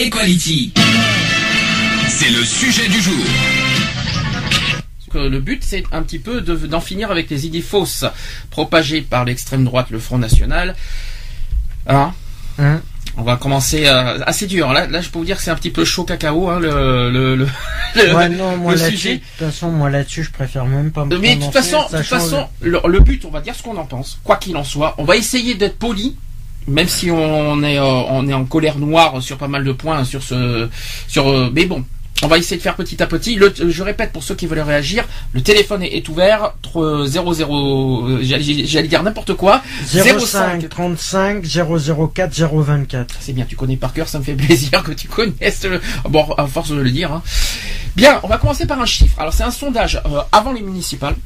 Equality. C'est le sujet du jour. le but, c'est un petit peu de- d'en finir avec les idées fausses propagées par l'extrême droite, le Front National. Hein Hein On va commencer euh, assez dur. Là, là, je peux vous dire que c'est un petit peu chaud cacao, hein, le, le, le, le- Ouais, non, moi le là-dessus, sujet. de toute façon, moi là-dessus, je préfère même pas me Mais de toute façon, de toute façon, le, le but, on va dire ce qu'on en pense, quoi qu'il en soit. On va essayer d'être poli, même si on est, euh, on est en colère noire sur pas mal de points sur ce, sur. euh, mais bon, on va essayer de faire petit à petit. Le, je répète pour ceux qui veulent réagir, le téléphone est, est ouvert. 00, euh, j'allais j'allais dire n'importe quoi. 05 35 004 024. C'est bien, tu connais par cœur, ça me fait plaisir que tu connaisses. le- Bon, à force de le dire. hein. Bien, on va commencer par un chiffre. Alors, c'est un sondage euh, avant les municipales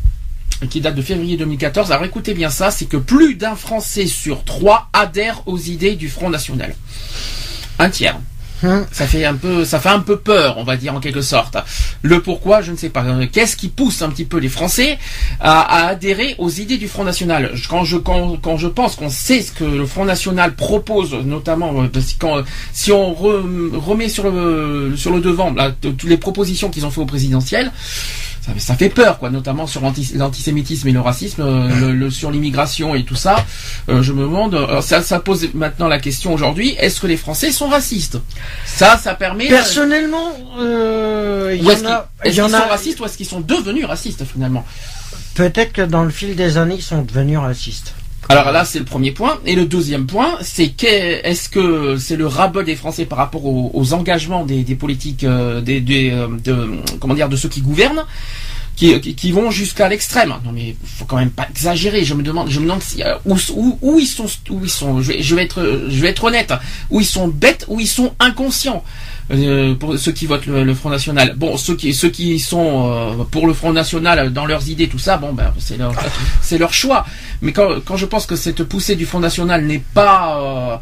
qui date de février 2014. Alors, écoutez bien ça, c'est que plus d'un Français sur trois adhère aux idées du Front National. Un tiers. Hum. Ça fait un peu, ça fait un peu peur, on va dire en quelque sorte. Le pourquoi, je ne sais pas. Euh, Qu'est-ce qui pousse un petit peu les Français à, à adhérer aux idées du Front National? Quand je quand, quand je pense qu'on sait ce que le Front National propose, notamment euh, quand, si on re- remet sur le sur le devant là, toutes les propositions qu'ils ont fait au présidentiel. Ça, ça fait peur, quoi, notamment sur l'anti- l'antisémitisme et le racisme, euh, le, le- sur l'immigration et tout ça. Euh, je me demande, ça, ça pose maintenant la question aujourd'hui est-ce que les Français sont racistes? Ça, ça permet. Personnellement, euh, il y est-ce en a, est-ce qu'ils sont racistes ou est-ce qu'ils sont devenus racistes finalement peut-être que dans le fil des années, ils sont devenus racistes. Alors là, c'est le premier point. Et le deuxième point, c'est que est-ce que c'est le rabot des Français par rapport aux, aux engagements des, des politiques, euh, des, des, euh, de, comment dire, de ceux qui gouvernent, qui, qui, qui vont jusqu'à l'extrême. Non mais faut quand même pas exagérer. Je me demande, je me demande si, euh, où, où, où ils sont, où ils sont. Je vais, je vais être, je vais être honnête. Où ils sont bêtes, où ils sont inconscients. Euh, pour ceux qui votent le, le Front National. Bon, ceux qui ceux qui sont euh, pour le Front National dans leurs idées, tout ça, bon ben c'est leur c'est leur choix. Mais quand quand je pense que cette poussée du Front National n'est pas euh,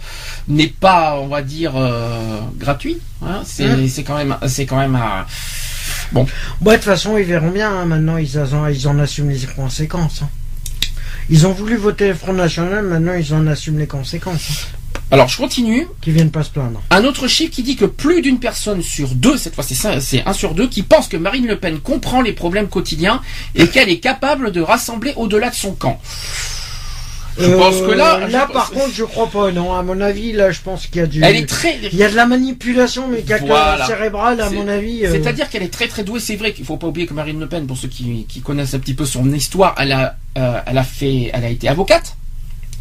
n'est pas on va dire euh, gratuit, hein, c'est Mm. c'est quand même c'est quand même euh, bon. Bon, de toute façon, ils verront bien. hein, maintenant, ils en, ils en assument les conséquences. hein. Ils ont voulu voter le Front National, maintenant ils en assument les conséquences. hein. Alors je continue. Qui viennent pas se plaindre. Un autre chiffre qui dit que plus d'une personne sur deux, cette fois c'est ça- c'est un sur deux, qui pense que Marine Le Pen comprend les problèmes quotidiens et qu'elle est capable de rassembler au-delà de son camp. Je pense que là, Euh, là par contre, je crois pas. Non, à mon avis, là, je pense qu'il y a du. Elle est très. Il y a de la manipulation, mais Voilà. cérébrale, à mon avis. euh, C'est-à-dire qu'elle est très très douée. C'est vrai qu'il faut pas oublier que Marine Le Pen, pour ceux qui, qui connaissent un petit peu son histoire, elle a, euh, elle a fait, elle a été avocate.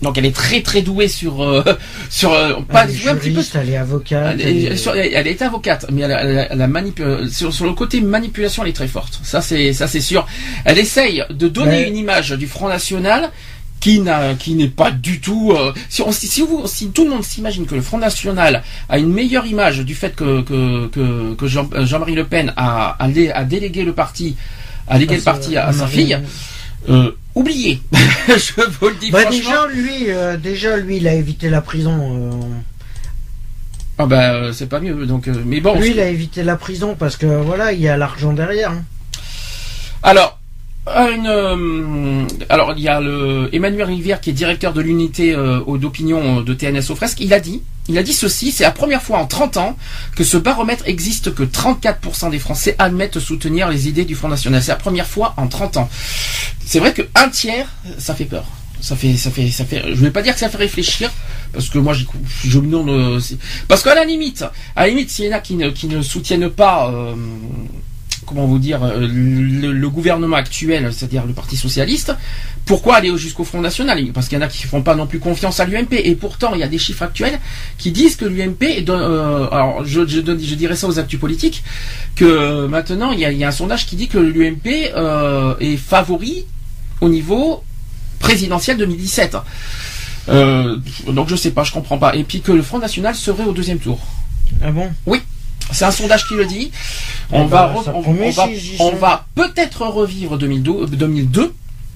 Donc elle est très très douée sur euh, sur euh, pas elle est un petit peu. elle est avocate. Elle, est- est- sur- elle- elle est avocate, mais elle, a- elle, a- elle a manipu- euh, sur, sur le côté manipulation, elle est très forte. Ça c'est ça c'est sûr. Elle essaye de donner Mais- une image du Front National qui n'a qui n'est pas du tout. euh, si, on- si, vous si tout le monde s'imagine que le Front National a une meilleure image du fait que que que, que Jean, euh, Jean-Marie Le Pen a, a, dé- a délégué le parti a légué le parti à, sa fille. Euh, oubliez. Je vous le dis Bah, déjà lui, euh, déjà lui, il a évité la prison. euh, Ah bah euh, c'est pas mieux. Donc euh, mais bon. lui, il a évité la prison parce que voilà, il y a l'argent derrière. hein. Alors, euh, alors il y a le Emmanuel Rivière qui est directeur de l'unité euh, d'opinion euh, de TNS aux fresques. Il a dit, il a dit ceci c'est la première fois en 30 ans que ce baromètre existe que 34% des Français admettent soutenir les idées du Front National. C'est la première fois en 30 ans. C'est vrai que un tiers, ça fait peur. Ça fait, ça fait, ça fait. Je vais pas dire que ça fait réfléchir, parce que moi, je me demande. parce qu'à la limite, à la limite, s'il y en a qui ne, qui ne soutiennent pas, comment vous dire, euh, le, le gouvernement actuel, c'est-à-dire le Parti socialiste, pourquoi aller jusqu'au Front National? Parce qu'il y en a qui font pas non plus confiance à l'UMP, et pourtant, il y a des chiffres actuels qui disent que l'UMP, euh, alors je, je, donne- je dirais ça aux actus politiques, que maintenant, il y a, il y a un sondage qui dit que l'UMP euh, est favori au niveau présidentiel 2017. Euh, donc je sais pas, je comprends pas. Et puis que le Front National serait au deuxième tour. Ah bon? C'est un sondage qui le dit. On va, on, on on peut-être revivre 2002, 2002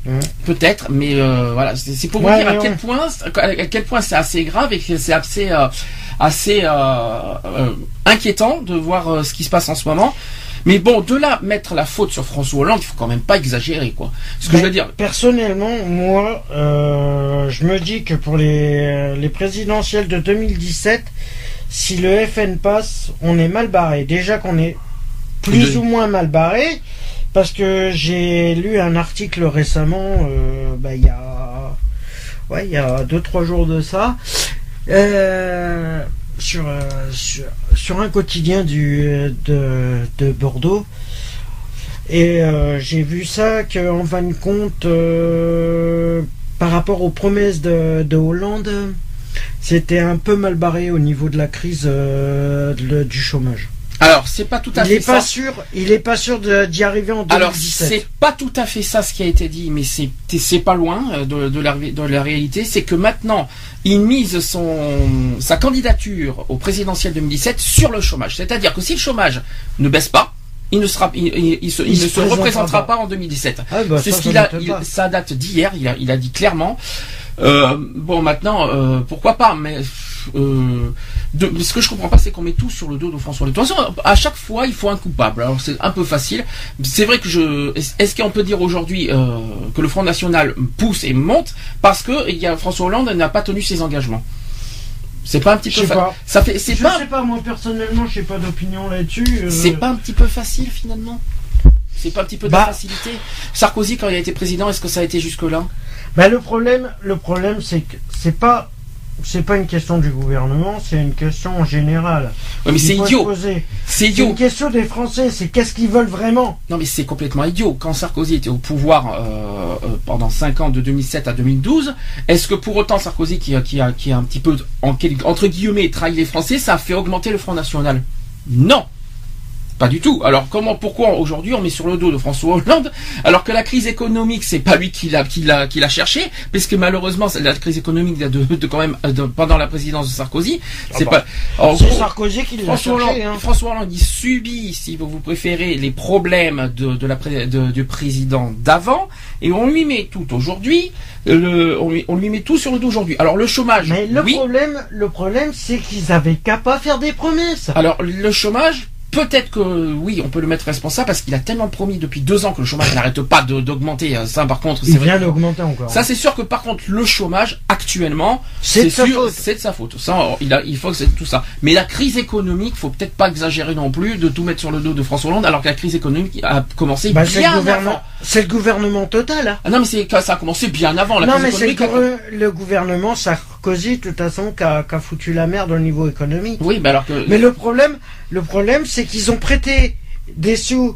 Hum. peut-être, mais euh, voilà, c'est pour vous Ouais, dire à quel point, à quel point c'est assez grave et que c'est assez, euh, assez euh, euh, inquiétant de voir euh, ce qui se passe en ce moment. Mais bon, de là mettre la faute sur François Hollande, il faut quand même pas exagérer, quoi. Ce que Ben, je veux dire, Personnellement, moi, euh, je me dis que pour les, les présidentielles de 2017, si le FN passe, on est mal barré. Déjà qu'on est plus De- ou moins mal barré, parce que j'ai lu un article récemment, euh, bah, il y a, ouais, il y a deux trois jours de ça, euh, sur, euh, sur sur un quotidien du de, de Bordeaux. Et j'ai vu ça qu'en fin de compte, par rapport aux promesses de, de Hollande, c'était un peu mal barré au niveau de la crise euh, de- du chômage. alors c'est pas tout à Il fait est pas ça. sûr, il est pas sûr d'y arriver en Alors 2017. c'est pas tout à fait ça ce qui a été dit, mais c'est pas loin euh, de, de la, de la réalité. C'est que maintenant il mise son sa candidature au présidentiel 2017 sur le chômage. C'est-à-dire que si le chômage ne baisse pas, il ne sera il, il- il se, il représentera pas. pas en 2017. Ah, bah, c'est ce qu'il a. ça date d'hier. Il a, il a dit clairement. Euh, bon maintenant euh, pourquoi pas mais euh, de, ce que je comprends pas c'est qu'on met tout sur le dos de François Hollande. De toute façon à chaque fois il faut un coupable alors c'est un peu facile c'est vrai que je est- est-ce qu'on peut dire aujourd'hui euh, que le Front National pousse et monte parce que il y a François Hollande n'a pas tenu ses engagements? C'est pas un petit Je peu sais fa- pas. ça fait c'est Je pas sais pas, moi personnellement, j'ai pas d'opinion là-dessus. euh, c'est pas un petit peu facile finalement? C'est pas un petit peu de Bah. facilité? Sarkozy quand il a été président est-ce que ça a été jusque là Bah, le problème, le problème, c'est que c'est pas, c'est pas une question du gouvernement, c'est une question en général. ouais, mais c'est idiot c'est idiot une question des Français, c'est qu'est-ce qu'ils veulent vraiment? Non mais c'est complètement idiot. Quand Sarkozy était au pouvoir euh, euh, pendant 5 ans de 2007 à 2012, est-ce que pour autant Sarkozy qui, a- qui, a, qui a un petit peu entre guillemets trahi les Français, ça a fait augmenter le Front National? Non pas du tout. Alors comment, pourquoi aujourd'hui on met sur le dos de François Hollande alors que la crise économique c'est pas lui qui l'a qui l'a qui l'a cherché, puisque malheureusement c'est la crise économique de, de, de quand même euh, de- pendant la présidence de Sarkozy, c'est bah, pas. C'est Sarkozy qui l'a François cherché. Hollande, hein. François Hollande, il subit, si vous vous préférez, les problèmes de, de la, pré- de- du président d'avant, et on lui met tout aujourd'hui, le- on, lui, on lui met tout sur le dos aujourd'hui. Alors le chômage, Mais le oui. problème, le problème, c'est qu'ils avaient qu'à pas faire des promesses. Alors le chômage, peut-être que oui, on peut le mettre responsable parce qu'il a tellement promis depuis deux ans que le chômage n'arrête pas d'augmenter. euh, Ça, par contre, c'est Il vrai vient que- d'augmenter encore. Ça, c'est sûr que par contre, le chômage actuellement, C'est de sa sûr, faute. c'est de sa faute. Ça, il, a, il faut que c'est tout ça. Mais la crise économique, faut peut-être pas exagérer non plus de tout mettre sur le dos de François Hollande, alors que la crise économique a commencé Bah, bien le avant. c'est le gouvernement total. hein. Ah non, mais c'est ça a commencé bien avant la non, crise mais c'est le, le gouvernement Sarkozy, de toute façon, qui a, qui a foutu la merde au niveau économique. Oui, mais alors que Mais le problème, le problème, c'est qu'ils ont prêté des sous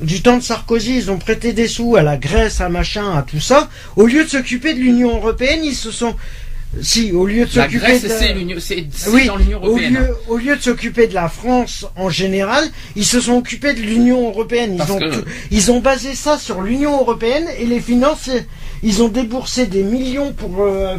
du temps de Sarkozy, ils ont prêté des sous à la Grèce, à machin, à tout ça. Au lieu de s'occuper de l'Union européenne, ils se sont, si, au lieu de s'occuper de, c'est l'Union, c'est c'est oui, dans l'Union au lieu, au lieu de s'occuper de la France en général, ils se sont occupés de l'Union européenne. Ils Parce ont, que- tout- ils ont basé ça sur l'Union européenne et les finances. Ils ont déboursé des millions pour euh,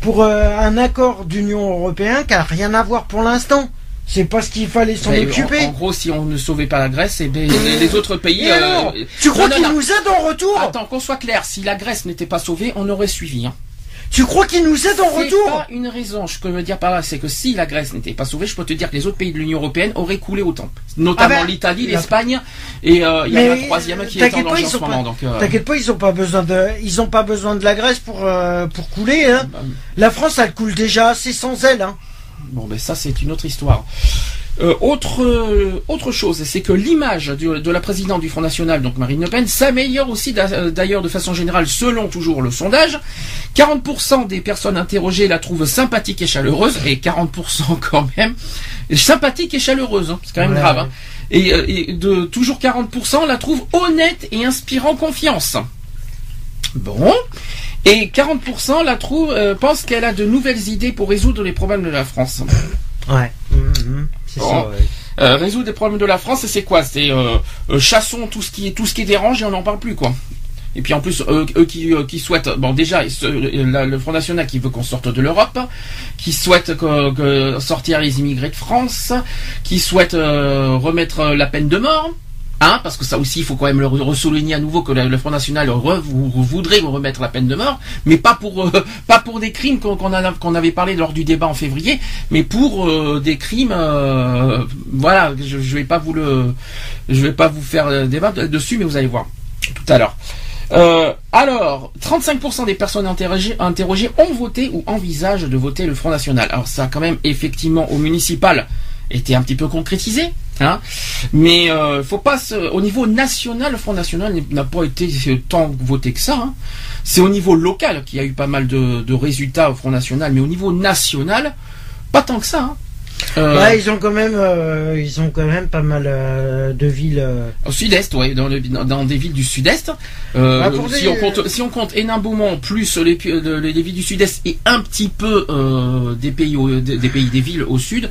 pour euh, un accord d'Union européenne qui a rien à voir pour l'instant. C'est pas ce qu'il fallait s'en occuper. En, en gros, si on ne sauvait pas la Grèce, et les, les autres pays. Alors euh, tu crois qu'ils nous aident en retour Attends, qu'on soit clair, si la Grèce n'était pas sauvée, on aurait suivi. Hein. Tu crois qu'ils nous aident en C'est retour pas une raison. Ce que je veux dire par là, c'est que si la Grèce n'était pas sauvée, je peux te dire que les autres pays de l'Union européenne auraient coulé autant. Notamment Ah ben, l'Italie, la- l'Espagne, et euh, il y a un troisième qui est en danger en ce moment. euh, T'inquiète pas, ils ont pas besoin de, ils ont pas besoin de la Grèce pour euh, pour couler. Hein. bah, La France, elle coule déjà assez sans elle. Hein. Bon, ben ça, c'est une autre histoire. Euh, autre euh, autre chose, c'est que l'image de la présidente du Front National, donc Marine Le Pen, s'améliore aussi euh, d'ailleurs de façon générale, selon toujours le sondage. 40% des personnes interrogées la trouvent sympathique et chaleureuse, et 40% quand même sympathique et chaleureuse, hein, c'est quand même Ouais, grave. hein. Et, et de toujours 40% la trouvent honnête et inspirant confiance. Bon. Et 40% la trouvent, euh, pensent qu'elle a de nouvelles idées pour résoudre les problèmes de la France. Ouais. Mhm. C'est Bon. ça. ouais. Euh, résoudre les problèmes de la France, c'est quoi? C'est euh, euh, chassons tout ce qui est tout ce qui dérange et on n'en parle plus quoi. Et puis en plus, eux, qui, qui, souhaitent, bon déjà, le Front National qui veut qu'on sorte de l'Europe, qui souhaite que, sortir les immigrés de France, qui souhaite remettre la peine de mort. Hein, parce que ça aussi, il faut quand même le ressouligner à nouveau que le, Front National voudrait remettre la peine de mort, mais pas pour euh, pas pour des crimes qu'on avait parlé lors du débat en février, mais pour euh, des crimes. Euh, voilà, je, je vais pas vous le, je vais pas vous faire débat dessus, mais vous allez voir tout à l'heure. alors, 35% des personnes interrogées ont voté ou envisagent de voter le Front National. Alors ça a quand même effectivement au municipal été un petit peu concrétisé. Hein Mais euh, faut pas au niveau national, le Front National n'a pas été tant voté que ça. Hein. C'est au niveau local qu'il y a eu pas mal de, résultats au Front National, mais au niveau national, pas tant que ça. Hein. Euh, ils ont quand même, euh, ils ont quand même pas mal euh, de villes. Au sud-est, ouais, dans, dans, des villes du sud-est. Bah, si, on compte, si on compte Hénin-Beaumont plus les, les, villes du sud-est et un petit peu des pays, des pays, des villes au sud,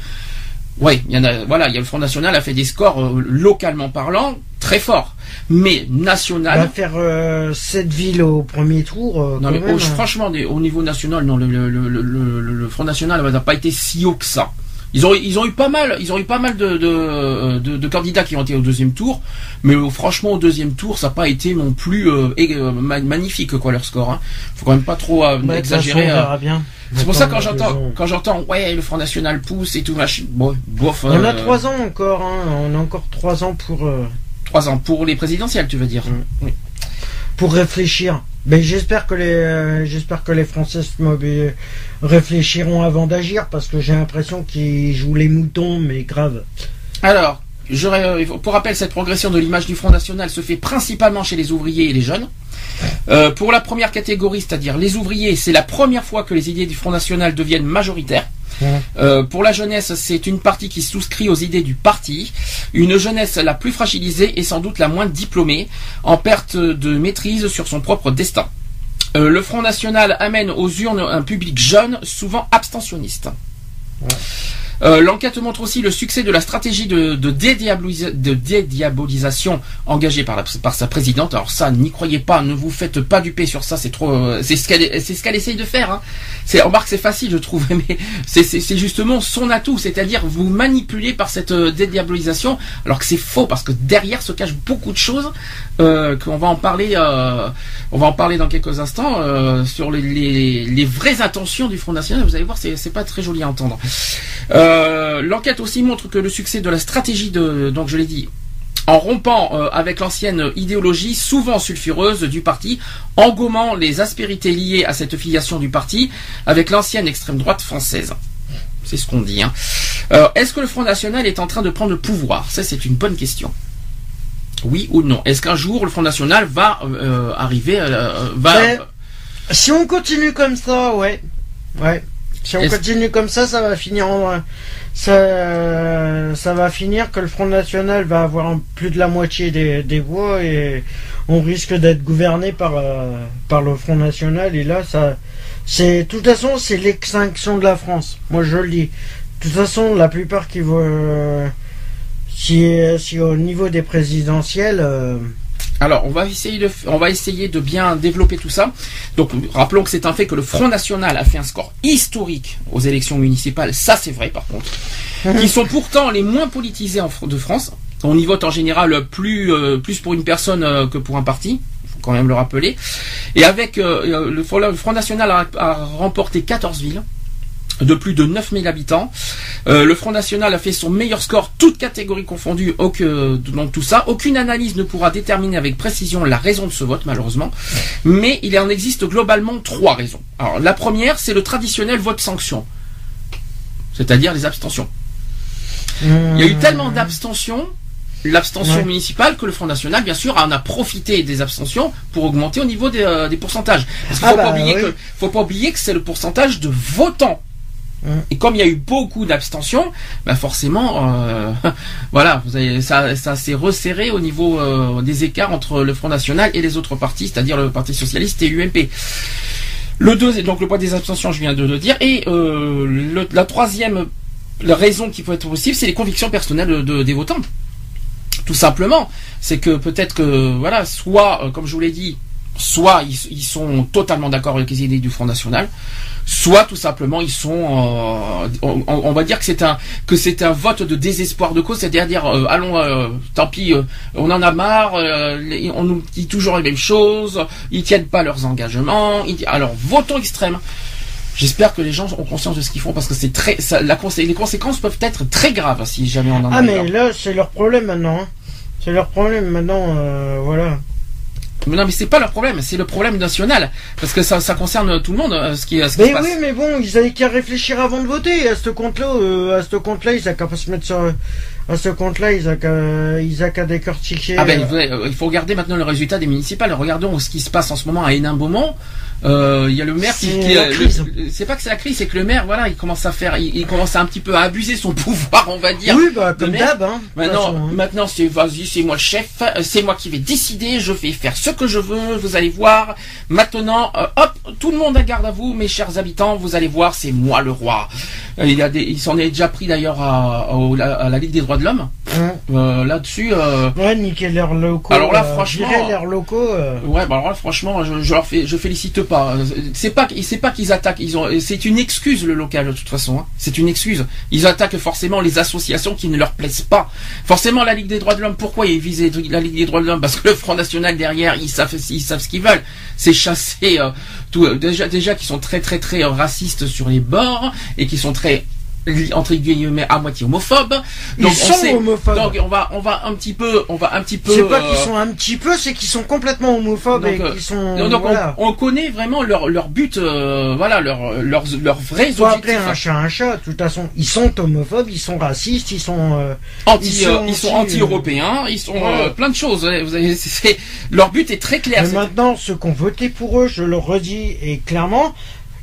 oui, il y en a. Voilà, il y a le Front National a fait des scores euh, localement parlant très forts, mais national. Va faire euh, cette ville au premier tour. Euh, non, mais hein. franchement, au niveau national, non, le, le, le, le Front National n'a pas été si haut que ça. Ils ont, ils ont eu pas mal, ils ont eu pas mal de, de, de, candidats qui ont été au deuxième tour, mais franchement au deuxième tour, ça n'a pas été non plus magnifique quoi leur score. Hein. Faut quand même pas trop exagérer. bien. C'est pour ça quand j'entends quand j'entends ouais le Front National pousse et tout machin. Bon, bof, on a euh, trois ans encore, hein, on a encore trois ans pour. Euh, trois ans pour les présidentielles, tu veux dire mm. Oui. Pour réfléchir. Mais j'espère que les euh, j'espère que les Français réfléchiront avant d'agir parce que j'ai l'impression qu'ils jouent les moutons, mais grave. Alors, pour rappel, cette progression de l'image du Front National se fait principalement chez les ouvriers et les jeunes. Euh, pour la première catégorie, c'est-à-dire les ouvriers, c'est la première fois que les idées du Front National deviennent majoritaires. Euh, pour la jeunesse, c'est une partie qui souscrit aux idées du parti, une jeunesse la plus fragilisée et sans doute la moins diplômée, en perte de maîtrise sur son propre destin. Euh, le Front National amène aux urnes un public jeune, souvent abstentionniste. Euh, l'enquête montre aussi le succès de la stratégie de, dédiabolisation engagée par, sa présidente. Alors ça, n'y croyez pas, ne vous faites pas duper sur ça, c'est trop, c'est ce qu'elle, c'est ce qu'elle essaye de faire. Hein. C'est, remarque, c'est facile, je trouve, mais c'est justement son atout, c'est-à-dire vous manipulez par cette euh, dédiabolisation, alors que c'est faux parce que derrière se cachent beaucoup de choses euh, qu'on va en parler, euh, on va en parler dans quelques instants euh, sur les, les, les, vraies intentions du Front National. Vous allez voir, c'est, pas très joli à entendre. l'enquête aussi montre que le succès de la stratégie de, donc je l'ai dit, en rompant avec l'ancienne idéologie souvent sulfureuse du parti, en gommant les aspérités liées à cette filiation du parti avec l'ancienne extrême droite française. C'est ce qu'on dit. Hein. Est-ce que le Front National est en train de prendre le pouvoir? Ça, c'est une bonne question. Oui ou non? Est-ce qu'un jour le Front National va euh, arriver euh, si on continue comme ça, ouais. Ouais. Si on continue comme ça, ça va finir en, ça, ça va finir que le Front National va avoir plus de la moitié des, voix et on risque d'être gouverné par, euh, par le Front National. Et là, ça, c'est, de toute façon, c'est l'extinction de la France. Moi, je le dis. De toute façon, la plupart qui vont, si, au niveau des présidentielles. Euh, Alors, on va essayer de, on va essayer de bien développer tout ça. Donc, rappelons que c'est un fait que le Front National a fait un score historique aux élections municipales. Ça, c'est vrai, par contre. Mhm. qui sont pourtant les moins politisés en, de France. On y vote en général plus, euh, plus pour une personne euh, que pour un parti. Il faut quand même le rappeler. Et avec le, Front National a, a remporté 14 villes de plus de 9000 habitants. Euh, le Front National a fait son meilleur score, toutes catégories confondues, donc tout ça. Aucune analyse ne pourra déterminer avec précision la raison de ce vote, malheureusement. Mais il en existe globalement trois raisons. Alors, la première, c'est le traditionnel vote sanction. C'est-à-dire les abstentions. Il y a eu tellement d'abstentions l'abstention municipale que le Front National, bien sûr, en a profité des abstentions pour augmenter au niveau des, euh, pourcentages. Parce qu'il ne ah bah faut pas oublier que c'est le pourcentage de votants. Et comme il y a eu beaucoup d'abstention, bah forcément, euh, voilà, vous avez, ça, ça s'est resserré au niveau euh, des écarts entre le Front National et les autres partis, c'est-à-dire le Parti Socialiste et l'UMP. Le deux, donc le poids des abstentions, je viens de le dire. Et euh, la troisième raison qui peut être possible, c'est les convictions personnelles des votants. Tout simplement, c'est que peut-être que voilà, soit, comme je vous l'ai dit, soit ils, sont totalement d'accord avec les idées du Front National, soit tout simplement ils sont, euh, on, va dire que c'est un que c'est un vote de désespoir de cause, c'est-à-dire euh, allons, euh, tant pis, on en a marre, on nous dit toujours les mêmes choses, ils tiennent pas leurs engagements, alors votons extrême. J'espère que les gens ont conscience de ce qu'ils font parce que c'est très, la, les conséquences peuvent être très graves si jamais on en a. Ah mais là c'est leur problème maintenant. Hein. C'est leur problème maintenant, voilà. Mais non, mais c'est pas leur problème, c'est le problème national, parce que ça, ça concerne tout le monde, euh, ce qui, ce qui mais oui, mais bon, ils avaient qu'à réfléchir avant de voter. À ce compte-là, euh, à ce compte-là, ils n'ont qu'à pas se mettre sur, à ce compte-là, ils n'ont qu'à, ils ont qu'à décortiquer. Ah ben, euh, il faut regarder maintenant le résultat des municipales. Regardons ce qui se passe en ce moment à Hénin-Beaumont. Euh, il y a le maire qui, c'est pas que c'est la crise, c'est que le maire, voilà, il commence à faire, il, commence à un petit peu à abuser son pouvoir, on va dire. Oui, bah comme d'hab. Hein, maintenant, hein. maintenant c'est vas-y, c'est moi le chef, euh, c'est moi qui vais décider, je vais faire ce que je veux. Vous allez voir. Maintenant, euh, hop, tout le monde à garde à vous, mes chers habitants. Vous allez voir, c'est moi le roi. il y a des, il s'en est déjà pris d'ailleurs à, à, la Ligue des droits de l'homme. Hein. Là-dessus. ouais, niquer leurs locaux. Alors là, franchement. leurs locaux. Ouais, bah alors là, franchement, je, je leur fais, je félicite C'est pas, c'est pas qu'ils attaquent. Ils ont, c'est une excuse le local de toute façon. Hein. C'est une excuse. Ils attaquent forcément les associations qui ne leur plaisent pas. Forcément, la Ligue des droits de l'homme. Pourquoi ils visent la Ligue des droits de l'homme? Parce que le Front National derrière, ils savent, ils savent ce qu'ils veulent. C'est chasser euh, tout. Déjà, déjà, qui sont très, très, très racistes sur les bords et qui sont très entre guillemets à moitié homophobes. Donc Ils sont homophobes. Donc on va on va un petit peu on va un petit peu. C'est pas qu'ils euh, sont un petit peu, c'est qu'ils sont complètement homophobes et euh, qu'ils sont. Donc on, connaît vraiment leur leur but, euh, voilà leur leurs leurs vrais Faut appeler un chat un chat. De toute façon, ils sont homophobes, ils sont racistes, ils sont anti ils sont, anti européens, ils sont plein de choses. Vous avez, leur but est très clair. Mais maintenant, ceux qui ont voté pour eux, je le redis et clairement,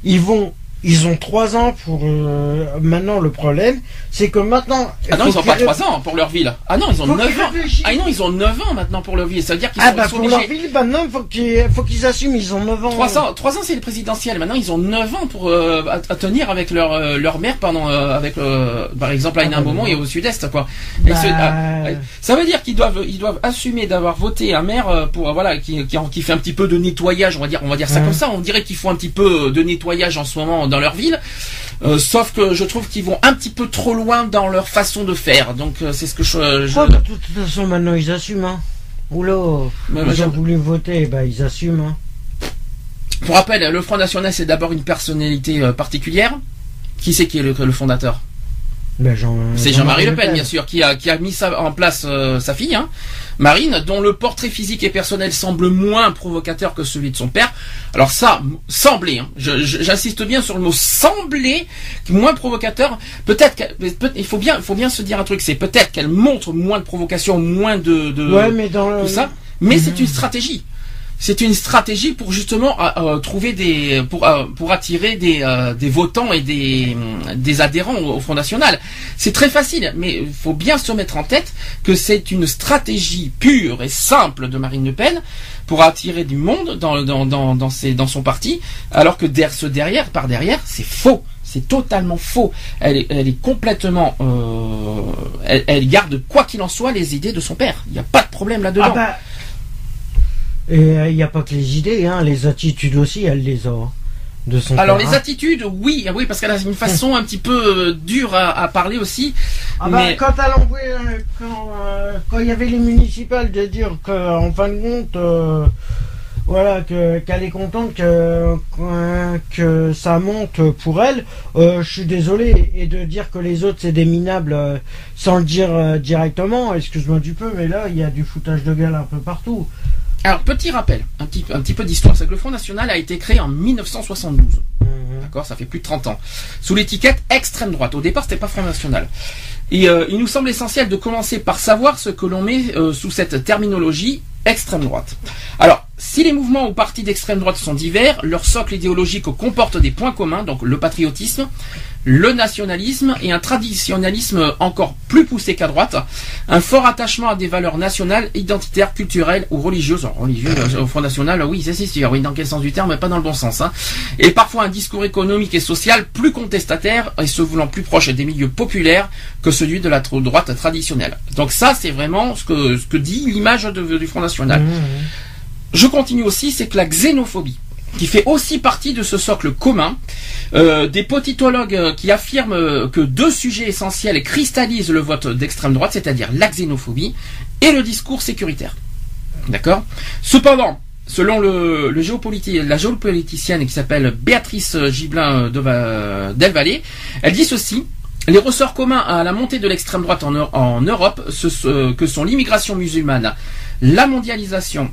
ils vont ils ont trois ans pour euh, maintenant le problème c'est que maintenant ah non ils ont pas trois ans pour leur ville ah non ils ont neuf ans. ah non ils ont neuf ans maintenant pour leur ville ça veut dire qu'ils ah bah pour leur ville maintenant faut qu'ils faut qu'ils assument ils ont neuf ans. Trois ans trois ans c'est le présidentiel. Maintenant ils ont neuf ans pour euh, à, tenir avec leur euh, leur maire pendant avec par exemple à ah, un bah, moment et au sud-est quoi. Bah, ah, ça veut dire qu'ils doivent ils doivent assumer d'avoir voté un maire pour voilà qui, qui, qui fait un petit peu de nettoyage on va dire on va dire ça comme ça. On dirait qu'ils font un petit peu de nettoyage en ce moment dans leur ville. Euh, sauf que je trouve qu'ils vont un petit peu trop loin dans leur façon de faire. Donc euh, c'est ce que je. je... de toute façon, maintenant ils assument. Hein. Oula, ils ont voulu voter, bah, ils assument. Hein. Pour rappel, le Front National c'est d'abord une personnalité euh, particulière. Qui c'est qui est le, fondateur? Ben Jean, c'est Jean-Marie Le Pen, bien sûr, qui a, qui a mis ça en place sa fille. Hein. Marine, dont le portrait physique et personnel semble moins provocateur que celui de son père. Alors ça, semblait, hein. j'insiste bien sur le mot semblait, moins provocateur. Peut-être il faut bien, faut bien se dire un truc, c'est peut-être qu'elle montre moins de provocation, moins de, de mais dans tout ça, mais c'est une stratégie c'est une stratégie pour justement euh, euh, trouver des pour euh, pour attirer des, des votants et des des adhérents au, Front National. C'est très facile, mais il faut bien se mettre en tête que c'est une stratégie pure et simple de Marine Le Pen pour attirer du monde dans dans dans dans, ses, dans son parti, alors que derrière derrière par derrière c'est faux. C'est totalement faux. Elle est, elle est complètement. elle, elle, garde, quoi qu'il en soit, les idées de son père. Il n'y a pas de problème là-dedans. Ah bah, et euh, il n'y a pas que les idées, hein, les attitudes aussi, elle les a. De son Alors les attitudes, oui, oui, parce qu'elle a une façon un petit peu euh, dure à, parler aussi. Ah bah, mais... quand elle euh, quand, il y avait les municipales de dire qu'en fin de compte, voilà, qu'elle est contente que, que ça monte pour elle, je suis désolé, et de dire que les autres c'est des minables sans le dire directement, excuse-moi du peu, mais là il y a du foutage de gueule un peu partout. Alors, petit rappel, un petit, un petit peu d'histoire, c'est que le Front National a été créé en 1972. Mhm. D'accord Ça fait plus de 30 ans. Sous l'étiquette extrême droite. Au départ, c'était pas Front National. Et euh, il nous semble essentiel de commencer par savoir ce que l'on met euh, sous cette terminologie extrême droite. Alors, si les mouvements ou partis d'extrême droite sont divers, leur socle idéologique comporte des points communs, donc le patriotisme, le nationalisme et un traditionnalisme encore plus poussé qu'à droite, un fort attachement à des valeurs nationales, identitaires, culturelles ou religieuses. religieuses au Front National, oui, c'est sûr, oui, dans quel sens du terme, mais pas dans le bon sens. Hein. Et parfois un discours économique et social plus contestataire et se voulant plus proche des milieux populaires que celui de la droite traditionnelle. Donc ça, c'est vraiment ce que, ce que dit l'image du Front National. Mmh, mmh. je continue aussi, c'est que la xénophobie, qui fait aussi partie de ce socle commun, euh, des politologues euh, qui affirment euh, que deux sujets essentiels cristallisent le vote d'extrême droite, c'est-à-dire la xénophobie et le discours sécuritaire. D'accord Cependant, selon la géopoliticienne qui s'appelle Béatrice Gibelin de Va- Del Valle, elle dit ceci. Les ressorts communs à la montée de l'extrême droite en, Eu- en Europe, ce- que sont l'immigration musulmane, la mondialisation,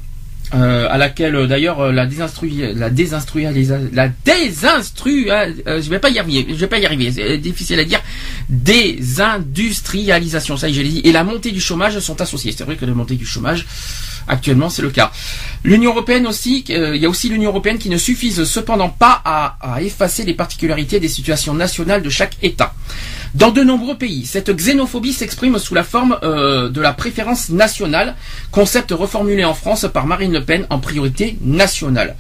euh, à laquelle euh, d'ailleurs euh, la désinstru- la désinstrualisa- la désinstru euh, euh, je vais pas y arriver je vais pas y arriver c'est difficile à dire. Désindustrialisation ça je l'ai dit et la montée du chômage sont associés c'est vrai que la montée du chômage actuellement c'est le cas. l'Union européenne aussi euh, il y a aussi l'Union européenne qui ne suffisent cependant pas à, à effacer les particularités des situations nationales de chaque État dans de nombreux pays, cette xénophobie s'exprime sous la forme euh, de la préférence nationale, concept reformulé en France par Marine Le Pen en priorité nationale.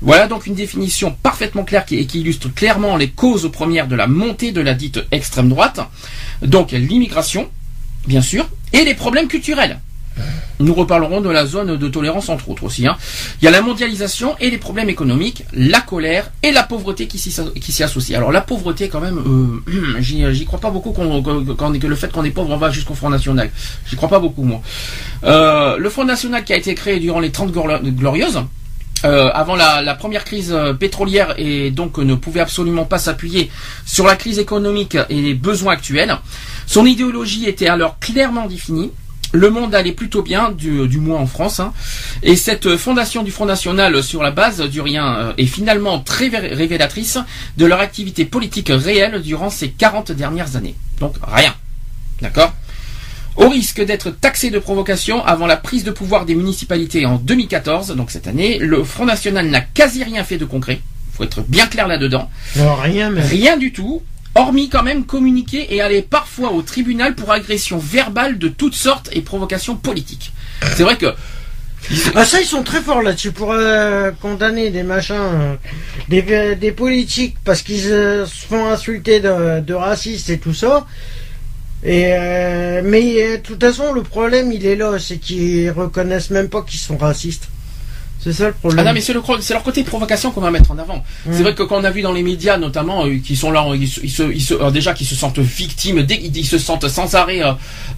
Voilà donc une définition parfaitement claire et qui illustre clairement les causes premières de la montée de la dite extrême droite. Donc l'immigration, bien sûr, et les problèmes culturels. Nous reparlerons de la zone de tolérance entre autres aussi. hein. Il y a la mondialisation et les problèmes économiques, la colère et la pauvreté qui s'y associent. Alors la pauvreté quand même, euh, j'y crois pas beaucoup qu'on, que le fait qu'on est pauvre on va jusqu'au Front National. J'y crois pas beaucoup moi. Euh, le Front National qui a été créé durant les 30 Glor- Glorieuses, euh, avant la, première crise pétrolière et donc ne pouvait absolument pas s'appuyer sur la crise économique et les besoins actuels. Son idéologie était alors clairement définie. Le monde allait plutôt bien, du, du moins en France. hein. Et cette fondation du Front National sur la base du rien euh, est finalement très vé- révélatrice de leur activité politique réelle durant ces 40 dernières années. Donc rien. D'accord? Au risque d'être taxé de provocation avant la prise de pouvoir des municipalités en 2014, donc cette année, le Front National n'a quasi rien fait de concret. faut être bien clair là-dedans. Rien, mais. Rien du tout, hormis quand même communiquer et aller parfois au tribunal pour agression verbale de toutes sortes et provocation politique. C'est vrai que Ah, ça, ils sont très forts là-dessus pour euh, condamner des machins, euh, des, des politiques parce qu'ils euh, se font insulter de, racistes et tout ça. Et euh, mais euh, de toute façon, le problème, il est là, c'est qu'ils reconnaissent même pas qu'ils sont racistes. C'est ça le problème. Ah non, mais c'est le cro- c'est leur côté provocation qu'on va mettre en avant. C'est vrai que quand on a vu dans les médias, notamment, euh, qui sont là, ils, se- ils se, ils se- euh, déjà qui se sentent victimes, dès qu'ils ils se sentent sans arrêt,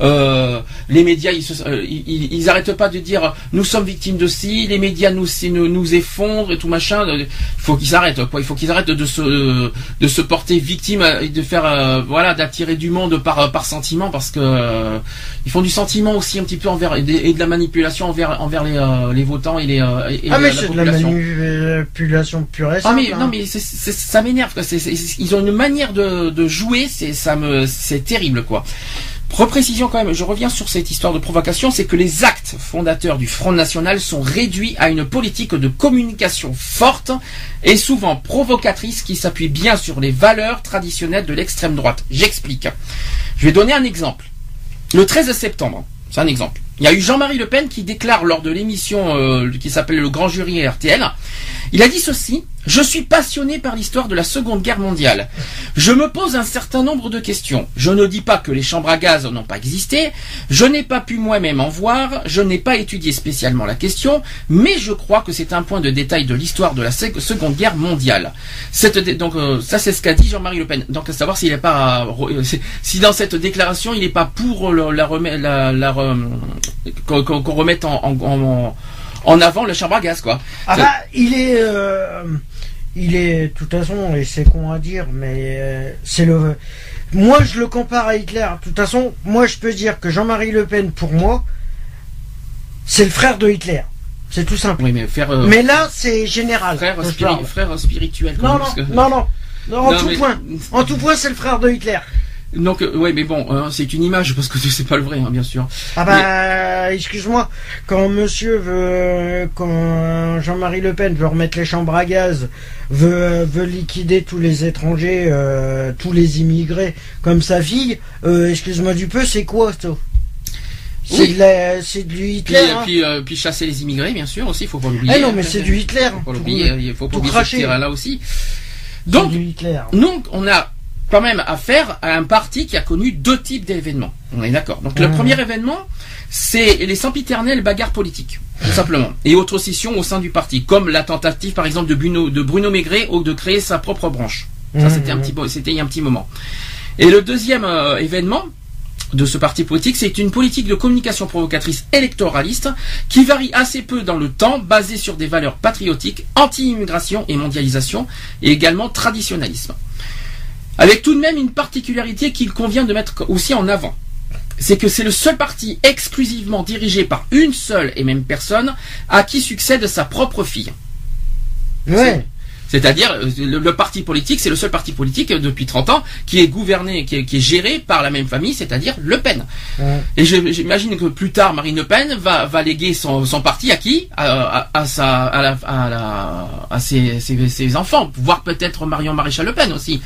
euh, les médias, ils, se, ils, ils- ils arrêtent pas de dire, nous sommes victimes de ci, les médias nous, nous, nous effondrent et tout machin. Il faut qu'ils arrêtent, quoi. Il faut qu'ils arrêtent de se, de se porter victime et de faire, voilà, d'attirer du monde par, par sentiment, parce que ils font du sentiment aussi un petit peu envers et de, et de la manipulation envers, envers les, les votants et les, et- et ah mais c'est de la manipulation pure et Ah mais hein. non mais c'est- c'est- ça m'énerve quoi. Ils ont une manière de, de jouer, c'est ça me c'est terrible quoi. Reprécision quand même, je reviens sur cette histoire de provocation, c'est que les actes fondateurs du Front National sont réduits à une politique de communication forte et souvent provocatrice qui s'appuie bien sur les valeurs traditionnelles de l'extrême droite. J'explique. Je vais donner un exemple. Le 13 septembre, c'est un exemple. Il y a eu Jean-Marie Le Pen qui déclare lors de l'émission euh, qui s'appelle le Grand Jury RTL, il a dit ceci, je suis passionné par l'histoire de la Seconde Guerre mondiale. Je me pose un certain nombre de questions. Je ne dis pas que les chambres à gaz n'ont pas existé, je n'ai pas pu moi-même en voir, je n'ai pas étudié spécialement la question, mais je crois que c'est un point de détail de l'histoire de la Se- Seconde Guerre mondiale. Donc euh, ça c'est ce qu'a dit Jean-Marie Le Pen. Donc à savoir s'il n'est pas euh, si dans cette déclaration il n'est pas pour la, la, la re- qu'on remette en- en avant le chambre à gaz quoi. Ah Ça- bah, il est, euh, il est, de toute façon, et c'est con à dire, mais euh, c'est le. Moi, je le compare à Hitler. De toute façon, moi, je peux dire que Jean-Marie Le Pen, pour moi, c'est le frère de Hitler. C'est tout simple. Oui mais euh, là, c'est général. frère, spiri- spirituel. quand Non, même, non, que- non, non, non, en Non, tout mais- point. En tout point, c'est le frère de Hitler. Donc, euh, ouais, mais bon, hein, c'est une image parce que c'est pas le vrai, hein, bien sûr. Ah bah, excuse-moi, quand monsieur veut, quand Jean-Marie Le Pen veut remettre les chambres à gaz, veut, veut liquider tous les étrangers, euh, tous les immigrés, comme sa fille, euh, excuse-moi du peu, c'est quoi ça? C'est Oui. de la, c'est du Puis, Hitler. hein. puis, euh, puis chasser les immigrés, bien sûr, aussi, faut pas l'oublier. Eh non, mais hein, c'est du Hitler. Faut pas l'oublier, il faut pas tout oublier ce terrain-là aussi. Donc, du Hitler. donc, on a quand même affaire à un parti qui a connu deux types d'événements. On est d'accord. Donc, le Mhm. premier événement, c'est les sempiternelles bagarres politiques. tout simplement. Et autres scissions au sein du parti, comme la tentative par exemple de Bruno, de Bruno Maigret ou de créer sa propre branche. Ça Mhm. c'était un petit, c'était il y a un petit moment. Et le deuxième euh, événement de ce parti politique, c'est une politique de communication provocatrice électoraliste qui varie assez peu dans le temps, basée sur des valeurs patriotiques, anti-immigration et mondialisation, et également traditionnalisme. Avec tout de même une particularité qu'il convient de mettre aussi en avant. C'est que c'est le seul parti exclusivement dirigé par une seule et même personne à qui succède sa propre fille. Ouais. C'est-à-dire, euh, le, le parti politique, c'est le seul parti politique euh, depuis 30 ans qui est gouverné, qui est, qui est géré par la même famille, c'est-à-dire Le Pen. Ouais. Et j'imagine que plus tard, Marine Le Pen va, va léguer son, son parti à qui? À, à, à sa, à, la, à, la- à ses, ses- ses enfants, voire peut-être Marion Maréchal Le Pen aussi.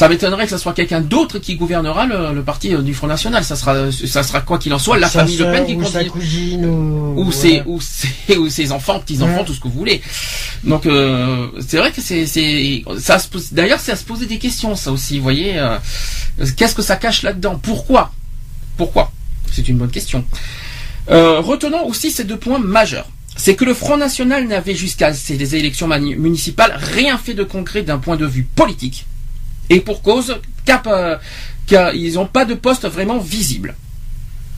Ça m'étonnerait que ce soit quelqu'un d'autre qui gouvernera le, le parti euh, du Front National. Ça sera, ça sera quoi qu'il en soit, la famille Le Pen qui ou sa cousine ou, ou ouais. ses ou ses ou ses enfants, petits enfants, Ouais. tout ce que vous voulez. Donc euh, c'est vrai que c'est c'est ça se pose. D'ailleurs, c'est à se poser des questions, ça aussi. Vous voyez, euh, qu'est-ce que ça cache là-dedans? Pourquoi? Pourquoi? C'est une bonne question. Euh, retenons aussi ces deux points majeurs. C'est que le Front National n'avait jusqu'à ces élections municipales rien fait de concret d'un point de vue politique. Et pour cause, cap, euh, car ils n'ont pas de poste vraiment visible.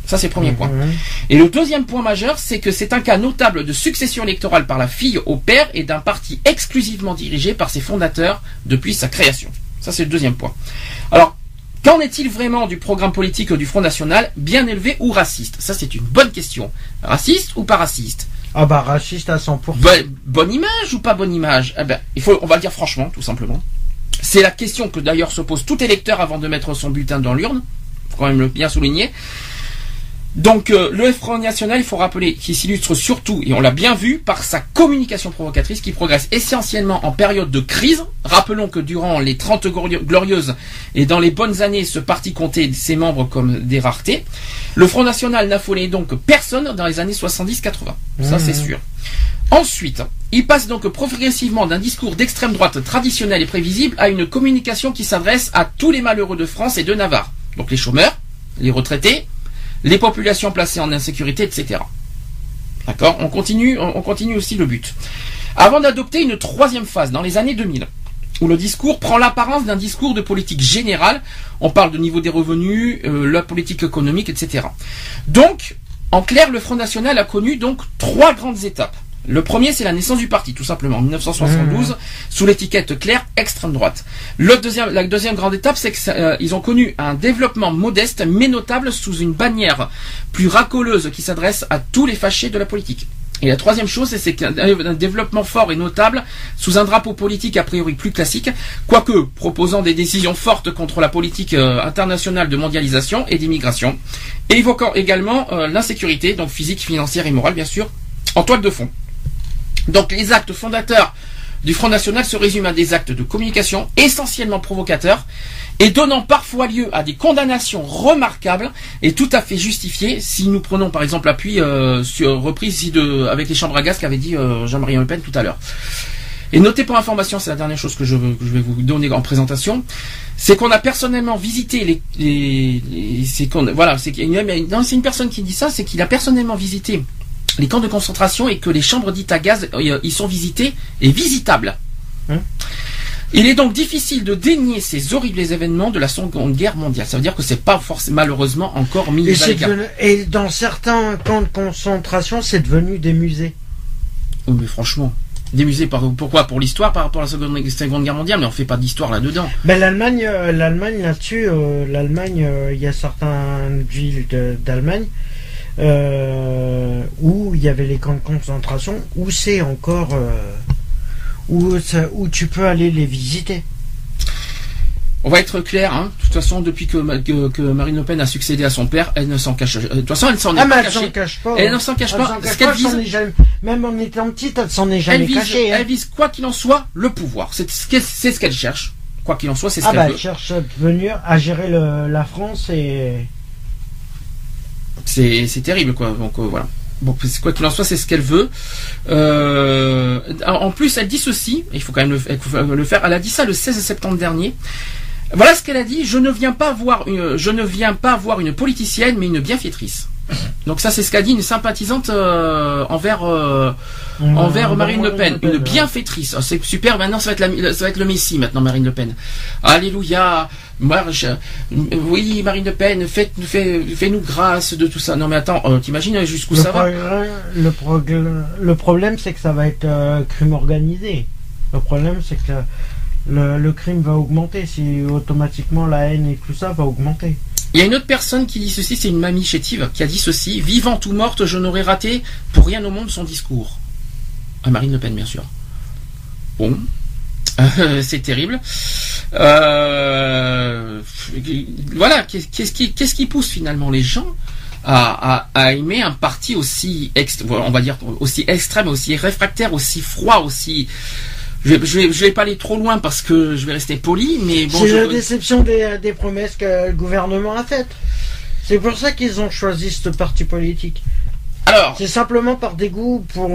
Ça, c'est le premier point. Mhm. Et le deuxième point majeur, c'est que c'est un cas notable de succession électorale par la fille au père et d'un parti exclusivement dirigé par ses fondateurs depuis sa création. Ça, c'est le deuxième point. Alors, qu'en est-il vraiment du programme politique du Front National, bien élevé ou raciste? Ça, c'est une bonne question. Raciste ou pas raciste? Ah bah raciste à 100%. Bo- bonne image ou pas bonne image? Eh ben, il faut, on va le dire franchement, tout simplement. C'est la question que d'ailleurs se pose tout électeur avant de mettre son bulletin dans l'urne. Faut quand même le bien souligner. Donc euh, le Front National, il faut rappeler qu'il s'illustre surtout, et on l'a bien vu, par sa communication provocatrice qui progresse essentiellement en période de crise. Rappelons que durant les 30 glorio- glorieuses et dans les bonnes années, ce parti comptait ses membres comme des raretés. Le Front National n'affolait donc personne dans les années 70-80. Ça c'est sûr. Ensuite, il passe donc progressivement d'un discours d'extrême droite traditionnel et prévisible à une communication qui s'adresse à tous les malheureux de France et de Navarre. Donc les chômeurs, les retraités, les populations placées en insécurité, etc. D'accord? On continue, on on continue aussi le but. Avant d'adopter une troisième phase dans les années 2000, où le discours prend l'apparence d'un discours de politique générale, on parle de niveau des revenus, euh, la politique économique, etc. Donc, en clair, le Front National a connu trois grandes étapes. Le premier, c'est la naissance du parti, tout simplement, en 1972, sous l'étiquette claire extrême droite. Le deuxième, la deuxième grande étape, c'est qu'ils ont connu un développement modeste mais notable sous une bannière plus racoleuse qui s'adresse à tous les fâchés de la politique. Et la troisième chose, c'est qu'un un développement fort et notable sous un drapeau politique a priori plus classique, quoique proposant des décisions fortes contre la politique euh, internationale de mondialisation et d'immigration, et évoquant également euh, l'insécurité, donc physique, financière et morale bien sûr, en toile de fond. Donc les actes fondateurs du Front National se résument à des actes de communication essentiellement provocateurs et donnant parfois lieu à des condamnations remarquables et tout à fait justifiées si nous prenons par exemple appui euh, sur reprise avec les chambres à gaz qu'avait dit euh, Jean-Marie Le Pen tout à l'heure. Et notez pour information, c'est la dernière chose que je, vais vous donner en présentation, c'est qu'on a personnellement visité les, voilà, c'est une personne qui dit ça, c'est qu'il a personnellement visité les camps de concentration et que les chambres dites à gaz, euh, ils sont visités et visitables. Hein Il est donc difficile de dénier ces horribles événements de la Seconde Guerre mondiale. Ça veut dire que c'est pas forcément malheureusement encore mis Et, devenu- et dans certains camps de concentration, c'est devenu des musées. Oh, mais franchement, des musées par, pourquoi? Pour l'histoire par rapport à la Seconde, Seconde Guerre mondiale, mais on fait pas d'histoire là-dedans. Ben, l'Allemagne, euh, l'Allemagne là-dessus, euh, l'Allemagne, euh, il y a certaines villes d'Allemagne euh, où il y avait les camps de concentration, où c'est encore, euh, où, ça- où tu peux aller les visiter. On va être clair, hein. De toute façon, depuis que, que, que Marine Le Pen a succédé à son père, elle ne s'en cache. euh, De toute façon, elle s'en est Ah pas elle s'en cache pas. Elle hein. ne s'en cache Elle pas. cache pas, elle vise, jamais- Même en étant petite, elle s'en est elle jamais vise, cachée. hein. elle vise quoi qu'il en soit le pouvoir. C'est ce qu'elle, ce cherche. Quoi qu'il en soit, c'est ce Ah qu'elle bah veut. elle cherche à venir à gérer le- la France et C'est, terrible, quoi. Donc euh, voilà. Bon, quoi qu'il en soit, c'est ce qu'elle veut. Euh, en plus, elle dit ceci. Il faut quand même le, le faire. Elle a dit ça le 16 septembre dernier. Voilà ce qu'elle a dit. Je ne viens pas voir une politicienne, mais une bienfaitrice. Donc ça, c'est ce qu'a dit une sympathisante euh, envers euh, envers Marine Le Pen, une bienfaitrice. Ah, c'est super. Maintenant, ça va être la, ça va être le Messie maintenant, Marine Le Pen. Alléluia. Marche. Oui, Marine Le Pen, faites, fais, fais-nous grâce de tout ça. Non mais attends, euh, t'imagines jusqu'où ça va le, progrès- le problème, c'est que ça va être crime organisé. Le problème, c'est que le, le crime va augmenter. Si automatiquement la haine et tout ça va augmenter. Il y a une autre personne qui dit ceci, c'est une mamie chétive, qui a dit ceci Vivante ou morte, je n'aurais raté pour rien au monde son discours. À Marine Le Pen, bien sûr. Bon. C'est terrible. Euh, voilà, qu'est- qu'est-ce qui, pousse finalement les gens à, aimer un parti aussi, on va dire, aussi extrême, aussi réfractaire, aussi froid, aussi. Je vais, je vais, je vais pas aller trop loin parce que je vais rester poli, mais bon. c'est je- la déception des, des promesses que le gouvernement a faites. C'est pour ça qu'ils ont choisi ce parti politique. Alors, C'est simplement par dégoût pour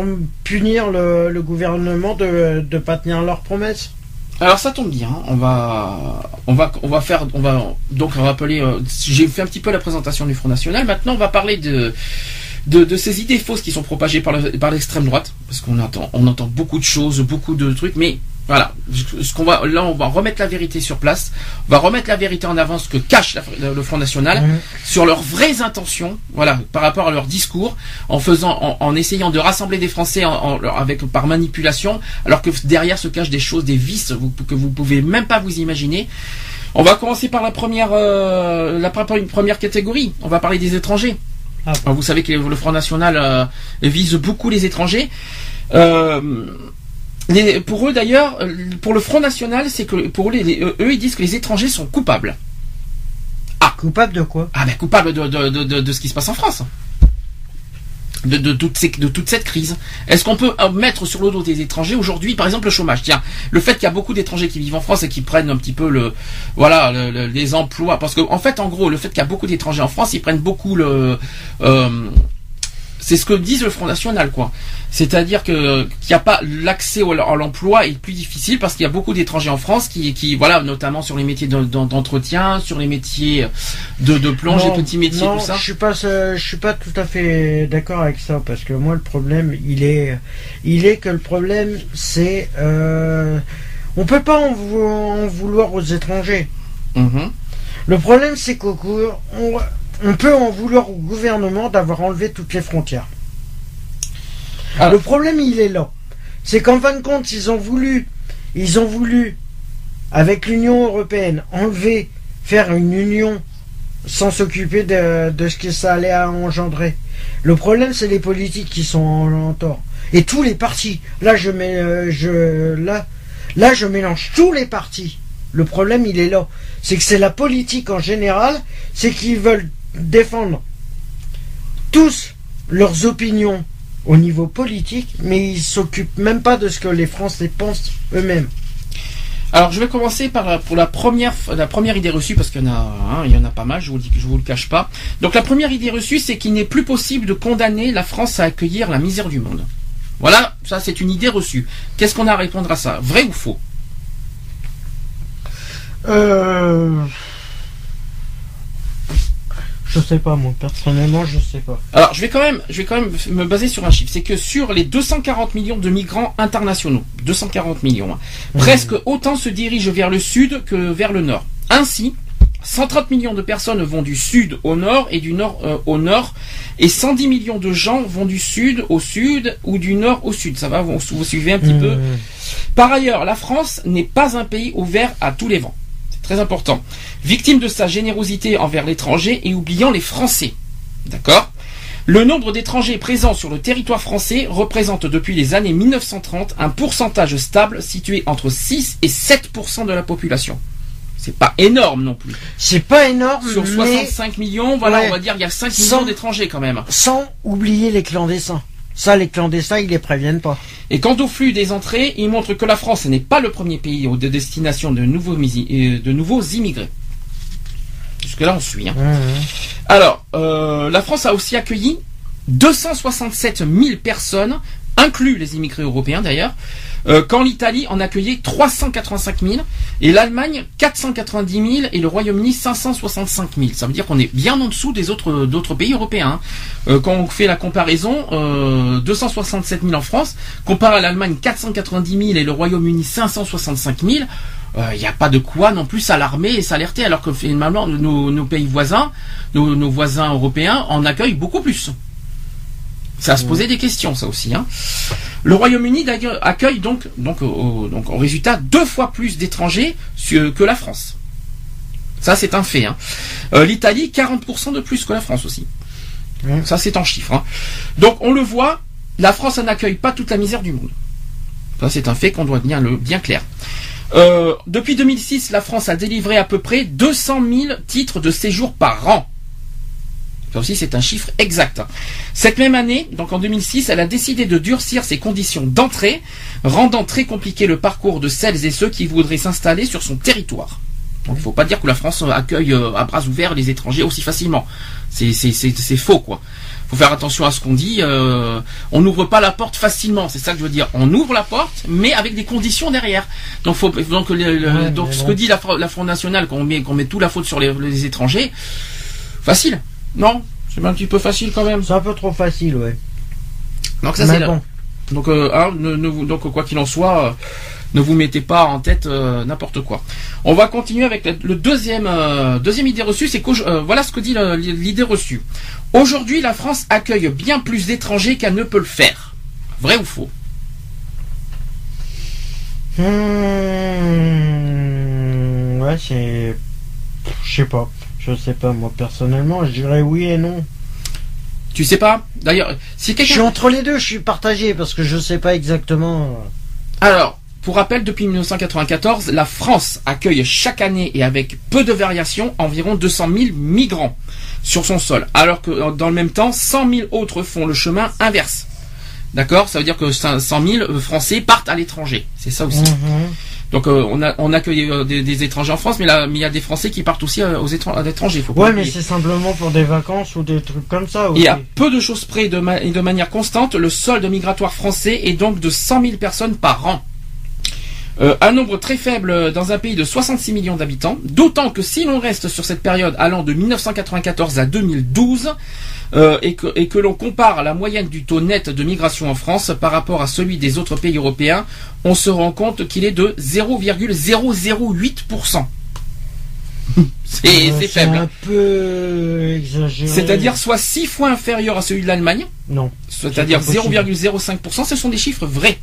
punir le, le gouvernement de ne pas tenir leurs promesses. Alors ça tombe bien, on va, on va, on va faire, on va donc on va appeler. euh, J'ai fait un petit peu la présentation du Front National. Maintenant, on va parler de de, de ces idées fausses qui sont propagées par le- par l'extrême droite, parce qu'on entend, on entend beaucoup de choses, beaucoup de trucs, mais voilà, ce qu'on va, là, on va remettre la vérité sur place, on va remettre la vérité en avant, ce que cache la- le Front National sur leurs vraies intentions, voilà, par rapport à leur discours, en faisant, en, en essayant de rassembler des Français en, en- avec par manipulation, alors que derrière se cachent des choses, des vices vous- que vous pouvez même pas vous imaginer. On va commencer par la première, euh, la première catégorie. On va parler des étrangers. Ah bon. Vous savez que le Front National euh, vise beaucoup les étrangers. Euh, les- pour eux d'ailleurs, euh, pour le Front National, c'est que pour eux, les- les- eux, ils disent que les étrangers sont coupables. Coupable de quoi? Ah ben coupable de, de, de, de, de ce qui se passe en France. De, toute cette crise. Est-ce qu'on peut euh, mettre sur le dos des étrangers aujourd'hui, par exemple, le chômage? Tiens, le fait qu'il y a beaucoup d'étrangers qui vivent en France et qui prennent un petit peu le, voilà, le- le- les emplois, parce que en fait, en gros, le fait qu'il y a beaucoup d'étrangers en France, ils prennent beaucoup le, euh, c'est ce que disent le Front National, quoi. C'est-à-dire que qu'il n'y a pas l'accès à l'emploi est plus difficile parce qu'il y a beaucoup d'étrangers en France qui, qui, voilà, notamment sur les métiers de- de- d'entretien, sur les métiers de, de plonge, Non, les petits métiers, non, tout ça. Je suis pas, euh, je suis pas tout à fait d'accord avec ça parce que moi le problème, il est, il est que le problème, c'est, euh, on peut pas en, vou- en vouloir aux étrangers. Mhm. Le problème, c'est qu'au cours, on, on peut en vouloir au gouvernement d'avoir enlevé toutes les frontières. Ah. Le problème, il est là. C'est qu'en fin de compte, ils ont voulu, ils ont voulu, avec l'Union européenne, enlever, faire une union sans s'occuper de, de ce que ça allait engendrer. Le problème, c'est les politiques qui sont en, en tort. Et tous les partis. Là, je mets, euh, je, là, là, je mélange tous les partis. Le problème, il est là. C'est que c'est la politique en général, c'est qu'ils veulent défendre tous leurs opinions au niveau politique, mais ils s'occupent même pas de ce que les Français pensent eux-mêmes. Alors je vais commencer par la, pour la première la première idée reçue parce qu'il y en a hein, il y en a pas mal je vous le dis je vous le cache pas. Donc la première idée reçue c'est qu'il n'est plus possible de condamner la France à accueillir la misère du monde. Voilà ça c'est une idée reçue. Qu'est-ce qu'on a à répondre à ça? Vrai ou faux? Euh... Je sais pas, moi, personnellement, je sais pas. alors je vais quand même je vais quand même me baser sur un chiffre c'est que sur les 240 millions de migrants internationaux 240 millions hein, presque autant se dirigent vers le sud que vers le nord ainsi 130 millions de personnes vont du sud au nord et du nord euh, au nord et 110 millions de gens vont du sud au sud ou du nord au sud. Ça va, vous, vous suivez un petit peu. Par ailleurs, la France n'est pas un pays ouvert à tous les vents. Très important. Victime de sa générosité envers l'étranger et oubliant les Français. D'accord? Le nombre d'étrangers présents sur le territoire français représente depuis les années 1930 un pourcentage stable situé entre 6 et 7% de la population. C'est pas énorme non plus. C'est pas énorme, Sur mais 65 millions, voilà, Ouais. on va dire il y a 5 Sans- millions d'étrangers quand même. sans oublier les clandestins. Ça, les clandestins, ils les préviennent pas. Et quant au flux des entrées, il montre que la France n'est pas le premier pays de destination de nouveaux, euh, de nouveaux immigrés. Jusque-là, on suit. hein. Alors, euh, la France a aussi accueilli 267 000 personnes, inclus les immigrés européens d'ailleurs, euh, quand l'Italie en accueillait 385 000 et l'Allemagne 490 000 et le Royaume-Uni 565 000. Ça veut dire qu'on est bien en dessous des autres pays européens. hein. Euh, quand on fait la comparaison, euh, 267 000 en France, comparé à l'Allemagne 490 000 et le Royaume-Uni 565 000. Il n'y a pas de quoi non plus s'alarmer et s'alerter, alors que finalement nos, pays voisins, nos voisins européens en accueillent beaucoup plus. Ça se poser des questions, ça aussi. Hein. Le Royaume-Uni accueille donc, donc, au, donc au résultat deux fois plus d'étrangers que la France. Ça c'est un fait. Hein. Euh, L'Italie 40% de plus que la France aussi. Ça c'est en chiffres. hein. Donc on le voit, la France n'accueille pas toute la misère du monde. Ça c'est un fait qu'on doit bien le bien clair. Euh, depuis 2006, la France a délivré à peu près 200 000 titres de séjour par an. Aussi, c'est un chiffre exact. Cette même année, donc en 2006, elle a décidé de durcir ses conditions d'entrée, rendant très compliqué le parcours de celles et ceux qui voudraient s'installer sur son territoire. Donc, il ne faut pas dire que la France accueille euh, à bras ouverts les étrangers aussi facilement. C'est faux, quoi. faut faire attention à ce qu'on dit. euh, on n'ouvre pas la porte facilement, c'est ça que je veux dire. On ouvre la porte, mais avec des conditions derrière. Donc, faut, donc, le- le- Ouais, donc ce bon. que dit la, Fro- la Front National, qu'on met, qu'on met tout la faute sur les, les étrangers, facile. Non, c'est un petit peu facile quand même. C'est un peu trop facile, ouais. Donc ça c'est là. bon. Donc, euh, hein, ne, ne vous- donc quoi qu'il en soit, euh, ne vous mettez pas en tête euh, n'importe quoi. On va continuer avec le, le deuxième euh, deuxième idée reçue, c'est que voilà ce que dit l'idée reçue. Aujourd'hui, la France accueille bien plus d'étrangers qu'elle ne peut le faire. Vrai ou faux? Hmm, ouais, c'est. Je sais pas. Je sais pas, moi personnellement, je dirais oui et non. Tu sais pas D'ailleurs, si Je suis quelqu'un entre les deux, je suis partagé parce que je sais pas exactement. Alors, pour rappel, depuis 1994, la France accueille chaque année et avec peu de variations environ 200 000 migrants sur son sol, alors que euh, dans le même temps, 100 000 autres font le chemin inverse. D'accord? Ça veut dire que 100 000 Français partent à l'étranger. C'est ça aussi. Mhm. Donc euh, on, a, on accueille euh, des, des étrangers en France, mais là, il y a des Français qui partent aussi euh, aux étran- à l'étranger. Faut Ouais, mais c'est simplement pour des vacances ou des trucs comme ça. Et aussi. à peu de choses près et de, ma- de manière constante, le solde migratoire français est donc de 100 000 personnes par an. Un nombre très faible dans un pays de 66 millions d'habitants, d'autant que si l'on reste sur cette période allant de 1994 à 2012, euh, et que, et que l'on compare la moyenne du taux net de migration en France par rapport à celui des autres pays européens, on se rend compte qu'il est de 0,008%. C'est Euh, c'est faible. un peu exagéré. C'est-à-dire soit 6 fois inférieur à celui de l'Allemagne, Non. c'est-à-dire C'est pas possible. 0,05%, ce sont des chiffres vrais.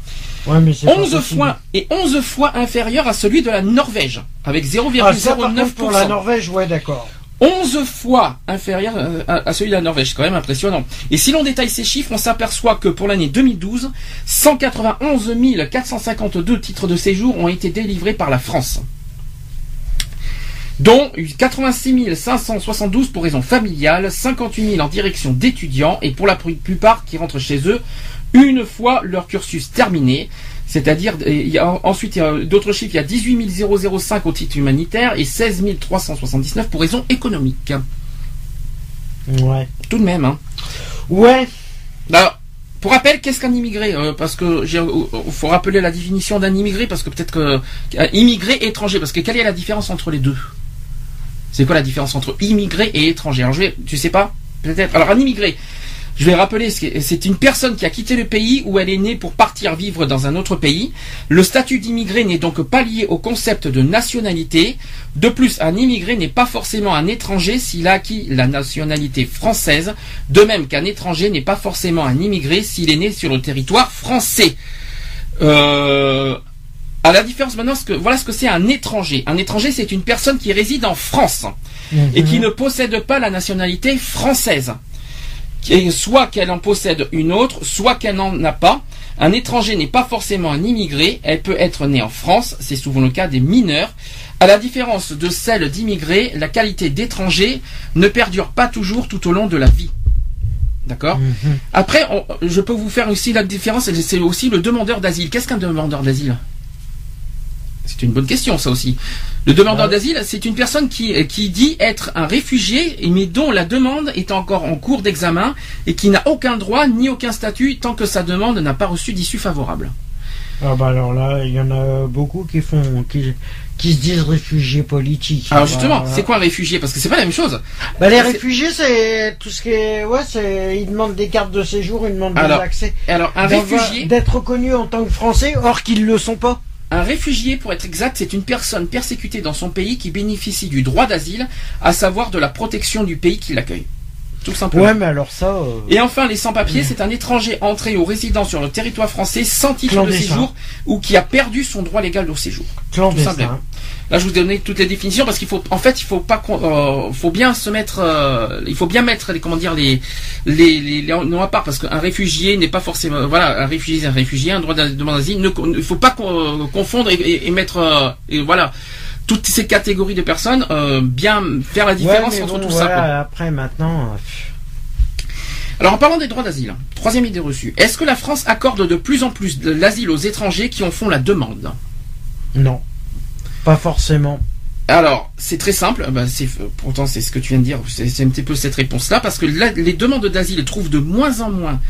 Ouais, mais c'est pas 11 possible. fois et 11 fois inférieur à celui de la Norvège, avec Ah, ça, par contre, pour la 0,09%. Norvège, ouais, d'accord. 11 fois inférieur euh, à, celui de la Norvège, c'est quand même impressionnant. Et si l'on détaille ces chiffres, on s'aperçoit que pour l'année 2012, 191 452 titres de séjour ont été délivrés par la France dont 86 572 pour raison familiale, 58 000 en direction d'étudiants et pour la plupart qui rentrent chez eux une fois leur cursus terminé. C'est-à-dire, ensuite, il y a d'autres chiffres, il y a 18 005 au titre humanitaire et 16 379 pour raison économique. Ouais. Tout de même. Hein. Ouais. Alors, pour rappel, qu'est-ce qu'un immigré Euh, Parce que il faut rappeler la définition d'un immigré, parce que peut-être que immigré et étranger, parce que quelle est la différence entre les deux? C'est quoi la différence entre immigré et étranger? Alors, je vais, tu sais pas? Peut-être. Alors, un immigré. Je vais rappeler, c'est c'est une personne qui a quitté le pays où elle est née pour partir vivre dans un autre pays. Le statut d'immigré n'est donc pas lié au concept de nationalité. De plus, un immigré n'est pas forcément un étranger s'il a acquis la nationalité française, de même qu'un étranger n'est pas forcément un immigré s'il est né sur le territoire français. Euh, à la différence maintenant, ce que, voilà ce que c'est un étranger. Un étranger, c'est une personne qui réside en France et qui ne possède pas la nationalité française. Qui- Soit qu'elle en possède une autre, soit qu'elle n'en a pas. Un étranger n'est pas forcément un immigré, elle peut être née en France, c'est souvent le cas des mineurs. À la différence de celle d'immigré, la qualité d'étranger ne perdure pas toujours tout au long de la vie. D'accord Mhm. Après, on- je peux vous faire aussi la différence, c'est aussi le demandeur d'asile. Qu'est-ce qu'un demandeur d'asile? C'est une bonne question, ça aussi. Le demandeur Ouais. d'asile, c'est une personne qui, qui dit être un réfugié, mais dont la demande est encore en cours d'examen et qui n'a aucun droit ni aucun statut tant que sa demande n'a pas reçu d'issue favorable. Ah bah alors là, il y en a beaucoup qui font, qui, qui se disent réfugiés politiques. Alors justement, Bah, c'est quoi un réfugié? Parce que c'est pas la même chose. Bah les réfugiés, c'est tout ce qui est, ouais, c'est, ils demandent des cartes de séjour, ils demandent Alors, des accès. Alors un réfugié, D'être reconnus en tant que Français, or qu'ils le sont pas. Un réfugié pour être exact, c'est une personne persécutée dans son pays qui bénéficie du droit d'asile, à savoir de la protection du pays qui l'accueille. Tout simplement. Ouais, mais alors ça. euh, Et enfin, les sans-papiers, c'est un étranger entré ou résident sur le territoire français sans titre de séjour ou qui a perdu son droit légal au séjour. clandestin. simplement. Là, je vous donnais toutes les définitions parce qu'il faut, en fait, il faut pas, euh, faut bien se mettre, euh, il faut bien mettre les, comment dire, les, les, les, les noms à part parce qu'un réfugié n'est pas forcément, voilà, un réfugié, c'est un réfugié, un droit de demande d'asile, ne, il faut pas con- confondre et, et- et mettre, euh, et voilà, toutes ces catégories de personnes, euh, bien faire la différence Ouais, entre bon, tout ça. quoi. Après, maintenant. euh, Alors en parlant des droits d'asile, troisième idée reçue, est-ce que la France accorde de plus en plus de l'asile aux étrangers qui en font la demande? Non. Pas forcément. Alors c'est très simple, bah, c'est pourtant c'est ce que tu viens de dire, c'est un petit peu cette réponse-là, parce que les demandes d'asile trouvent de moins en moins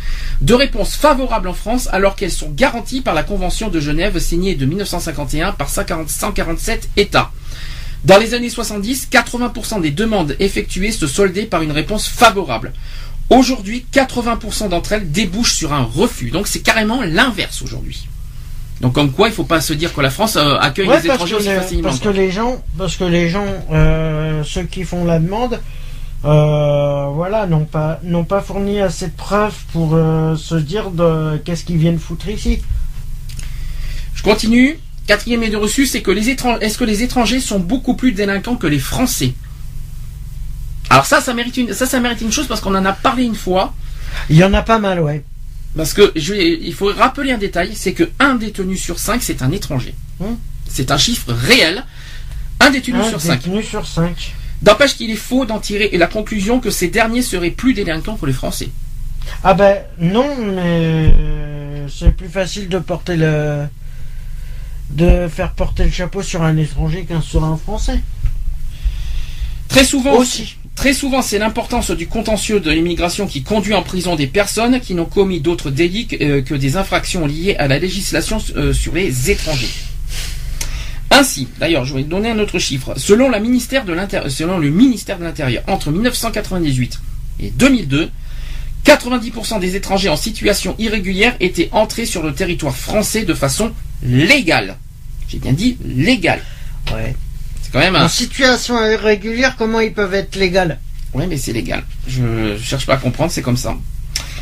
de réponses favorables en France, alors qu'elles sont garanties par la Convention de Genève signée de 1951 par 140 147 États. Dans les années 70, 80% des demandes effectuées se soldaient par une réponse favorable. Aujourd'hui, 80% d'entre elles débouchent sur un refus. Donc c'est carrément l'inverse aujourd'hui. Donc comme quoi, il ne faut pas se dire que la France euh, accueille Ouais, les étrangers que, aussi les, facilement. parce que les gens, parce que les gens, euh, ceux qui font la demande, euh, voilà, n'ont pas, n'ont pas fourni assez de preuves pour se dire de qu'est-ce qu'ils viennent foutre ici. Je continue. Quatrième idée reçue, c'est que les étrangers, est-ce que les étrangers sont beaucoup plus délinquants que les Français? Alors ça, ça mérite une, ça, ça mérite une chose parce qu'on en a parlé une fois. Il y en a pas mal, ouais. Parce que je il faut rappeler un détail, c'est que un détenu sur cinq, c'est un étranger. Hmm. C'est un chiffre réel. Un détenu Un sur cinq. détenu sur cinq. N'empêche qu'il est faux d'en tirer la conclusion que ces derniers seraient plus délinquants que les Français. Ah ben non, mais euh, c'est plus facile de porter le, de faire porter le chapeau sur un étranger qu'un sur un Français. Très souvent Aussi. Très souvent, c'est l'importance du contentieux de l'immigration qui conduit en prison des personnes qui n'ont commis d'autres délits que, euh, des infractions liées à la législation euh, sur les étrangers. Ainsi, d'ailleurs, je vais donner un autre chiffre. Selon, le ministère de l'Intérieur, entre 1998 et 2002, 90% des étrangers en situation irrégulière étaient entrés sur le territoire français de façon légale. J'ai bien dit légale. C'est quand même un... En situation irrégulière, comment ils peuvent être légaux Oui, mais c'est légal. Je, je cherche pas à comprendre, c'est comme ça.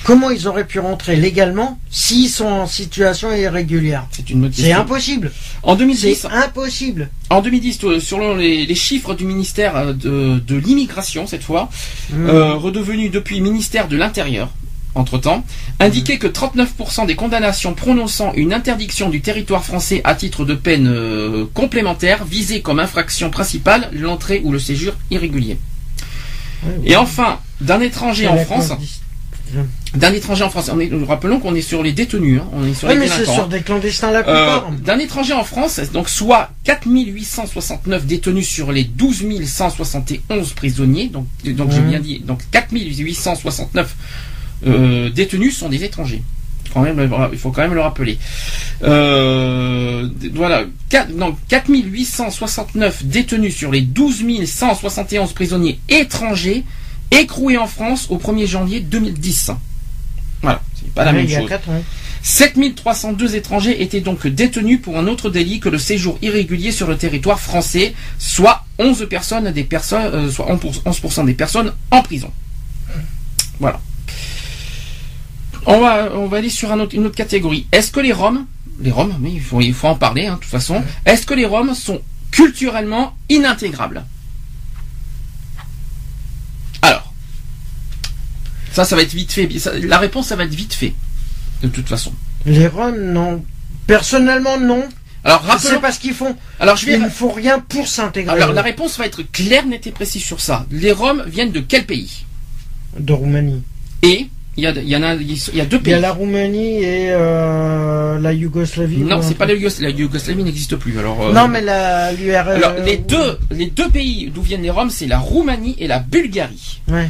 Comment ils auraient pu rentrer légalement s'ils sont en situation irrégulière C'est une autre C'est impossible. En 2010, C'est impossible. en 2010, euh, selon les, les chiffres du ministère euh, de, de l'immigration cette fois, Mmh. euh, redevenu depuis ministère de l'Intérieur, entre-temps, indiquait que 39% des condamnations prononçant une interdiction du territoire français à titre de peine euh, complémentaire visaient comme infraction principale l'entrée ou le séjour irrégulier. Et enfin, d'un étranger en France, d'un étranger en France, on est, nous rappelons qu'on est sur les détenus, hein, on est sur les mais c'est sur des clandestins la Euh, plupart. d'un étranger en France, donc soit 4869 détenus sur les 12 171 prisonniers, donc, donc j'ai Mhm. bien dit, donc 4869 euh, détenus sont des étrangers. Quand même, le- il faut quand même le rappeler. Euh, voilà, quatre- donc 4869 détenus sur les 12 171 prisonniers étrangers écroués en France au 1er janvier 2010. Voilà, c'est pas la même il y a chose. quatre ans. 7302 étrangers étaient donc détenus pour un autre délit que le séjour irrégulier sur le territoire français, soit 11 personnes des personnes, euh, soit 11% des personnes en prison. Voilà. On va, on va aller sur un autre- une autre catégorie. Est-ce que les Roms, les Roms, mais il faut, il faut en parler, hein, de toute façon, est-ce que les Roms sont culturellement inintégrables? Alors, ça, ça va être vite fait. Ça- La réponse, ça va être vite fait, de toute façon. Les Roms, non. Personnellement, non. Alors, C'est rappelons. parce qu'ils font. Alors, je vais. Ne font rien pour s'intégrer. Alors, la réponse va être claire, nette et précise sur ça. Les Roms viennent de quel pays? De Roumanie. Et il y, a, il y en a, il y a deux Il y pays. a la Roumanie et euh, la Yougoslavie. Non, c'est pas la Yougoslavie. La Yougoslavie n'existe plus. Alors. euh, Non, mais la l'URL. Alors, les deux, les deux pays d'où viennent les Roms, c'est la Roumanie et la Bulgarie. Ouais.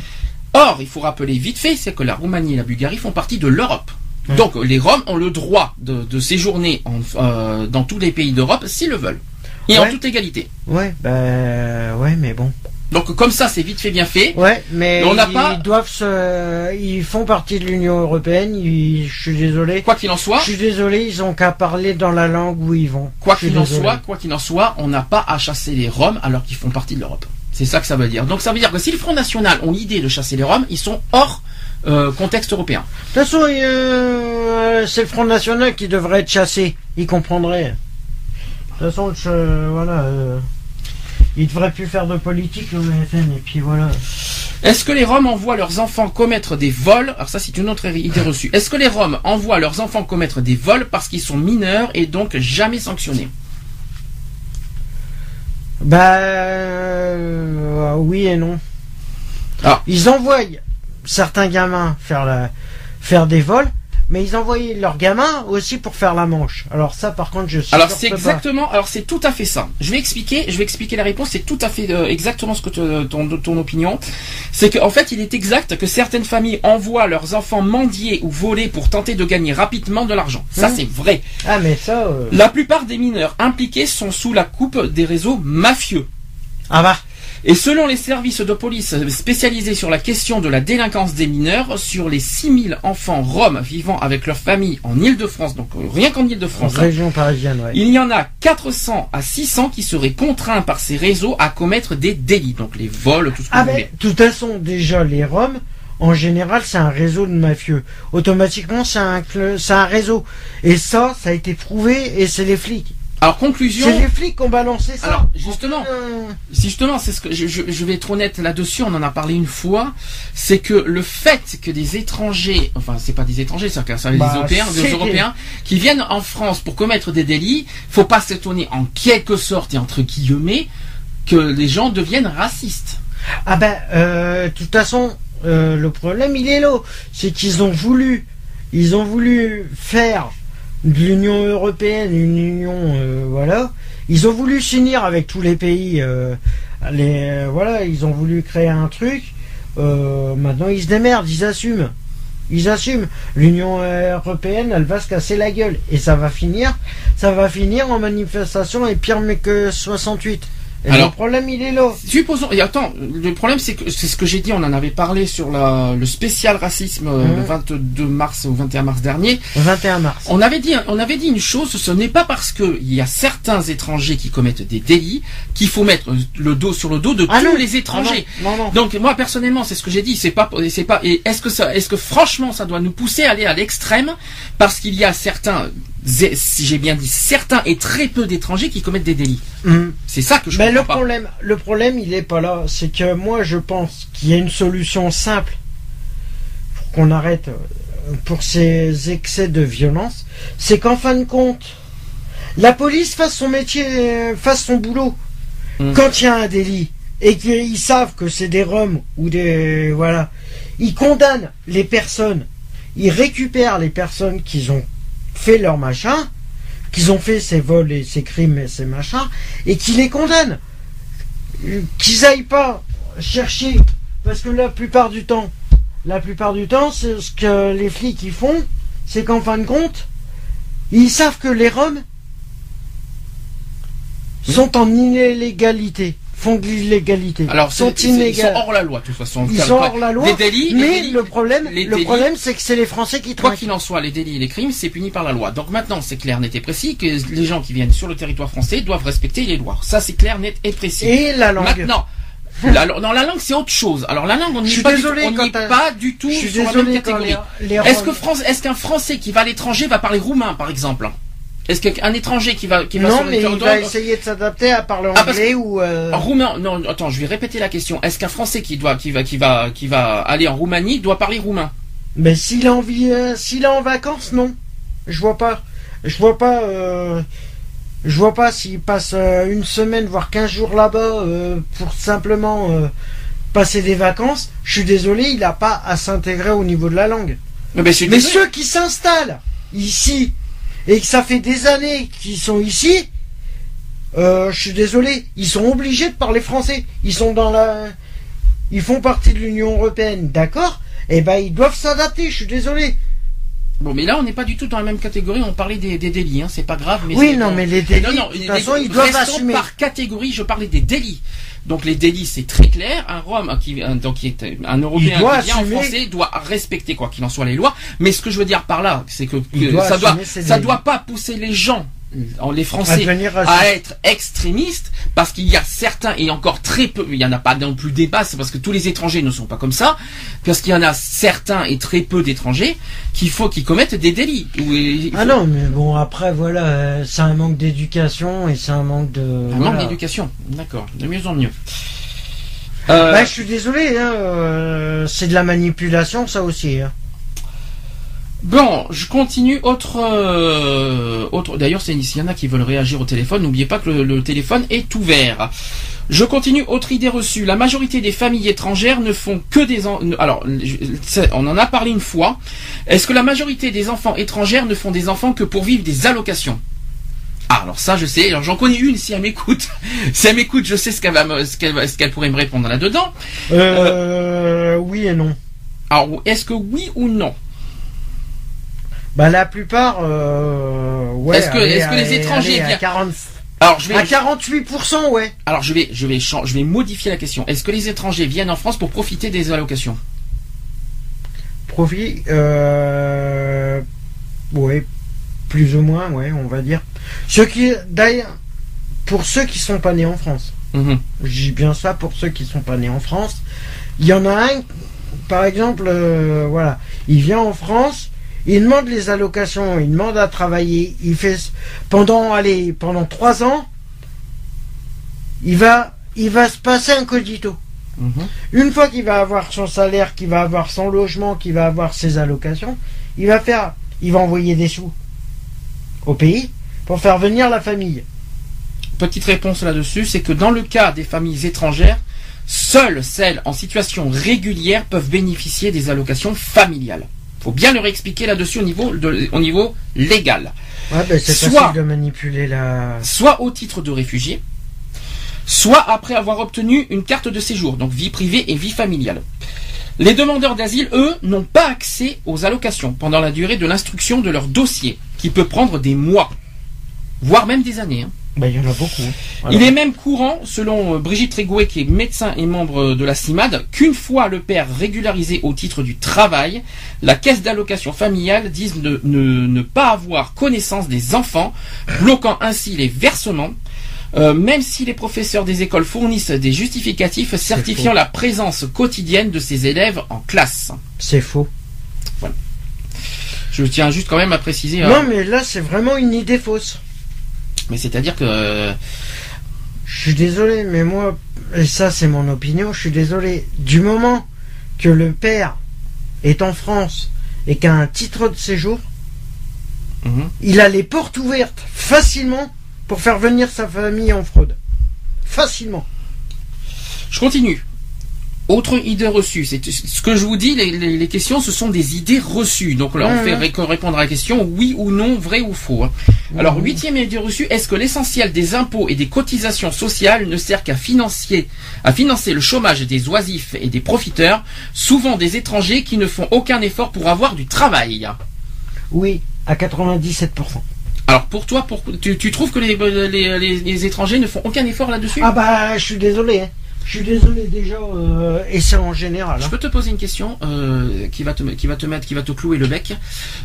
Or, il faut rappeler vite fait, c'est que la Roumanie et la Bulgarie font partie de l'Europe. Donc les Roms ont le droit de, de séjourner en, euh, dans tous les pays d'Europe s'ils le veulent. Et en toute égalité. Ouais, bah ouais, mais bon. Donc comme ça, c'est vite fait, bien fait. Ouais, mais on ils pas- doivent se, ils font partie de l'Union européenne. ils- Je suis désolé. Quoi qu'il en soit, Je suis désolé, ils ont qu'à parler dans la langue où ils vont. quoi qu'il en soit, quoi qu'il en soit, on n'a pas à chasser les Roms alors qu'ils font partie de l'Europe. C'est ça que ça veut dire. Donc ça veut dire que si le Front National ont l'idée de chasser les Roms, ils sont hors euh, contexte européen. De toute façon, euh, c'est le Front National qui devrait être chassé. Ils comprendraient. De toute façon, voilà. Euh, ils devraient plus faire de politique, le FN, et puis voilà. Est-ce que les Roms envoient leurs enfants commettre des vols? Alors ça c'est une autre idée reçue. Est-ce que les Roms envoient leurs enfants commettre des vols parce qu'ils sont mineurs et donc jamais sanctionnés? Bah, euh, oui et non. Ah. Ils envoient certains gamins faire la, faire des vols, mais ils envoient leurs gamins aussi pour faire la manche. Alors ça, par contre, je suis Alors c'est exactement, alors c'est tout à fait ça. Je vais expliquer, je vais expliquer la réponse. C'est tout à fait euh, exactement ce que te- ton, ton opinion. C'est qu'en fait, il est exact que certaines familles envoient leurs enfants mendier ou voler pour tenter de gagner rapidement de l'argent. Ça Mmh. c'est vrai. Ah, mais ça. euh, La plupart des mineurs impliqués sont sous la coupe des réseaux mafieux. Ah bah. Et selon les services de police spécialisés sur la question de la délinquance des mineurs, sur les 6000 enfants roms vivant avec leur famille en Ile-de-France, donc rien qu'en En Ile-de-France, hein, région parisienne, ouais. il y en a 400 à 600 qui seraient contraints par ces réseaux à commettre des délits, donc les vols, tout ce que Ah vous ben, voulez. de toute façon, déjà, les Roms, en général, c'est un réseau de mafieux. Automatiquement, c'est un, un réseau. Et ça, ça a été prouvé, et c'est les flics. Alors conclusion, C'est les flics qui ont balancé ça. Alors, justement. Euh, si justement, c'est ce que je, je- je vais être honnête là-dessus, on en a parlé une fois, c'est que le fait que des étrangers, enfin c'est pas des étrangers, c'est que c'est des Bah, Européens, c'est des des- Européens qui viennent en France pour commettre des délits, faut pas s'étonner en quelque sorte et entre guillemets que les gens deviennent racistes. Ah ben, euh, de toute façon, euh, le problème, il est là. C'est qu'ils ont voulu, ils ont voulu faire de l'Union européenne une union, euh, voilà. Ils ont voulu s'unir avec tous les pays. euh, les, euh, voilà, ils ont voulu créer un truc. Maintenant, ils se démerdent, ils assument. Ils assument. L'Union européenne, elle va se casser la gueule. Et ça va finir, ça va finir en manifestation et pire que 68. Et Alors- le problème, il est là. Supposons, et attends, le problème c'est que c'est ce que j'ai dit, on en avait parlé sur la, le spécial racisme euh, Mhm. le 22 mars ou 21 mars dernier. 21 mars. On avait dit, on avait dit une chose, ce n'est pas parce que il y a certains étrangers qui commettent des délits qu'il faut mettre le dos sur le dos de Ah tous non. les étrangers. Ah non, non, non. Donc moi personnellement, c'est ce que j'ai dit, c'est pas, c'est pas. Et est-ce que ça, est-ce que franchement, ça doit nous pousser à aller à l'extrême parce qu'il y a certains, si j'ai bien dit, certains et très peu d'étrangers qui commettent des délits? Hum. C'est ça que je comprends le pas. problème, le problème, il est pas là. C'est que moi, je pense qu'il y a une solution simple pour qu'on arrête euh, pour ces excès de violence. C'est qu'en fin de compte, la police fasse son métier, euh, fasse son boulot. Hum. Quand il y a un délit et qu'ils savent que c'est des Roms ou des voilà, ils condamnent les personnes, ils récupèrent les personnes qui ont fait leur machin, qu'ils ont fait ces vols et ces crimes et ces machins, et qu'ils les condamnent. Qu'ils aillent pas chercher, parce que la plupart du temps, la plupart du temps, c'est ce que les flics ils font, c'est qu'en fin de compte, ils savent que les Roms sont en illégalité, font de l'illégalité, Alors sont ils sont hors la loi de toute façon. Ils sont hors la loi, Les délits, les mais délits- le problème, les le problème, c'est que c'est les Français qui Quoi qu'il en soit, les délits et les crimes, c'est puni par la loi. Donc maintenant, c'est clair, net et précis que les gens qui viennent sur le territoire français doivent respecter les lois. Ça, c'est clair, net et précis. Et la langue. Maintenant, la, non, la langue, c'est autre chose. Alors la langue, on Je n'y suis est pas, désolé du, tout- on pas du tout Je suis sur la même catégorie. les, Est-ce qu'un Français qui va à l'étranger va parler roumain, par exemple? Est-ce qu'un étranger qui va, qui va non, mais il va essayer de s'adapter à parler Ah, anglais ou. euh, roumain, non, attends, je vais répéter la question. Est-ce qu'un Français qui doit, qui va, qui va, qui va aller en Roumanie doit parler roumain? Mais s'il a envie, euh, s'il est en vacances, non. Je vois pas. Je vois pas. euh, Je vois pas s'il passe une semaine, voire 15 jours là-bas pour simplement passer des vacances. Je suis désolé, il n'a pas à s'intégrer au niveau de la langue. Mais, ceux qui s'installent ici et que ça fait des années qu'ils sont ici, euh, je suis désolé, ils sont obligés de parler français. Ils sont dans la, ils font partie de l'Union européenne, d'accord? Eh ben ils doivent s'adapter. Je suis désolé. Bon, mais là, on n'est pas du tout dans la même catégorie. On parlait des, des délits, hein. c'est pas grave. Mais Oui, non, mais les délits, de toute façon, ils doivent assumer. par catégorie. Je parlais des délits. Donc les délits, c'est très clair. Un Rome qui, un, donc qui est un Européen doit qui vient en français doit respecter quoi qu'il en soit les lois. Mais ce que je veux dire par là, c'est que, Il que doit ça doit, ça doit pas pousser les gens, en- les Français, à être extrémistes parce qu'il y a certains et encore très peu, il y en a pas non plus des bas, c'est parce que tous les étrangers ne sont pas comme ça, parce qu'il y en a certains et très peu d'étrangers qu'il faut qu'ils commettent des délits. Ou- Ah faut- non, mais bon, après, voilà, euh, c'est un manque d'éducation et c'est un manque de. Un voilà. manque d'éducation, d'accord, de mieux en mieux. Euh, Bah, je suis désolé, hein, euh, c'est de la manipulation, ça aussi. hein. Bon, je continue. Autre, euh, autre. D'ailleurs, c'est- s'il y en a qui veulent réagir au téléphone, n'oubliez pas que le, le téléphone est ouvert. Je continue. Autre idée reçue. La majorité des familles étrangères ne font que des. en- Alors, on en a parlé une fois. Est-ce que la majorité des enfants étrangères ne font des enfants que pour vivre des allocations? Ah, alors ça, je sais. Alors, j'en connais une si elle m'écoute. si elle m'écoute, je sais ce qu'elle va, me- ce qu'elle, va- ce qu'elle pourrait me répondre là-dedans. Euh, oui et non. Alors, est-ce que oui ou non? Bah, la plupart, euh, ouais. Est-ce que- allez, est-ce que les allez, étrangers allez, à, viennent- 40 Alors, je vais. à 48%, ouais. Alors je vais, je vais, chan- je vais modifier la question. Est-ce que les étrangers viennent en France pour profiter des allocations? Profit, euh, ouais, plus ou moins, ouais, on va dire. Ceux qui, d'ailleurs, pour ceux qui sont pas nés en France, Mhm. je dis bien ça pour ceux qui sont pas nés en France, il y en a un, par exemple, euh, voilà, il vient en France, il demande les allocations, il demande à travailler, il fait pendant, allez, pendant trois ans, il va, il va se passer un. Mhm. Une fois qu'il va avoir son salaire, qu'il va avoir son logement, qu'il va avoir ses allocations, il va faire, il va envoyer des sous au pays pour faire venir la famille. Petite réponse là-dessus, c'est que dans le cas des familles étrangères, seules celles en situation régulière peuvent bénéficier des allocations familiales. Faut bien leur expliquer là-dessus au niveau, de- au niveau légal. Ouais, ben c'est Soit- de manipuler la. soit au titre de réfugié, soit après avoir obtenu une carte de séjour, donc vie privée et vie familiale. Les demandeurs d'asile, eux, n'ont pas accès aux allocations pendant la durée de l'instruction de leur dossier, qui peut prendre des mois, voire même des années. hein. Il y en a beaucoup. Voilà. Il est même courant, selon euh, Brigitte Régouet, qui est médecin et membre euh, de la CIMAD, qu'une fois le père régularisé au titre du travail, la caisse d'allocation familiale dise ne, ne- ne pas avoir connaissance des enfants, bloquant ainsi les versements, euh, même si les professeurs des écoles fournissent des justificatifs certifiant faux. la présence quotidienne de ces élèves en classe. C'est faux. Je tiens juste quand même à préciser, euh, Non, mais là, c'est vraiment une idée fausse. Mais c'est-à-dire que euh, Je suis désolé, mais moi, et ça, c'est mon opinion, je suis désolé. Du moment que le père est en France et qu'a un titre de séjour, mhm. il a les portes ouvertes facilement pour faire venir sa famille en fraude. Facilement. Je continue. Autre idée reçue, c'est ce que je vous dis, les, les- les questions, ce sont des idées reçues. Donc là, on Mhm. fait ré- répondre à la question oui ou non, vrai ou faux. hein. Alors, Mhm. huitième idée reçue, est-ce que l'essentiel des impôts et des cotisations sociales ne sert qu'à financer, à financer le chômage des oisifs et des profiteurs, souvent des étrangers qui ne font aucun effort pour avoir du travail? Oui, à 97%. Alors pour toi, pour, tu, tu trouves que les, les- les- les étrangers ne font aucun effort là-dessus? Ah bah, je suis désolé. Je suis désolé déjà, euh, et c'est en général. Je hein. peux te poser une question euh, qui va te qui va te mettre qui va te clouer le bec.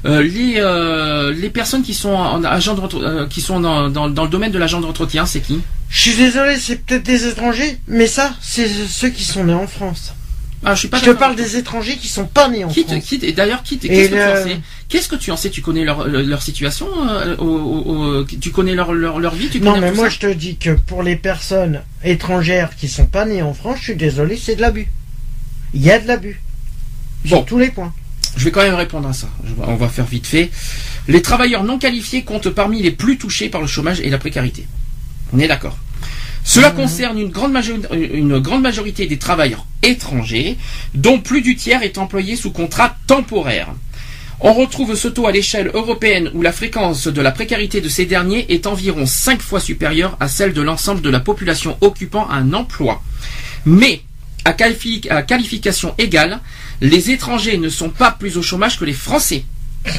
Euh, les euh, les personnes qui sont en agent de euh, qui sont dans, dans, dans le domaine de l'agent d'entretien, c'est qui? Je suis désolé, c'est peut-être des étrangers, mais ça, c'est ceux qui sont nés en France. Ah, je suis pas Je te parle des étrangers qui sont pas nés en Qui France. qui d'ailleurs qui qu'est-ce que tu en le- sais? Qu'est-ce que tu en sais? Tu connais leur leur situation euh, au- au- au- Tu connais leur leur, leur vie? Tu Non, mais moi je te dis que pour les personnes étrangères qui sont pas nées en France, je suis désolé, c'est de l'abus. Il y a de l'abus. Sur Bon. tous les points. Je vais quand même répondre à ça. On va faire vite fait. Les travailleurs non qualifiés comptent parmi les plus touchés par le chômage et la précarité. On est d'accord. Cela concerne une grande, majo- euh, une grande majorité des travailleurs étrangers, dont plus du tiers est employé sous contrat temporaire. On retrouve ce taux à l'échelle européenne où la fréquence de la précarité de ces derniers est environ 5 fois supérieure à celle de l'ensemble de la population occupant un emploi. Mais, à, à qualification égale, les étrangers ne sont pas plus au chômage que les Français.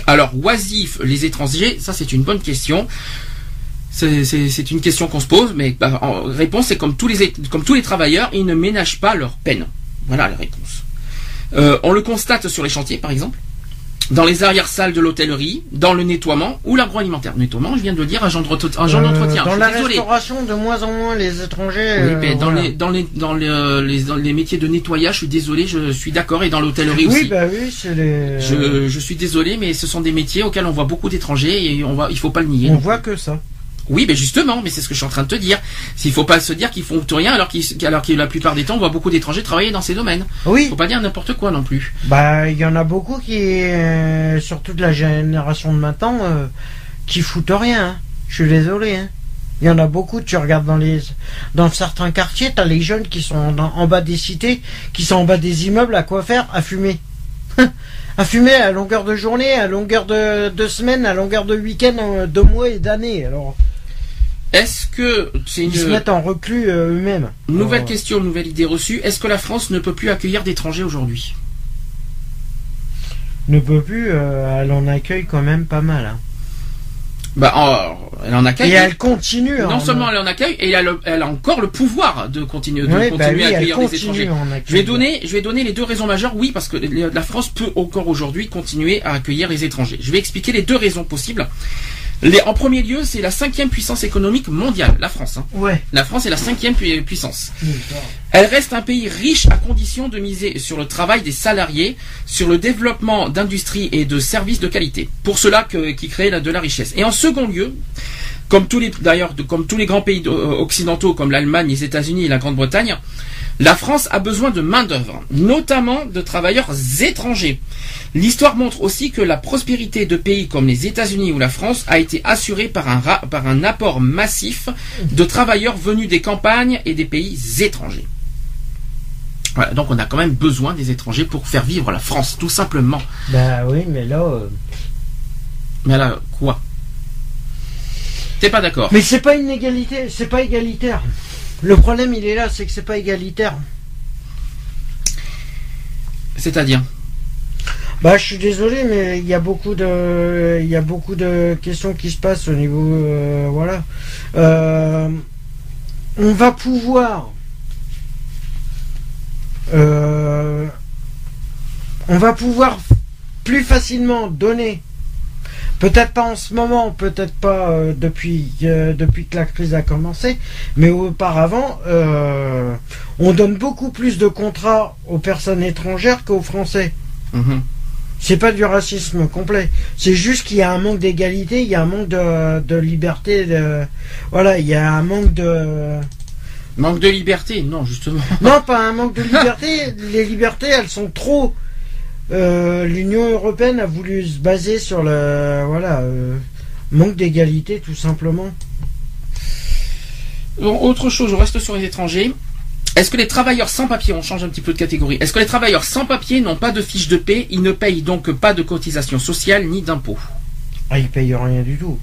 Alors, oisifs, les étrangers, ça c'est une bonne question. C'est- une question qu'on se pose, mais bah, en réponse, c'est comme tous les comme tous les travailleurs, ils ne ménagent pas leur peine. Voilà la réponse. Euh, on le constate sur les chantiers, par exemple, dans les arrière-salles de l'hôtellerie, dans le nettoiement ou l'agroalimentaire. Nettoiement, je viens de le dire, genre Euh, d'entretien. Dans la désolé. restauration, de moins en moins les étrangers. Oui, euh, dans voilà. les dans les dans les, les dans les métiers de nettoyage, je suis désolé, je suis d'accord, et dans l'hôtellerie Oui, aussi. bah oui, c'est les. Je, je suis désolé, mais ce sont des métiers auxquels on voit beaucoup d'étrangers et on va, il faut pas le nier. On voit que ça. Oui, mais justement, mais c'est ce que je suis en train de te dire. S'il faut pas se dire qu'ils font tout rien, alors qu'ils, alors que la plupart des temps, on voit beaucoup d'étrangers travailler dans ces domaines. Oui. Faut pas dire n'importe quoi non plus. Bah, il y en a beaucoup qui, euh, surtout de la génération de maintenant, euh, qui foutent rien. hein. Je suis désolé. hein. Il y en a beaucoup. Tu regardes dans les, dans certains quartiers, t'as les jeunes qui sont en, en bas des cités, qui sont en bas des immeubles, à quoi faire? À fumer. à fumer à longueur de journée, à longueur de, de semaine, à longueur de week-end, euh, de mois et d'années. Alors, Est-ce que c'est ils se une mettent en reclus euh, eux-mêmes. nouvelle Alors, question, nouvelle idée reçue Est-ce que la France ne peut plus accueillir d'étrangers aujourd'hui? Ne peut plus. euh, elle en accueille quand même pas mal. hein. Bah, en- elle en accueille. Et elle continue. non en- seulement elle en accueille, et elle, elle a encore le pouvoir de continuer, continuer bah oui, à accueillir des étrangers. Je vais donner, je vais donner les deux raisons majeures. Oui, parce que la France peut encore aujourd'hui continuer à accueillir les étrangers. Je vais expliquer les deux raisons possibles. Les- en premier lieu, c'est la cinquième puissance économique mondiale, la France. hein. Ouais. La France est la cinquième pu- puissance. Elle reste un pays riche à condition de miser sur le travail des salariés, sur le développement d'industries et de services de qualité. Pour cela que, qui crée de la richesse. Et en second lieu, comme tous les d'ailleurs comme tous les grands pays euh, occidentaux comme l'Allemagne, les États-Unis et la Grande-Bretagne, la France a besoin de main d'œuvre, notamment de travailleurs étrangers. L'histoire montre aussi que la prospérité de pays comme les États-Unis ou la France a été assurée par un, par un apport massif de travailleurs venus des campagnes et des pays étrangers. Voilà, donc on a quand même besoin des étrangers pour faire vivre la France, tout simplement. Bah oui, mais là. euh, Mais là, quoi? T'es pas d'accord? Mais c'est pas une égalité, c'est pas égalitaire. Le problème, il est là, c'est que c'est pas égalitaire. C'est-à-dire Bah, je suis désolé, mais il y a beaucoup de, il y a beaucoup de questions qui se passent au niveau, euh, voilà. Euh, on va pouvoir, euh, on va pouvoir plus facilement donner. Peut-être pas en ce moment, peut-être pas euh, depuis euh, depuis que la crise a commencé, mais auparavant, euh, on donne beaucoup plus de contrats aux personnes étrangères qu'aux Français. Mhm. C'est pas du racisme complet. C'est juste qu'il y a un manque d'égalité, il y a un manque de, de liberté. De... Voilà, il y a un manque de. Manque de liberté Non, justement. Non, pas un manque de liberté. Les libertés, elles sont trop. Euh, L'Union européenne a voulu se baser sur le. Voilà. euh, manque d'égalité, tout simplement. Bon, autre chose, je reste sur les étrangers. Est-ce que les travailleurs sans papier, on change un petit peu de catégorie, est-ce que les travailleurs sans papier n'ont pas de fiche de paie, ils ne payent donc pas de cotisation sociale ni d'impôts? Ah, ils payent rien du tout.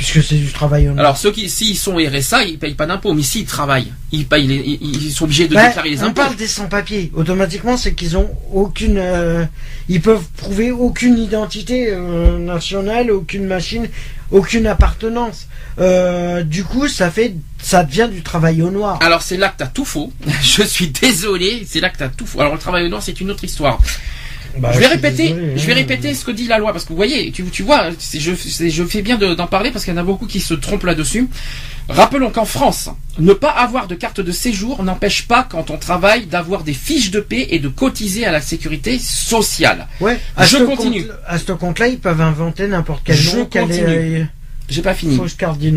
Puisque c'est du travail honnête. Alors ceux qui, s'ils sont RSA, ils payent pas d'impôts, mais s'ils travaillent, ils payent, les- ils, ils sont obligés de Bah, déclarer les on impôts. parle des sans-papiers. Automatiquement, c'est qu'ils ont aucune. euh, ils peuvent prouver aucune identité euh, nationale, aucune machine, aucune appartenance. Euh, du coup, ça fait, ça devient du travail au noir. Alors c'est là que t'as tout faux. Je suis désolé, c'est là que t'as tout faux. Alors le travail au noir, c'est une autre histoire. Bah, je vais répéter, désolé, je vais hein. répéter ce que dit la loi parce que vous voyez, tu, tu vois, je, je fais bien de- d'en parler parce qu'il y en a beaucoup qui se trompent là-dessus. Rappelons qu'en France, ne pas avoir de carte de séjour n'empêche pas quand on travaille d'avoir des fiches de paie et de cotiser à la sécurité sociale. Ouais. À Je continue. compte- à ce compte-là, ils peuvent inventer n'importe quel Je nom, quelle continue. euh, J'ai pas fini.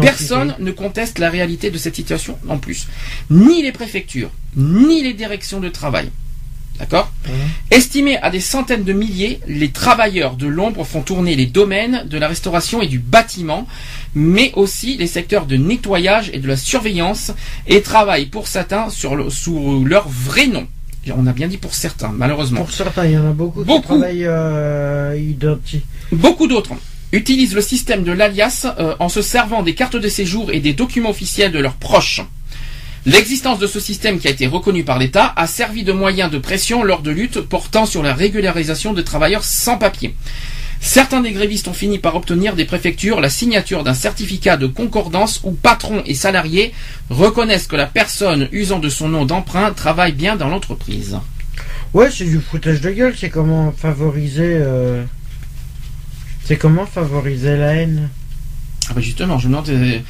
Personne ne conteste la réalité de cette situation en plus. Ni les préfectures, ni les directions de travail. D'accord Estimés à des centaines de milliers, les travailleurs de l'ombre font tourner les domaines de la restauration et du bâtiment, mais aussi les secteurs de nettoyage et de la surveillance, et travaillent pour certains sur le- sous leur vrai nom. On a bien dit pour certains, malheureusement. Pour certains, il y en a beaucoup, Beaucoup. qui travaillent euh, Beaucoup d'autres utilisent le système de l'alias euh, en se servant des cartes de séjour et des documents officiels de leurs proches. L'existence de ce système qui a été reconnu par l'État a servi de moyen de pression lors de luttes portant sur la régularisation de travailleurs sans papier. Certains des grévistes ont fini par obtenir des préfectures la signature d'un certificat de concordance où patron et salariés reconnaissent que la personne usant de son nom d'emprunt travaille bien dans l'entreprise. Ouais, c'est du foutage de gueule. C'est comment favoriser. euh, C'est comment favoriser la haine? Ah bah justement, je me demande,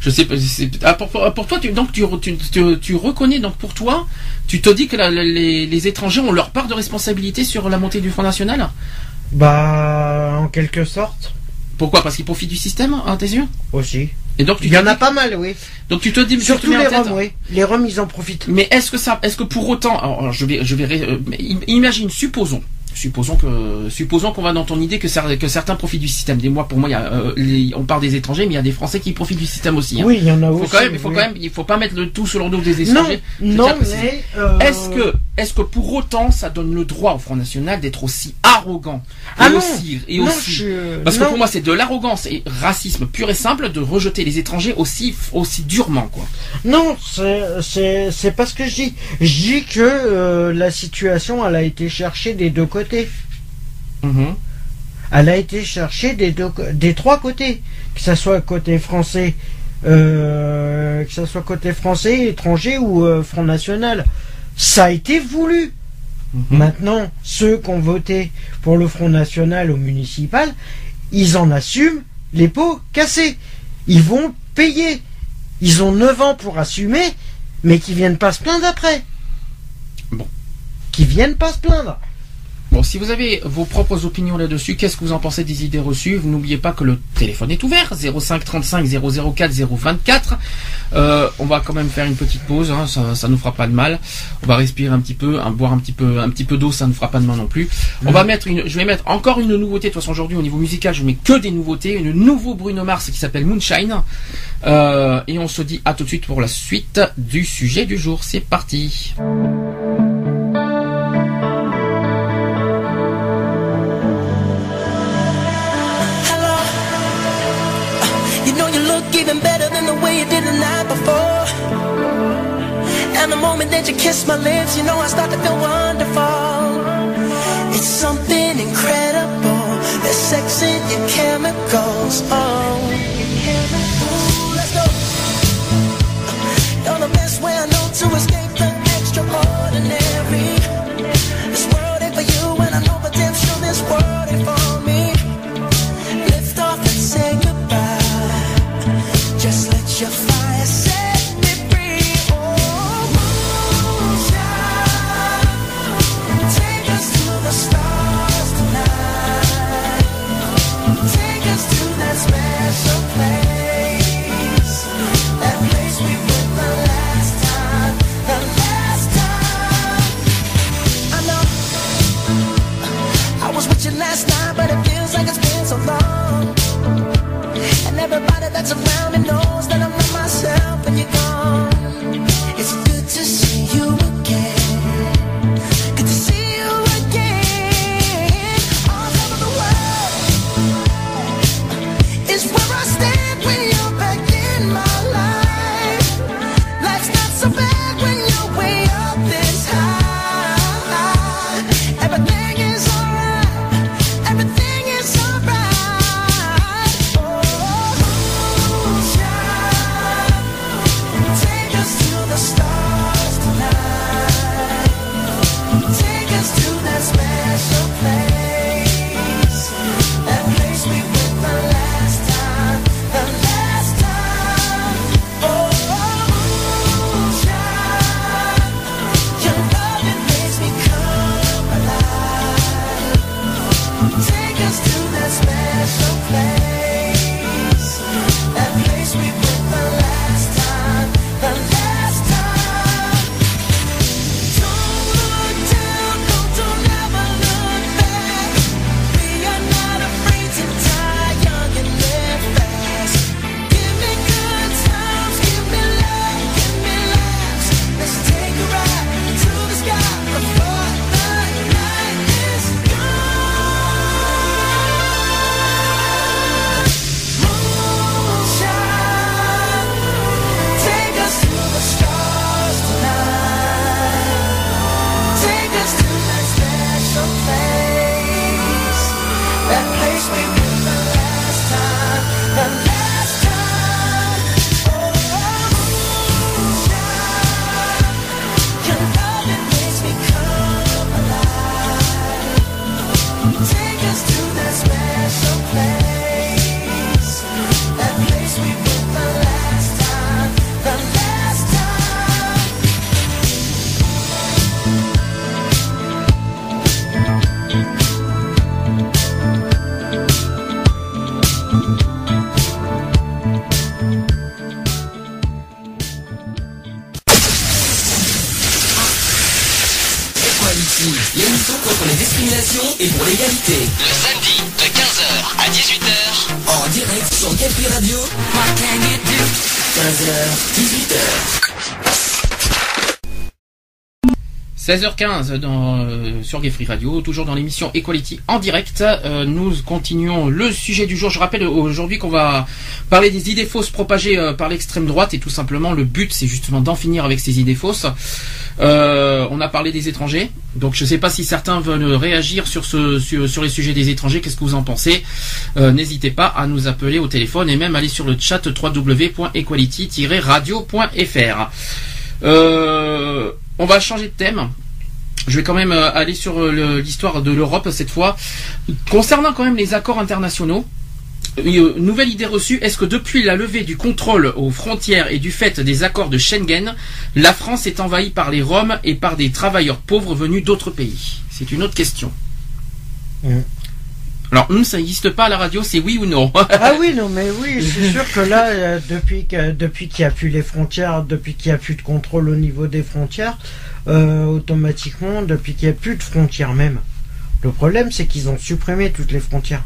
je sais pas, ah, pour, toi, tu, donc tu, tu, tu- tu reconnais donc pour toi, tu te dis que la- les, les étrangers ont leur part de responsabilité sur la montée du Front National? Bah, en quelque sorte, Pourquoi? Parce qu'ils profitent du système, à tes yeux? Aussi. Et donc tu Il y en a pas mal, oui. Donc tu te dis, Surtout les Roms, oui. Les Roms, ils en profitent. Mais est-ce que ça, est-ce que pour autant, alors, alors, je vais, je vais, ré- euh, imagine, supposons, supposons que, supposons qu'on va dans ton idée que, cer- que certains profitent du système. Des mois, pour moi, il y a, euh, les- on parle des étrangers, mais il y a des Français qui profitent du système aussi. hein. Oui, il y en a faut aussi. quand même, il faut oui. quand même, il faut pas mettre le tout sur le dos des Non, étrangers. Non, mais. euh, Est-ce que, est-ce que pour autant, ça donne le droit au Front National d'être aussi arrogant et Ah non aussi, et non, aussi, je- parce que non. pour moi, c'est de l'arrogance et racisme pur et simple de rejeter les étrangers aussi, aussi durement, quoi. Non, c'est- c'est c'est pas ce que je dis. Je dis que euh, la situation, elle a été cherchée des deux côtés. Mhm. Elle a été cherchée des, deux, co- des trois côtés. Que ça soit côté français, euh, que ça soit côté français, étranger ou euh, Front National. Ça a été voulu. Mhm. Maintenant, ceux qui ont voté pour le Front National au municipal, ils en assument les pots cassés. Ils vont payer. Ils ont 9 ans pour assumer, mais qui viennent pas se plaindre après. Bon. Qui viennent pas se plaindre. Bon, si vous avez vos propres opinions là-dessus, qu'est-ce que vous en pensez des idées reçues? N'oubliez pas que le téléphone est ouvert, 05 35 004 024. Euh, on va quand même faire une petite pause, hein, ça, ça nous fera pas de mal. On va respirer un petit peu, hein, boire un petit peu, un petit peu d'eau, ça ne fera pas de mal non plus. On va mettre une, je vais mettre encore une nouveauté. De toute façon, aujourd'hui, au niveau musical, je mets que des nouveautés. Une nouveau Bruno Mars qui s'appelle Moonshine. Euh, et on se dit à tout de suite pour la suite du sujet du jour. C'est parti. Even better than the way you did the night before. And the moment that you kiss my lips, you know I start to feel wonderful. It's something incredible. There's sex in your chemicals. Oh. 16h15 dans, euh, sur Gay Free Radio, toujours dans l'émission Equality en direct. Euh, nous continuons le sujet du jour. Je rappelle aujourd'hui qu'on va parler des idées fausses propagées euh, par l'extrême droite et tout simplement le but c'est justement d'en finir avec ces idées fausses. On a parlé des étrangers, donc je ne sais pas si certains veulent réagir sur, les sujets des étrangers. Qu'est-ce que vous en pensez? N'hésitez pas à nous appeler au téléphone et même aller sur le chat www.equality-radio.fr. on va changer de thème. Je vais quand même euh, aller sur euh, l'histoire de l'Europe cette fois. Concernant quand même les accords internationaux, euh, nouvelle idée reçue, est-ce que depuis la levée du contrôle aux frontières et du fait des accords de Schengen, la France est envahie par les Roms et par des travailleurs pauvres venus d'autres pays? C'est une autre question. Alors, hum, ça n'existe pas à la radio, c'est oui ou non Ah oui, non, mais oui, c'est sûr que là, euh, depuis que depuis qu'il n'y a plus les frontières, depuis qu'il n'y a plus de contrôle au niveau des frontières, euh, automatiquement, depuis qu'il n'y a plus de frontières même. Le problème, c'est qu'ils ont supprimé toutes les frontières.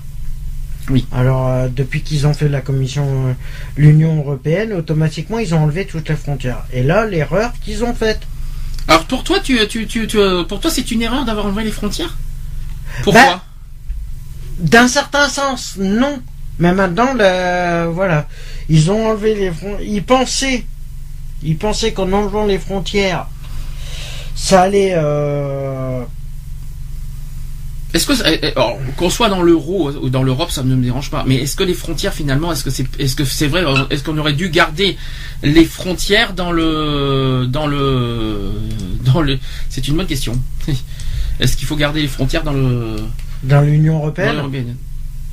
Oui. Alors, euh, depuis qu'ils ont fait la commission, l'Union européenne, automatiquement, ils ont enlevé toutes les frontières. Et là, l'erreur qu'ils ont faite. Alors pour toi, tu, tu, tu, tu, pour toi, c'est une erreur d'avoir enlevé les frontières? Pourquoi Bah, D'un certain sens, non. Mais maintenant, voilà, ils ont enlevé les frontières. Ils pensaient, ils pensaient qu'en enlevant les frontières, ça allait. euh, Est-ce que euh, alors, qu'on soit dans l'euro ou dans l'Europe, ça ne me dérange pas. Mais est-ce que les frontières finalement, est-ce que c'est, est-ce que c'est vrai, euh, est-ce qu'on aurait dû garder les frontières dans le, dans le, dans le, c'est une bonne question. Est-ce qu'il faut garder les frontières dans le, dans l'Union européenne.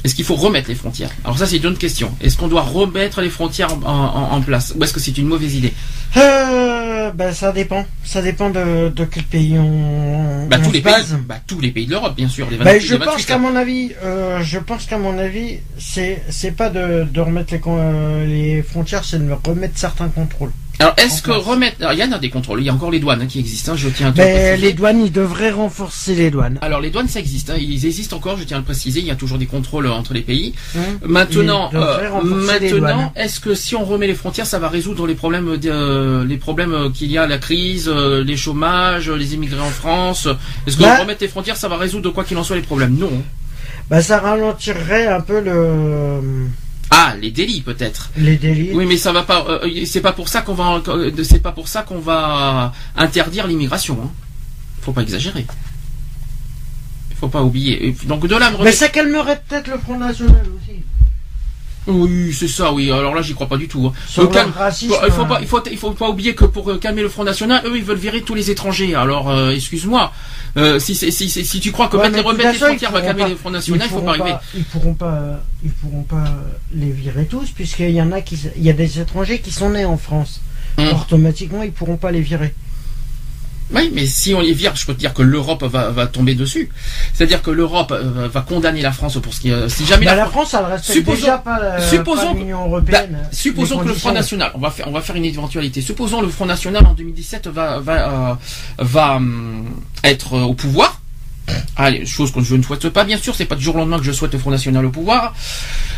Est-ce qu'il faut remettre les frontières? Alors ça, c'est une autre question. Est-ce qu'on doit remettre les frontières en, en- en place? Ou est-ce que c'est une mauvaise idée? Euh, ben, ça dépend. Ça dépend de, de quel pays on, Bah on tous se les pays, bah tous les pays de l'Europe, bien sûr. Les 28, je les 28, pense qu'à mon avis, euh, je pense qu'à mon avis, c'est c'est pas de, de remettre les, euh, les frontières, c'est de remettre certains contrôles. Alors, est-ce que remettre. Alors, il y en a des contrôles. Il y a encore les douanes hein, qui existent. hein, je tiens à Mais préciser. Les douanes, ils devraient renforcer les douanes. Alors, les douanes, ça existe. hein, Ils existent encore, je tiens à le préciser. Il y a toujours des contrôles euh, entre les pays. Maintenant, euh, maintenant, est-ce que si on remet les frontières, ça va résoudre les problèmes, euh, les problèmes qu'il y a, la crise, euh, les chômages, les immigrés en France? Est-ce que Bah- remettre les frontières, ça va résoudre quoi qu'il en soit les problèmes? Non. Bah, ça ralentirait un peu le, Ah, les délits peut-être. les délits. Oui, mais ça va pas. euh, c'est pas pour ça qu'on va. euh, C'est pas pour ça qu'on va interdire l'immigration. Hein. Faut pas exagérer. Faut pas oublier. Donc de là, me Mais ça calmerait peut-être le Front National aussi. Oui, c'est ça, oui. Alors là, j'y crois pas du tout. hein. Racisme, il faut pas, il faut, il faut pas oublier que pour euh, calmer le Front National, eux, ils veulent virer tous les étrangers. Alors, euh, excuse-moi. Euh, si, c'est- si, si, si tu crois que Ouais, mettre, de remettre les façon, frontières va calmer pas- le Front National, il faut pas arriver. Ils pourront pas, ils pourront pas les virer tous, puisqu'il y en a qui, il y a des étrangers qui sont nés en France. Hum. Automatiquement, ils pourront pas les virer. Oui, mais si on les vire, je peux te dire que l'Europe va, va tomber dessus. C'est-à-dire que l'Europe euh, va condamner la France pour ce qui, euh, si jamais Bah, la la France, elle respecte Supposons- déjà pas la- supposons pas l'Union Bah, européenne. supposons que le Front. National, on va faire, on va faire une éventualité. Supposons le Front National en 2017 va, va, euh, va hum, être euh, au pouvoir. Allez, chose que je ne souhaite pas, bien sûr, c'est pas du jour au lendemain que je souhaite le Front National au pouvoir.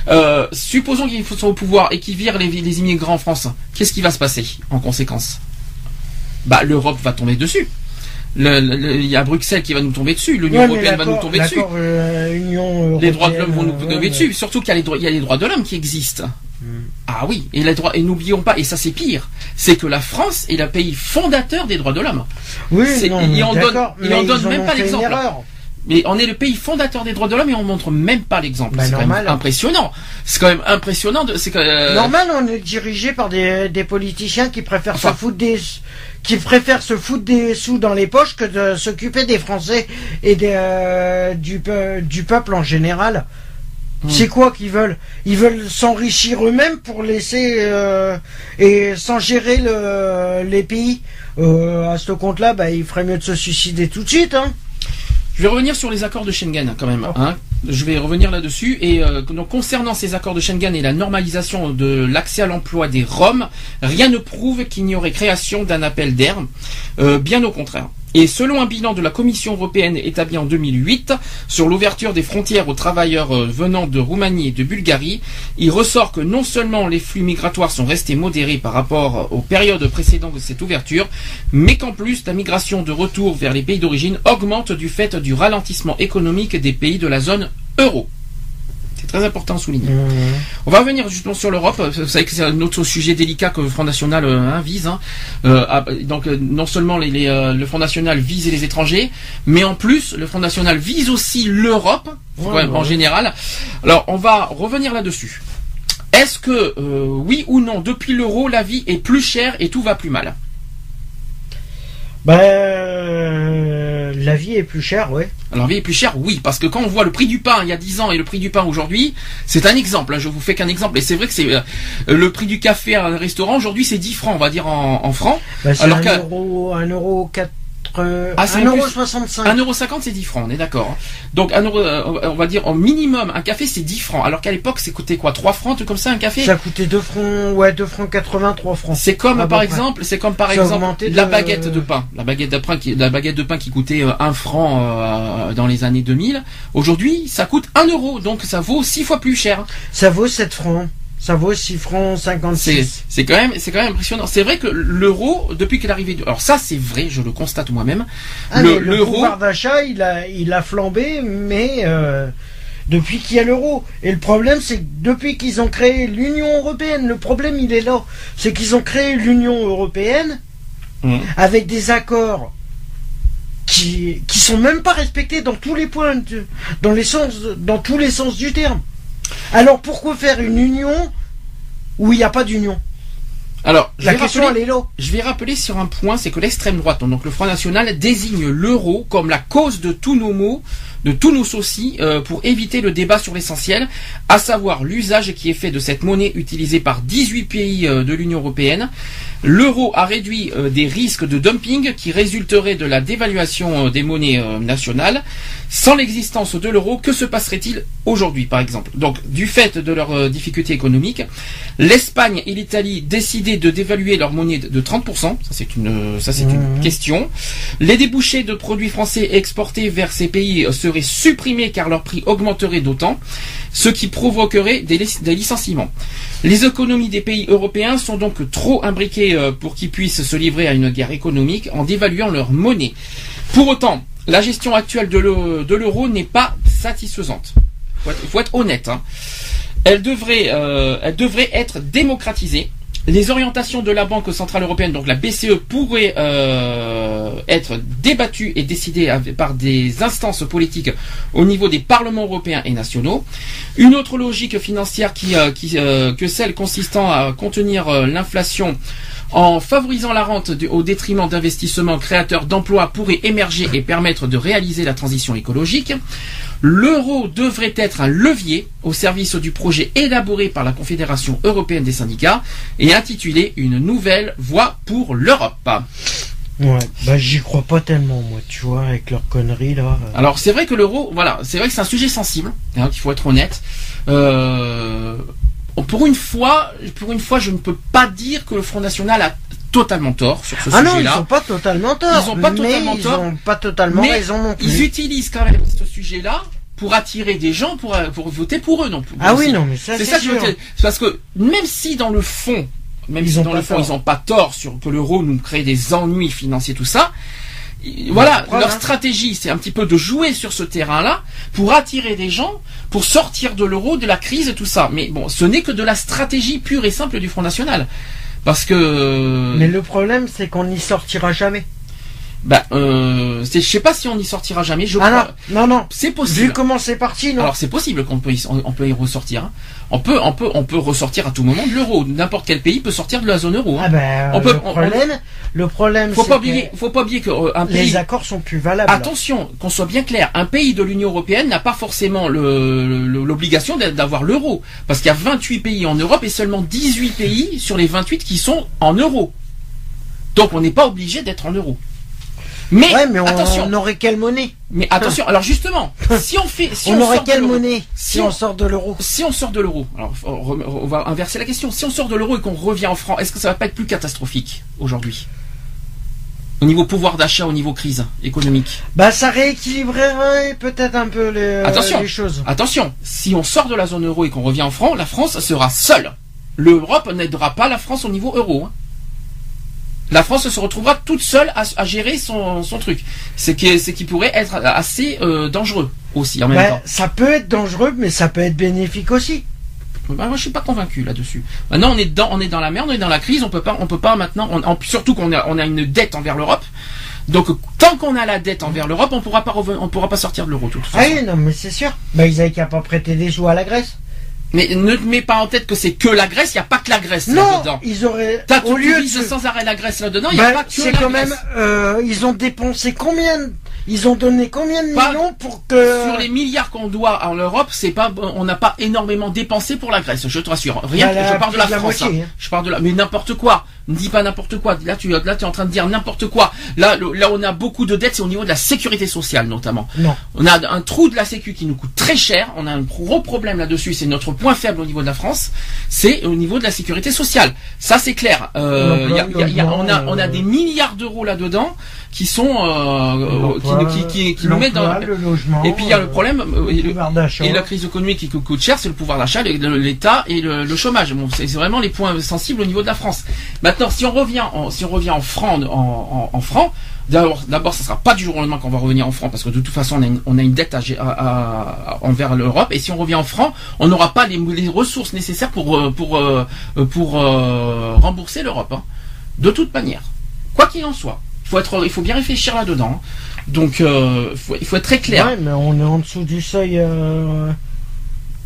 Euh, supposons qu'ils soient au pouvoir et qu'ils virent les, les immigrants en France. Qu'est-ce qui va se passer en conséquence? Bah, l'Europe va tomber dessus. Il y a Bruxelles qui va nous tomber dessus. L'Union Ouais, européenne va nous tomber dessus. euh, Union Les droits de l'homme vont nous européenne, tomber ouais, dessus. Surtout qu'il y a les droits, il y a les droits de l'homme qui existent. Hmm. Ah oui, et les droits, et n'oublions pas, et ça c'est pire, c'est que la France est le pays fondateur des droits de l'homme. Oui, C'est- non, il en donne- il en même pas l'exemple. Mais on est le pays fondateur des droits de l'homme et on montre même pas l'exemple. Bah, c'est quand même impressionnant. C'est quand même impressionnant. De, c'est que, euh, Normal, on est dirigé par des, des politiciens qui préfèrent Enfin. se foutre des qui préfèrent se foutre des sous dans les poches que de s'occuper des Français et des, euh, du, du peuple en général. Hmm. C'est quoi qu'ils veulent? Ils veulent s'enrichir eux-mêmes pour laisser euh, et sans gérer le, les pays. Euh, à ce compte-là, bah, il ferait mieux de se suicider tout de suite. Hein. Je vais revenir sur les accords de Schengen quand même. Oh. hein. Je vais revenir là-dessus. Et euh, donc, concernant ces accords de Schengen et la normalisation de l'accès à l'emploi des Roms, rien ne prouve qu'il n'y aurait création d'un appel d'air. Euh, bien au contraire. Et selon un bilan de la Commission européenne établi en 2008 sur l'ouverture des frontières aux travailleurs euh, venant de Roumanie et de Bulgarie, il ressort que non seulement les flux migratoires sont restés modérés par rapport aux périodes précédentes de cette ouverture, mais qu'en plus la migration de retour vers les pays d'origine augmente du fait du ralentissement économique des pays de la zone euro. C'est très important à souligner. On va revenir justement sur l'Europe. Vous savez que c'est un autre sujet délicat que le Front National euh, hein, vise. hein. Euh, ah, donc euh, non seulement les- les, euh, le Front National vise les étrangers, mais en plus le Front National vise aussi l'Europe Ouais, ouais, ouais. en général. Alors on va revenir là-dessus. Est-ce que euh, oui ou non depuis l'euro la vie est plus chère et tout va plus mal? Bah, la vie est plus chère, ouais. La vie est plus chère, oui, parce que quand on voit le prix du pain il y a 10 ans et le prix du pain aujourd'hui, c'est un exemple. Hein, je vous fais qu'un exemple. Et c'est vrai que c'est euh, le prix du café à un restaurant aujourd'hui, c'est 10 francs, on va dire en, francs. Bah, alors un, euro, euro près. 1,65€. 1,50€, c'est 10 francs, on est d'accord. Hein. Donc, euh, on va dire, en minimum, un café, c'est 10 francs. Alors qu'à l'époque, c'est coûté quoi 3 francs, tout comme ça, un café? Ça coûtait 2 francs, ouais, 2 francs 80, 3 francs. C'est comme, ah, par bon, exemple, ouais. comme, par ça exemple, la de... baguette de pain. La baguette de pain qui, la baguette de pain qui coûtait euh, 1 franc, euh, dans les années 2000. Aujourd'hui, ça coûte 1 euro, donc ça vaut 6 fois plus cher. Ça vaut 7 francs. Ça vaut 6 francs C'est 56. c'est quand même c'est quand même impressionnant. C'est vrai que l'euro depuis qu'il est arrivé alors ça c'est vrai, je le constate moi-même. Ah, le pouvoir d'achat, il a, il a flambé, mais euh, depuis qu'il y a l'euro. Et le problème, c'est que depuis qu'ils ont créé l'Union européenne, le problème, il est là. C'est qu'ils ont créé l'Union européenne Mhm. avec des accords qui, qui sont même pas respectés dans tous les points, de- dans les sens, dans tous les sens du terme. Alors pourquoi faire une union où il n'y a pas d'union? Alors, je vais, question, rappeler, elle est là. je vais rappeler sur un point, c'est que l'extrême droite, donc le Front National, désigne l'euro comme la cause de tous nos maux, de tous nos soucis, euh, pour éviter le débat sur l'essentiel, à savoir l'usage qui est fait de cette monnaie utilisée par 18 pays euh, de l'Union européenne. L'euro a réduit euh, des risques de dumping qui résulteraient de la dévaluation des monnaies nationales. Sans l'existence de l'euro, que se passerait-il aujourd'hui, par exemple? Donc, du fait de leurs difficultés économiques, l'Espagne et l'Italie décidaient de dévaluer leur monnaie de de 30%. Ça, c'est une, ça, c'est une Mhm. question. Les débouchés de produits français exportés vers ces pays euh, supprimés car leur prix augmenterait d'autant, ce qui provoquerait des, lic- des licenciements. Les économies des pays européens sont donc trop imbriquées euh, pour qu'ils puissent se livrer à une guerre économique en dévaluant leur monnaie. Pour autant, la gestion actuelle de l'eu- de l'euro n'est pas satisfaisante. Être, faut être honnête. hein. Elle devrait, euh, elle devrait être démocratisée. Les orientations de la Banque centrale européenne, donc la BCE, pourraient euh, être débattues et décidées par des instances politiques au niveau des parlements européens et nationaux. Une autre logique financière qui, euh, euh, que celle consistant à contenir l'inflation en favorisant la rente du- au détriment d'investissements créateurs d'emplois pourrait émerger et permettre de réaliser la transition écologique. L'euro devrait être un levier au service du projet élaboré par la Confédération européenne des syndicats et intitulé Une nouvelle voie pour l'Europe. Ouais, bah j'y crois pas tellement, moi, tu vois, avec leurs conneries là. Alors c'est vrai que l'euro, voilà, c'est vrai que c'est un sujet sensible, hein, qu'il faut être honnête. Euh, pour une fois, pour une fois, je ne peux pas dire que le Front National a totalement tort sur ce Ah non, ils sujet-là. ont pas totalement tort. Ils ont pas totalement ils tort. ont pas totalement Mais raison non plus. Ils utilisent quand même ce sujet-là pour attirer des gens pour, pour voter pour eux. Donc, Ah oui, non, mais ça, c'est ça que je sûr. C'est parce que même si dans le fond, même Ils si dans le fond tort. ils n'ont pas tort sur que l'euro nous crée des ennuis financiers, tout ça. Voilà, leur stratégie, c'est un petit peu de jouer sur ce terrain-là pour attirer des gens, pour sortir de l'euro, de la crise et tout ça. Mais bon, ce n'est que de la stratégie pure et simple du Front National. Parce que, Mais le problème, c'est qu'on n'y sortira jamais. bah, euh, je sais pas si on n'y sortira jamais. Je Ah crois- non, non, non. c'est Vu possible. comment c'est parti, non. Alors c'est possible qu'on peut y, on peut y ressortir. hein. On peut, on peut, on peut ressortir à tout moment de l'euro. N'importe quel pays peut sortir de la zone euro. hein. ah ben, on peut- le on- problème, le problème, faut c'est pas oublier, faut pas oublier que euh, un les accords sont plus valables. Attention, qu'on soit bien clair, un pays de l'Union européenne n'a pas forcément le- le- l'obligation d'a- d'avoir l'euro, parce qu'il y a 28 pays en Europe et seulement 18 pays sur les 28 qui sont en euro. Donc on n'est pas obligé d'être en euro. Mais, Ouais, mais on, attention, on aurait quelle monnaie mais attention. Alors justement, si on fait, si On, on, aurait sort de quelle l'euro- monnaie si si on- on sort de l'euro si on sort de l'euro, alors on rem- on va inverser la question. Si on sort de l'euro et qu'on revient en franc, est-ce que ça va pas être plus catastrophique aujourd'hui? Au niveau pouvoir d'achat, au niveau crise économique? Bah, ça rééquilibrerait peut-être un peu les, Attention. les choses. Attention, si on sort de la zone euro et qu'on revient en franc, la France sera seule. L'Europe n'aidera pas la France au niveau euro. hein. La France se retrouvera toute seule à, à gérer son, son truc. C'est qui, qui pourrait être assez euh, dangereux aussi en même Bah, temps. ça peut être dangereux, mais ça peut être bénéfique aussi. Bah, moi, je suis pas convaincu là-dessus. Maintenant, on est dans, on est dans la merde, on est dans la crise. On peut pas, on peut pas maintenant. on- surtout qu'on a, on a une dette envers l'Europe. Donc, tant qu'on a la dette envers l'Europe, on pourra pas, on pourra pas sortir de l'euro. Ah façon. oui, non, mais c'est sûr. Bah, ils avaient qu'à pas prêter des sous à la Grèce. Mais ne te mets pas en tête que c'est que la Grèce. Il y a pas que la Grèce Non, là-dedans. ils auraient. T'as au lieu de. sans arrêt la Grèce là-dedans. Il y a Bah, pas que c'est la quand Grèce. même. euh, ils ont dépensé combien de- Ils ont donné combien de Pas- millions pour que. Sur les milliards qu'on doit en Europe, c'est pas, on n'a pas énormément dépensé pour la Grèce, je te rassure. Rien, Bah, la- je parle de la de la France. moitié, hein. hein. Je parle de la, mais n'importe quoi. Ne dis pas n'importe quoi. Là, tu, là, es en train de dire n'importe quoi. Là, le- là, on a beaucoup de dettes, c'est au niveau de la sécurité sociale, notamment. Non. On a un trou de la sécu qui nous coûte très cher. On a un gros problème là-dessus. C'est notre point faible au niveau de la France. C'est au niveau de la sécurité sociale. Ça, c'est clair. Euh, il y a- il y a- il y a- on a, on a des milliards d'euros là-dedans qui sont, euh, qui, nous- qui, qui, qui nous mettent dans. L'emploi, le logement. Et puis il y a le euh, problème, euh, et le et la crise économique qui coûte cher, c'est le pouvoir d'achat, l'État et le, le chômage. Bon, c'est c'est vraiment les points sensibles au niveau de la France. Maintenant, si on revient en, si on revient en franc, en, en, d'abord, d'abord, ce sera pas du jour au lendemain qu'on va revenir en franc parce que de toute façon, on a une, dette envers l'Europe. Et si on revient en franc, on n'aura pas les, ressources nécessaires pour euh, euh, euh, rembourser l'Europe. hein. De toute manière, quoi qu'il en soit, il faut bien réfléchir là-dedans. hein. Donc, il faut être très clair. Ouais, mais on est en dessous du seuil.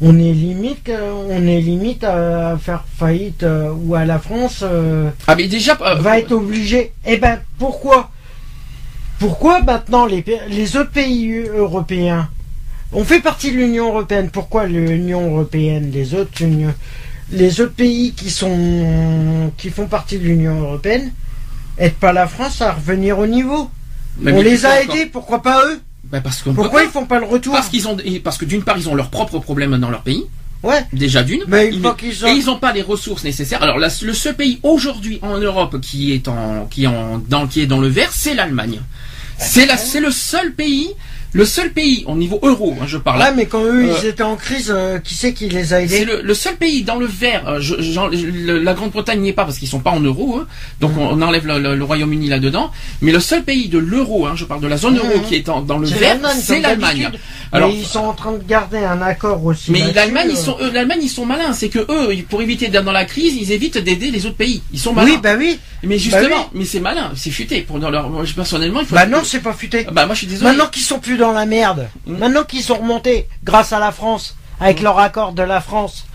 On est limite, on est limite à faire faillite euh, ou à la France euh, Ah mais déjà, euh, va être obligé. Eh ben pourquoi? Pourquoi maintenant les, les autres pays européens On fait partie de l'Union européenne. Pourquoi l'Union européenne Les autres unions- les autres pays qui sont qui font partie de l'Union européenne aident pas la France à revenir au niveau? mais on mais les a aidés, pourquoi pas eux? Bah, parce qu'on Pourquoi ils font pas le retour Parce qu'ils ont, parce que d'une part ils ont leurs propres problèmes dans leur pays, Ouais. déjà d'une. Mais Ils- ont- Et ils n'ont pas les ressources nécessaires. Alors la- le seul pays aujourd'hui en Europe qui est en, qui est en, dans, qui est dans le vert, c'est l'Allemagne. C'est la, c'est le seul pays, le seul pays au niveau euro, hein, je parle. Là, mais quand eux, Euh, ils étaient en crise, euh, qui c'est qui les a C'est aidés le, le seul pays dans le vert. euh, je- la Grande-Bretagne n'y est pas parce qu'ils sont pas en euro, eux. donc Mmh. on, on enlève le, le- le Royaume-Uni là-dedans. Mais le seul pays de l'euro, hein, je parle de la zone euro Mhm. qui est en- dans le C'est vert, c'est l'Allemagne. Alors, Mais ils sont en train de garder un accord aussi. Mais l'Allemagne, ils euh. sont, l'Allemagne, ils sont malins. C'est que eux, pour éviter d'être dans la crise, ils évitent d'aider les autres pays. Ils sont malins. Oui, bah oui. mais justement, oui. mais c'est malin, c'est futé. Pour leur, personnellement, il faut. Bah non, c'est pas futé. Bah moi, je suis désolé. Maintenant qu'ils sont plus dans la merde, Mm. maintenant qu'ils sont remontés grâce à la France, avec leur accord de la France,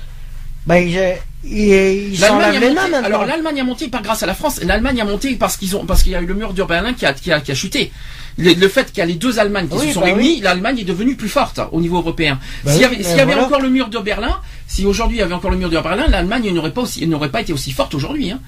bah ils, ils, ils L'Allemagne s'enlèvent a les monté- mains maintenant. alors l'Allemagne a monté pas grâce à la France, l'Allemagne a monté parce qu'ils ont parce qu'il y a eu le mur de Berlin qui a, qui a, qui a chuté. Le, le fait qu'il y a les deux Allemagnes qui Oui, se sont bah réunies, l'Allemagne est devenue plus forte hein, au niveau européen. Bah s'il y avait, mais s'il y avait voilà. encore le mur de Berlin, si aujourd'hui il y avait encore le mur de Berlin, l'Allemagne n'aurait pas aussi n'aurait pas été aussi forte aujourd'hui. Hein.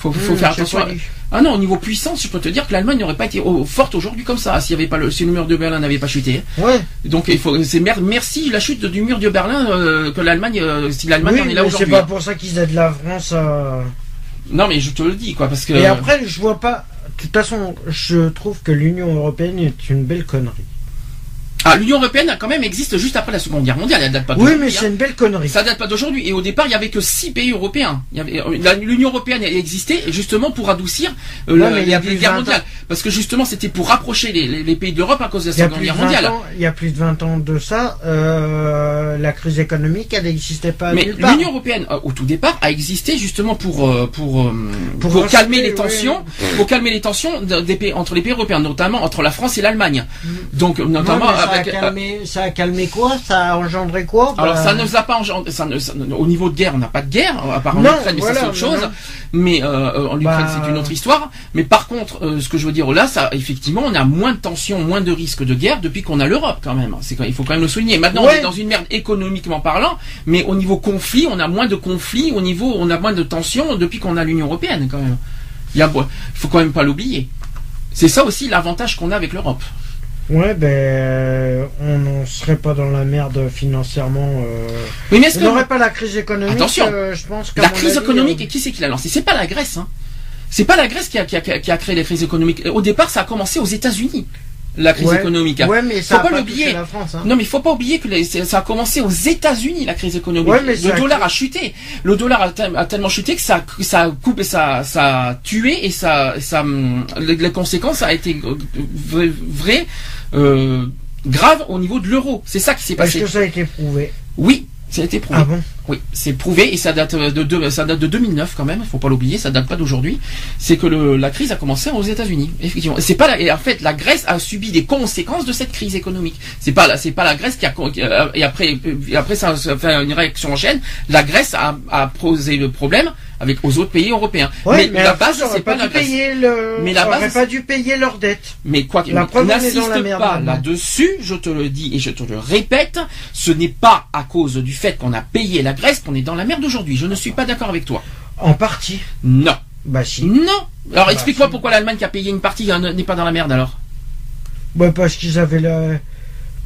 Faut, faut Mmh, faire attention. à-. Ah non, au niveau puissance, je peux te dire que l'Allemagne n'aurait pas été forte aujourd'hui comme ça s'il y avait pas le si le mur de Berlin n'avait pas chuté. Ouais. Donc il faut c'est mer- merci la chute du mur de Berlin euh, que l'Allemagne euh, si l'Allemagne Oui, en est là mais c'est aujourd'hui. pas pour ça qu'ils aident la France. euh. Non mais je te le dis quoi parce que Et après, je vois pas. De toute façon, je trouve que l'Union européenne est une belle connerie. Ah, l'Union européenne quand même existe juste après la Seconde Guerre mondiale. Elle date pas Oui, mais c'est une belle connerie. Ça date pas d'aujourd'hui. Et au départ, il y avait que six pays européens. Euh, la- l'Union européenne existait justement pour adoucir euh, la- mais il y a les plus de guerres 20 ans. mondiales. Parce que justement, c'était pour rapprocher les, les- les pays d'Europe à cause de la Seconde Guerre 20 mondiale. ans, il y a plus de 20 ans de ça, euh, la crise économique, elle n'existait pas Mais l'Union européenne, euh, au tout départ, a existé justement pour euh, pour Pour pour, calmer les tensions, pour calmer les tensions de- des pays entre les pays européens, notamment entre la France et l'Allemagne. Donc Ouais, notamment ça, avec a euh, calmé, ça a calmé quoi? Ça a engendré quoi? Alors Bah, ça ne nous a pas engendré, ça ne- ça ne- au niveau de guerre, on n'a pas de guerre, à part en Non, Ukraine, mais voilà, ça c'est autre chose. non. Mais euh, en Ukraine Bah, c'est une autre histoire. Mais par contre, euh, ce que je veux dire là, ça effectivement, on a moins de tensions, moins de risques de guerre depuis qu'on a l'Europe quand même. C'est il faut quand même le souligner. Maintenant, on est dans une merde économiquement parlant, mais au niveau conflit, on a moins de conflits, au niveau, on a moins de tensions depuis qu'on a l'Union européenne quand même. Il y a, faut quand même pas l'oublier. C'est ça aussi l'avantage qu'on a avec l'Europe. Ouais, ben, euh, on n'en serait pas dans la merde financièrement. euh. Oui, mais est-ce On que n'aurait pas la crise économique. Attention. euh, je pense. La crise avis, économique, euh, et qui c'est qui l'a lancée? C'est pas la Grèce. Hein. C'est pas la Grèce qui a, qui a- qui a créé les crises économiques. Au départ, ça a commencé aux États-Unis, la crise Ouais. économique. hein. Ouais, mais Faut ça a pas pas l'oublier. touché la France. Hein. Non, mais il faut pas oublier que les- ça a commencé aux États-Unis la crise économique. Ouais, mais le ça a- dollar a chuté. Le dollar a, tel- a tellement chuté que ça, a- ça a coupé, ça, ça a tué et ça, ça, les, les conséquences a été euh, vrai, vrai, euh, grave au niveau de l'euro. C'est ça qui s'est passé. que ça a été prouvé. Oui, ça a été prouvé. Ah bon Oui, c'est prouvé et ça date de, de- ça date de 2009 quand même. Il faut pas l'oublier, ça date pas d'aujourd'hui. C'est que le, la crise a commencé aux États-Unis. Effectivement, c'est pas la, et en fait la Grèce a subi des conséquences de cette crise économique. C'est pas la, c'est pas la Grèce qui a qui a- et après et après ça, ça fait une réaction en chaîne. La Grèce a, a posé le problème avec aux autres pays européens. Ouais, mais, la base c'est pas la payer le. Mais la base, pas dû payer leurs dettes. Mais quoi qu'il La n'insiste la pas là-dessus, je te le dis et je te le répète, ce n'est pas à cause du fait qu'on a payé la Grèce qu'on est dans la merde aujourd'hui. Je ne suis pas d'accord avec toi. En partie. Non. Bah si. Non. Alors Bah, explique-moi si. pourquoi l'Allemagne qui a payé une partie n'est pas dans la merde alors. Bah parce qu'ils avaient le.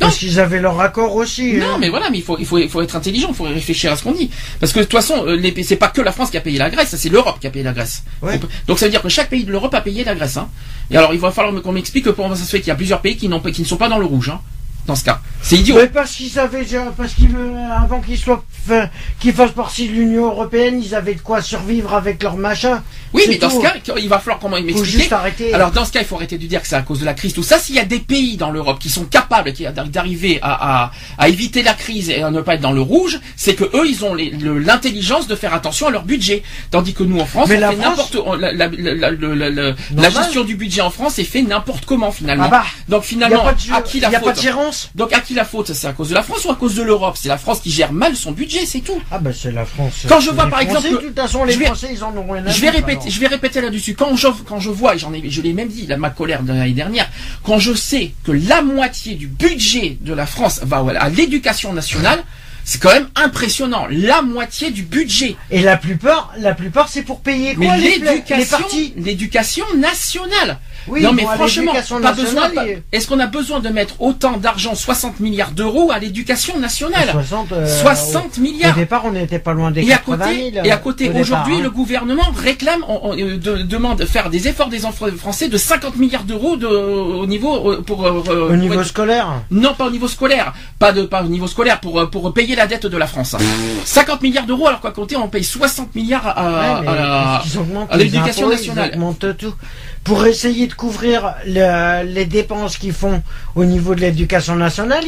Parce qu'ils avaient leur accord aussi. Non, hein. mais voilà, mais il faut, il faut, il faut être intelligent, il faut réfléchir à ce qu'on dit. Parce que de toute façon, euh, c'est pas que la France qui a payé la Grèce, c'est l'Europe qui a payé la Grèce. Ouais. Donc ça veut dire que chaque pays de l'Europe a payé la Grèce. Hein. Et alors il va falloir qu'on m'explique comment ça se fait qu'il y a plusieurs pays qui ne sont pas dans le rouge. Hein, dans ce cas, c'est idiot. Mais parce qu'ils avaient déjà, parce qu'ils veulent- avant qu'ils soient, qu'ils fassent partie de l'Union Européenne, ils avaient de quoi survivre avec leur machin. Oui, mais dans ce cas, il va falloir comment faut m'expliquer. juste arrêter. Alors dans ce cas, il faut arrêter de dire que c'est à cause de la crise, tout ça. S'il y a des pays dans l'Europe qui sont capables d'arriver à, à, à éviter la crise et à ne pas être dans le rouge, c'est que eux, ils ont l'intelligence de faire attention à leur budget. Tandis que nous, en France, Mais on la fait n'importe gestion du budget en France est fait n'importe comment finalement. Ah bah, Donc finalement, pas de, à qui la faute Donc à qui la faute C'est à cause de la France ou à cause de l'Europe? C'est la France qui gère mal son budget, c'est tout. Ah bah c'est la France. Quand je vois, les par Français, exemple, de toute façon les vais- Français ils en ont rien à Je vais répéter, alors. je vais répéter là-dessus. Quand je, quand je vois, et j'en ai, je l'ai même dit, la, ma colère de l'année dernière, quand je sais que la moitié du budget de la France va à l'éducation nationale, c'est quand même impressionnant. La moitié du budget. Et la plupart, la plupart c'est pour payer quoi les, pla- les l'éducation, partis. l'éducation nationale. Oui, non mais bon, à franchement, pas besoin. Est-ce qu'on a besoin de mettre autant d'argent, 60 milliards d'euros, à l'éducation nationale 60, euh, 60 au- milliards. Au départ, on n'était pas loin des Et à 80 côté, 000. et à côté au aujourd'hui, hein. le gouvernement réclame, on- on, euh, de- demande de faire des efforts des enfants français de 50 milliards d'euros de, au niveau euh, pour, euh, euh, Au pour niveau scolaire. non pas au niveau scolaire, pas de pas au niveau scolaire pour euh, pour payer la dette de la France. 50 milliards d'euros alors qu'à côté on paye 60 milliards à, Ouais, à à les l'éducation nationale. Ils augmentent tout. Pour essayer de couvrir le- les dépenses qu'ils font au niveau de l'éducation nationale,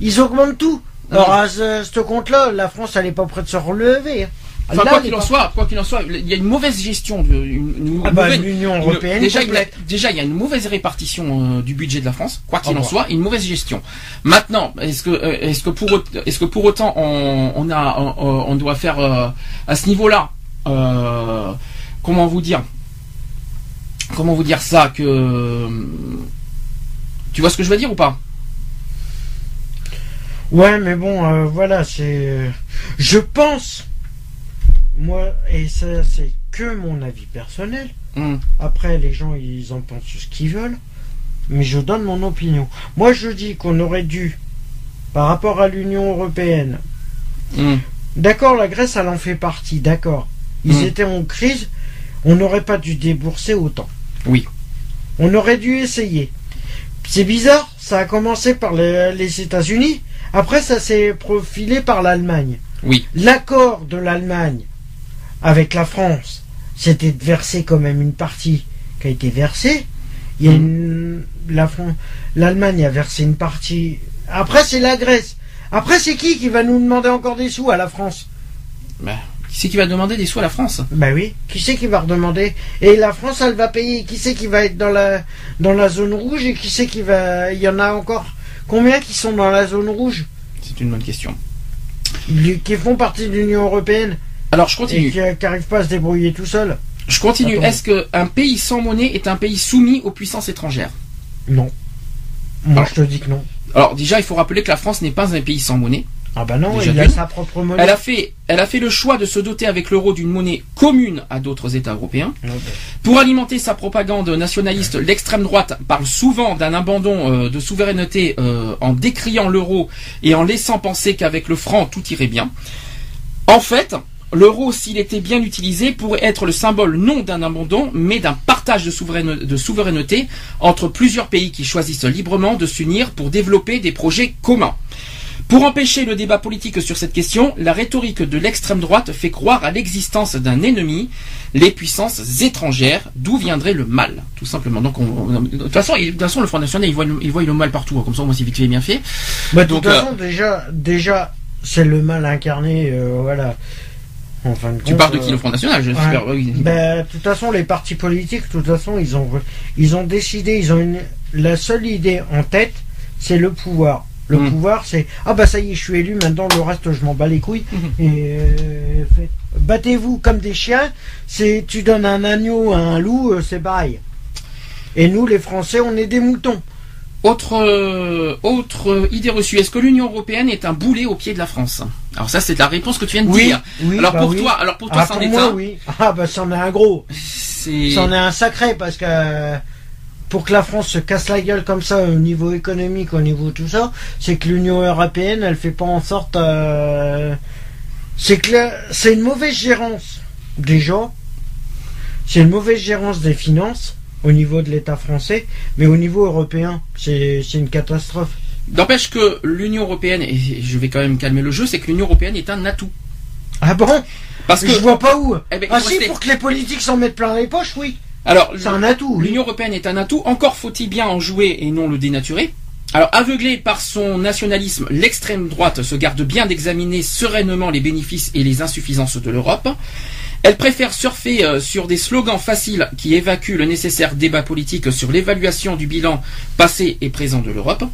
ils, augmentent tout. Alors à ce, ce compte-là, la France, elle n'est pas prête de se relever. Enfin, Là, quoi qu'il en soit, quoi qu'il en soit, il y a une mauvaise gestion de une, une Ah bah, mauvaise- l'Union une- européenne déjà, il y a, complète. déjà, il y a une mauvaise répartition euh, du budget de la France, quoi qu'il en soit, une mauvaise gestion. Maintenant, est-ce que, euh, est-ce que pour, est-ce que pour autant on, on a, on, on doit faire euh, à ce niveau-là, euh, comment vous dire, comment vous dire ça que, tu vois ce que je veux dire ou pas? Ouais, mais bon, euh, voilà, c'est. Je pense, moi, et ça, c'est que mon avis personnel. Hum, Après, les gens, ils en pensent ce qu'ils veulent. Mais je donne mon opinion. Moi, je dis qu'on aurait dû, par rapport à l'Union européenne, hum. d'accord, la Grèce, elle en fait partie, d'accord. Ils Mm. étaient en crise, on n'aurait pas dû débourser autant. Oui. On aurait dû essayer. C'est bizarre, ça a commencé par les, les États-Unis, après, ça s'est profilé par l'Allemagne. Oui. L'accord de l'Allemagne avec la France, c'était de verser quand même une partie qui a été versée. Il une, la Fran- l'Allemagne a versé une partie. Après, c'est la Grèce. Après, c'est qui qui va nous demander encore des sous à la France? Ben, qui c'est qui va demander des sous à la France Ben oui. Qui c'est qui va redemander Et la France, elle va payer. Qui c'est qui va être dans la dans la zone rouge et qui c'est qui va Il y en a encore combien qui sont dans la zone rouge C'est une bonne question. Qui font partie de l'Union européenne Alors je et continue. qui n'arrivent pas à se débrouiller tout seul Je continue. Est-ce qu'un pays sans monnaie est un pays soumis aux puissances étrangères Non. Moi, Alors. je te dis que non. Alors déjà, il faut rappeler que la France n'est pas un pays sans monnaie. Ah bah non, il a sa propre monnaie. Elle a fait, elle a fait le choix de se doter avec l'euro d'une monnaie commune à d'autres États européens. Ah bah. Pour alimenter sa propagande nationaliste, l'extrême droite parle souvent d'un abandon euh, de souveraineté euh, en décriant l'euro et en laissant penser qu'avec le franc tout irait bien. En fait, l'euro, s'il était bien utilisé, pourrait être le symbole non d'un abandon, mais d'un partage de, souveraine- de souveraineté entre plusieurs pays qui choisissent librement de s'unir pour développer des projets communs. Pour empêcher le débat politique sur cette question, la rhétorique de l'extrême droite fait croire à l'existence d'un ennemi, les puissances étrangères, d'où viendrait le mal, tout simplement. Donc, on- on- de toute façon, il- de toute façon, le Front National, il voit, le- il voit le mal partout, hein. comme ça, moi, c'est vite fait, bien fait. Bah, de Donc, toute euh, façon, déjà, déjà, c'est le mal incarné, euh, voilà. En fin de Tu compte, parles de euh, qui, le Front National, j'espère. Ouais. oui. Ben, de toute façon, les partis politiques, de toute façon, ils ont, ils ont décidé, ils ont une, la seule idée en tête, c'est le pouvoir. Le Mm. pouvoir, c'est ah bah ça y est, je suis élu, maintenant le reste, je m'en bats les couilles. Mhm. Et euh, battez-vous comme des chiens. C'est tu donnes un agneau à un loup, euh, c'est pareil. Et nous, les Français, on est des moutons. Autre, euh, autre idée reçue. Est-ce que l'Union Européenne est un boulet au pied de la France? Alors ça, c'est la réponse que tu viens de dire. oui. alors bah pour oui. toi, alors pour toi, Ah, c'en est moi, un. oui. Ah bah c'en est un gros. C'en est un sacré parce que pour que la France se casse la gueule comme ça au niveau économique, au niveau tout ça, c'est que l'Union européenne, elle fait pas en sorte. euh, c'est que c'est une mauvaise gérance déjà. C'est une mauvaise gérance des finances au niveau de l'État français, mais au niveau européen, c'est une catastrophe. N'empêche que l'Union Européenne, et je vais quand même calmer le jeu, c'est que l'Union Européenne est un atout. Ah bon? Parce que. Je vois pas où. Eh ben, ah si, pour que les politiques s'en mettent plein les poches, oui. Alors, C'est un atout. oui. L'Union européenne est un atout, encore faut-il bien en jouer et non le dénaturer. Alors, aveuglé par son nationalisme, l'extrême droite se garde bien d'examiner sereinement les bénéfices et les insuffisances de l'Europe. Elle préfère surfer euh, sur des slogans faciles qui évacuent le nécessaire débat politique sur l'évaluation du bilan passé et présent de l'Europe.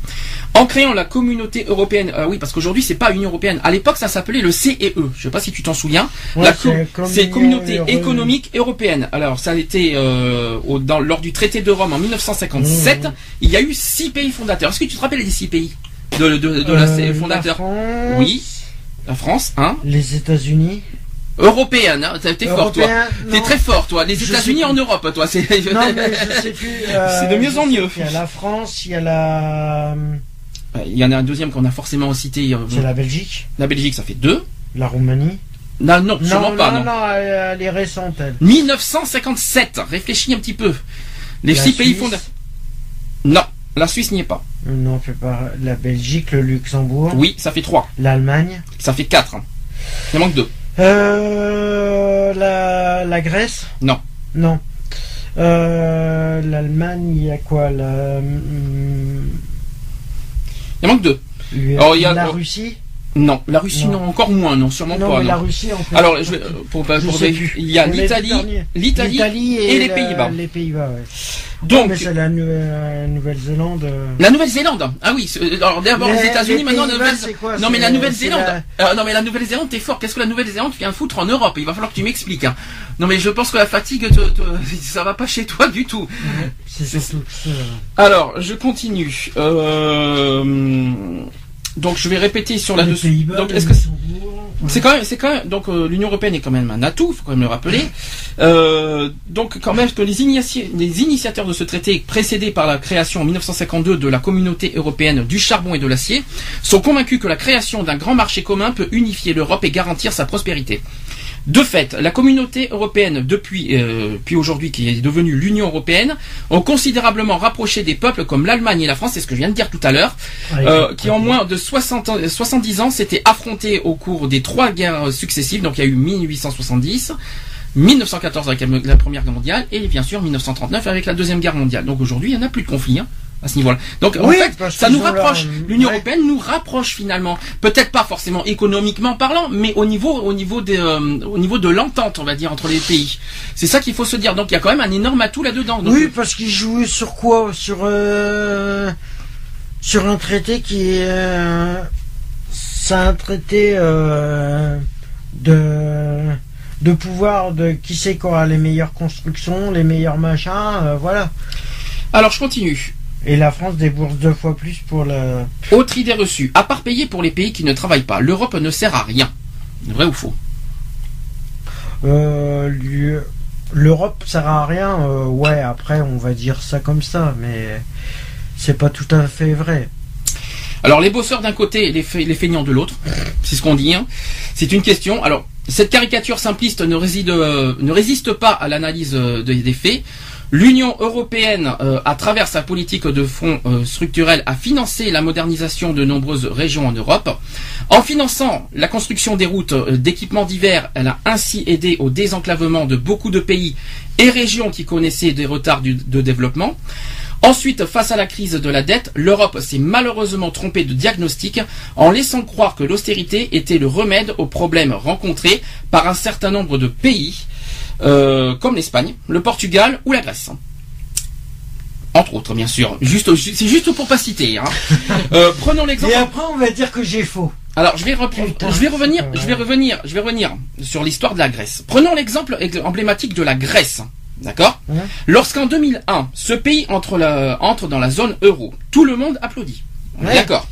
En créant la communauté européenne, euh, oui, parce qu'aujourd'hui c'est pas Union européenne. À l'époque, ça s'appelait le CEE. Je sais pas si tu t'en souviens. Ouais, c'est communauté économique européenne. Alors ça a été euh, au- dans- lors du traité de Rome en 1957. Mmh. Il y a eu six pays fondateurs. Est-ce que tu te rappelles des six pays de, de, de la Euh, fondateur la France, Oui. La France, hein Les États-Unis. Européenne. Hein T'es t'es fort, toi. T'es non. très fort, toi. Les États-Unis en Europe, toi. C'est. Non, euh, C'est de mieux en mieux. qu'il y a la France, il y a la. Il y en a un deuxième qu'on a forcément cité. C'est la Belgique, La Belgique, ça fait deux. la Roumanie. Non, non, sûrement non, pas, non, non. non, elle, est récente, elle. 1957. Réfléchis un petit peu. Les La six pays fondateurs. Non, la Suisse n'y est pas. Non, fait pas. La Belgique, le Luxembourg, Oui, ça fait trois. l'Allemagne. Ça fait quatre. Il manque deux. Euh, la, la Grèce? Non. Non. Euh, L'Allemagne, il y a quoi la, hum, Il en manque deux. il y a- la. Russie? Non, la Russie, non, Non. encore moins, non, sûrement Non, pas. mais non. la Russie, en fait. Alors, je euh, pour, pour- Je pour- il y a l'Italie, l'Italie et les Pays-Bas. Les Pays-Bas, ouais. Donc, c'est la euh, Nouvelle-Zélande. euh. la Nouvelle-Zélande. Ah oui, alors d'abord les États-Unis, maintenant la Pays-Bas, Nouvelle. c'est quoi Non mais la Nouvelle-Zélande. la- Euh, non mais la Nouvelle-Zélande, t'es fort. Qu'est-ce que la Nouvelle-Zélande vient foutre en Europe? Il va falloir que tu m'expliques. hein. Non mais je pense que la fatigue, te- te- ça va pas chez toi du tout. C'est. Alors, je continue. Euh, donc, je vais répéter sur la dessus. Donc, est-ce que c'est quand même, c'est quand même, donc euh, l'Union européenne est quand même un atout, faut quand même le rappeler. Euh, donc quand même que les, les initiateurs de ce traité, précédés par la création en 1952 de la communauté européenne du charbon et de l'acier, sont convaincus que la création d'un grand marché commun peut unifier l'Europe et garantir sa prospérité. De fait, la communauté européenne, depuis euh, puis aujourd'hui qui est devenue l'Union européenne, ont considérablement rapproché des peuples comme l'Allemagne et la France, c'est ce que je viens de dire tout à l'heure, euh, qui en moins de 60 ans- 70 ans s'étaient affrontés au cours des trois guerres successives. Donc il y a eu 1870, 1914 avec la- la Première Guerre mondiale et bien sûr 1939 avec la Deuxième Guerre mondiale. Donc aujourd'hui il n'y en a plus de conflit. Hein, à ce niveau-là. Donc en Oui, fait, ça nous rapproche. L'Union ouais. européenne nous rapproche finalement. Peut-être pas forcément économiquement parlant, mais au niveau, au niveau des, euh, au niveau de l'entente, on va dire entre les pays. C'est ça qu'il faut se dire. Donc il y a quand même un énorme atout là-dedans. Oui, parce qu'ils jouaient sur quoi? Sur euh, sur un traité qui est euh, c'est un traité euh, de de pouvoir de qui sait quoi les meilleures constructions, les meilleurs machins, euh, voilà. Alors je continue. Et la France débourse deux fois plus pour la. Autre idée reçue. À part payer pour les pays qui ne travaillent pas, l'Europe ne sert à rien. Vrai ou faux Euh, L'Europe sert à rien. euh, ouais, après on va dire ça comme ça, mais c'est pas tout à fait vrai. Alors les bosseurs d'un côté et les, fe- les feignants de l'autre, c'est ce qu'on dit. hein. C'est une question. Alors Cette caricature simpliste ne, réside, euh, ne résiste pas à l'analyse euh, de- des faits. L'Union européenne, euh, à travers sa politique de fonds euh, structurels, a financé la modernisation de nombreuses régions en Europe. En finançant la construction des routes euh, d'équipements divers, elle a ainsi aidé au désenclavement de beaucoup de pays et régions qui connaissaient des retards de développement. Ensuite, face à la crise de la dette, l'Europe s'est malheureusement trompée de diagnostic en laissant croire que l'austérité était le remède aux problèmes rencontrés par un certain nombre de pays, euh, comme l'Espagne, le Portugal ou la Grèce. Entre autres, bien sûr. Juste, c'est juste pour pas citer. hein. Euh, prenons l'exemple. Et après, on va dire que j'ai faux. Alors, je vais, reprendre- je vais revenir, je vais revenir, je vais revenir sur l'histoire de la Grèce. Prenons l'exemple ex- emblématique de la Grèce. D'accord Ouais. Lorsqu'en 2001, ce pays entre, la- entre dans la zone euro, tout le monde applaudit. Ouais. D'accord.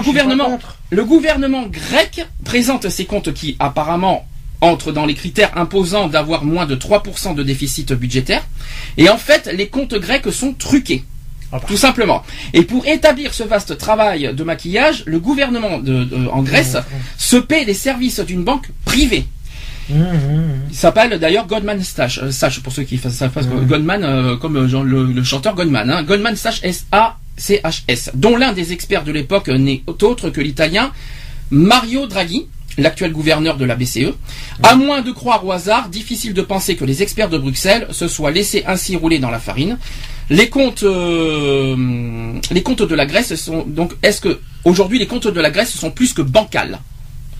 Gouvernement, le gouvernement grec présente ses comptes qui apparemment entrent dans les critères imposant d'avoir moins de 3% de déficit budgétaire. Et en fait, les comptes grecs sont truqués. Ah bah. Tout simplement. Et pour établir ce vaste travail de maquillage, le gouvernement de, de- en Grèce se paie les services d'une banque privée. Mmh, mmh, mmh. Il s'appelle d'ailleurs Goldman Sachs, euh, Sachs pour ceux qui ça, fassent Goldman euh, comme euh, genre le, le chanteur Goldman, hein. Goldman Sachs S A C H S, dont l'un des experts de l'époque n'est autre que l'italien Mario Draghi, l'actuel gouverneur de la BCE. À moins de croire au hasard, difficile de penser que les experts de Bruxelles se soient laissés ainsi rouler dans la farine. Les comptes, euh, les comptes de la Grèce sont donc. Est-ce que aujourd'hui les comptes de la Grèce sont plus que bancals?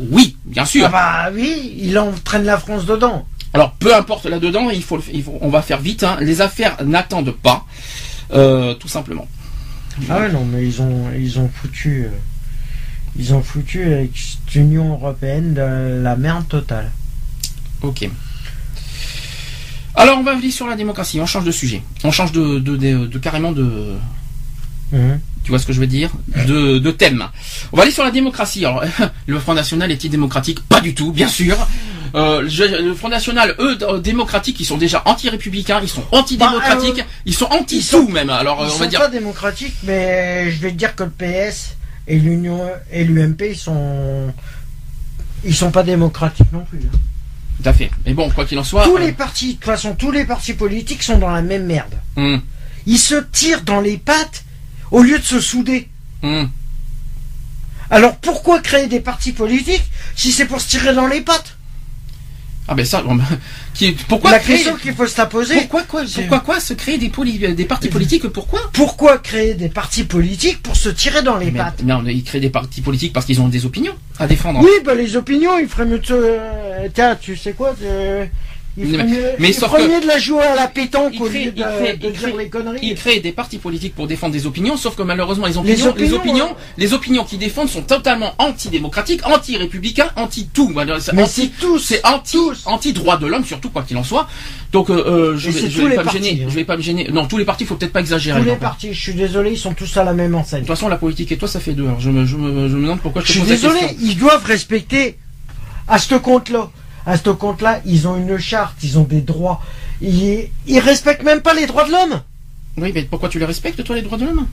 Oui, bien sûr. Ah bah oui, il entraîne la France dedans. Alors peu importe là-dedans, il faut, le- il faut- on va faire vite. hein. Les affaires n'attendent pas, euh, tout simplement. Ah ouais, non, mais ils ont, ils ont foutu, euh, ils ont foutu avec cette Union européenne de la merde totale. Ok. Alors on va aller sur la démocratie. On change de sujet. On change de, de, de- de- carrément de. Mhm. Tu vois ce que je veux dire? De, de thème. On va aller sur la démocratie. Alors, le Front National est-il démocratique? Pas du tout, bien sûr. Euh, je- le Front National, eux, d- démocratiques, ils sont déjà anti-républicains, ils sont antidémocratiques, Bah, euh, ils sont anti-tout même. Alors, euh, Ils on va sont dire. pas démocratiques, mais je vais te dire que le PS et l'Union et l'UMP, ils sont, ils sont pas démocratiques non plus. hein. Tout à fait. Mais bon, quoi qu'il en soit. Tous euh, les partis, de toute façon, tous les partis politiques sont dans la même merde. hum, Ils se tirent dans les pattes au lieu de se souder. hum. Alors pourquoi créer des partis politiques si c'est pour se tirer dans les pattes? Ah ben ça, qui, pourquoi La créer, question qu'il faut se la poser, pourquoi quoi, pourquoi quoi se créer des, poli- des partis politiques Pourquoi pourquoi créer des partis politiques pour se tirer dans les Mais- pattes Non, ils créent des partis politiques parce qu'ils ont des opinions à défendre. Oui, bah les opinions, il ferait mieux de se... euh, Tiens, tu sais quoi euh, Il Mais- mieux, mais il que- mieux de la jouer à la pétanque Il au crée- lieu de, il crée- de il dire crée- les conneries. Ils créent des partis politiques pour défendre des opinions, sauf que malheureusement les opinions, Les les opinions, ouais. les opinions qu'ils défendent sont totalement anti-démocratiques, anti-républicains, anti-tout. Mais anti- tous, c'est anti, anti-droit de l'homme surtout quoi qu'il en soit. Donc euh, euh, je, vais, je me gêner. hein. Je vais pas me gêner. Non, tous les partis, faut peut-être pas exagérer. Tous les partis, je suis désolé, ils sont tous à la même enseigne. De toute façon, la politique et toi, ça fait deux. Alors, je me, je me, je me demande pourquoi je Je te suis pose désolé, ils doivent respecter à ce compte-là. À ce compte-là, ils ont une charte, ils ont des droits. Ils, ils respectent même pas les droits de l'homme. Oui, mais pourquoi tu les respectes, toi, les droits de l'homme?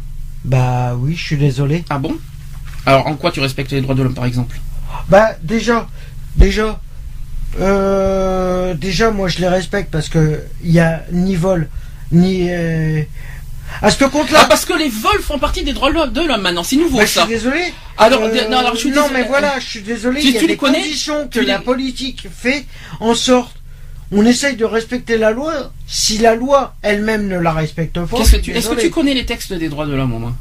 Bah oui, je suis désolé. Ah bon? Alors, en quoi tu respectes les droits de l'homme, par exemple? Bah déjà, déjà, euh, déjà moi je les respecte parce que il y a ni vol, ni euh, à ce compte-là. Ah, parce que les vols font partie des droits de l'homme maintenant. C'est nouveau, je suis désolé. Alors, Euh, non, alors, je suis non, désolé. mais voilà, je suis désolé. Tu- il y a tu les des connais conditions que les- la politique fait en sorte. On essaye de respecter la loi. Si la loi elle-même ne la respecte pas, Qu'est-ce que est-ce que tu connais les textes des droits de l'homme, au moins?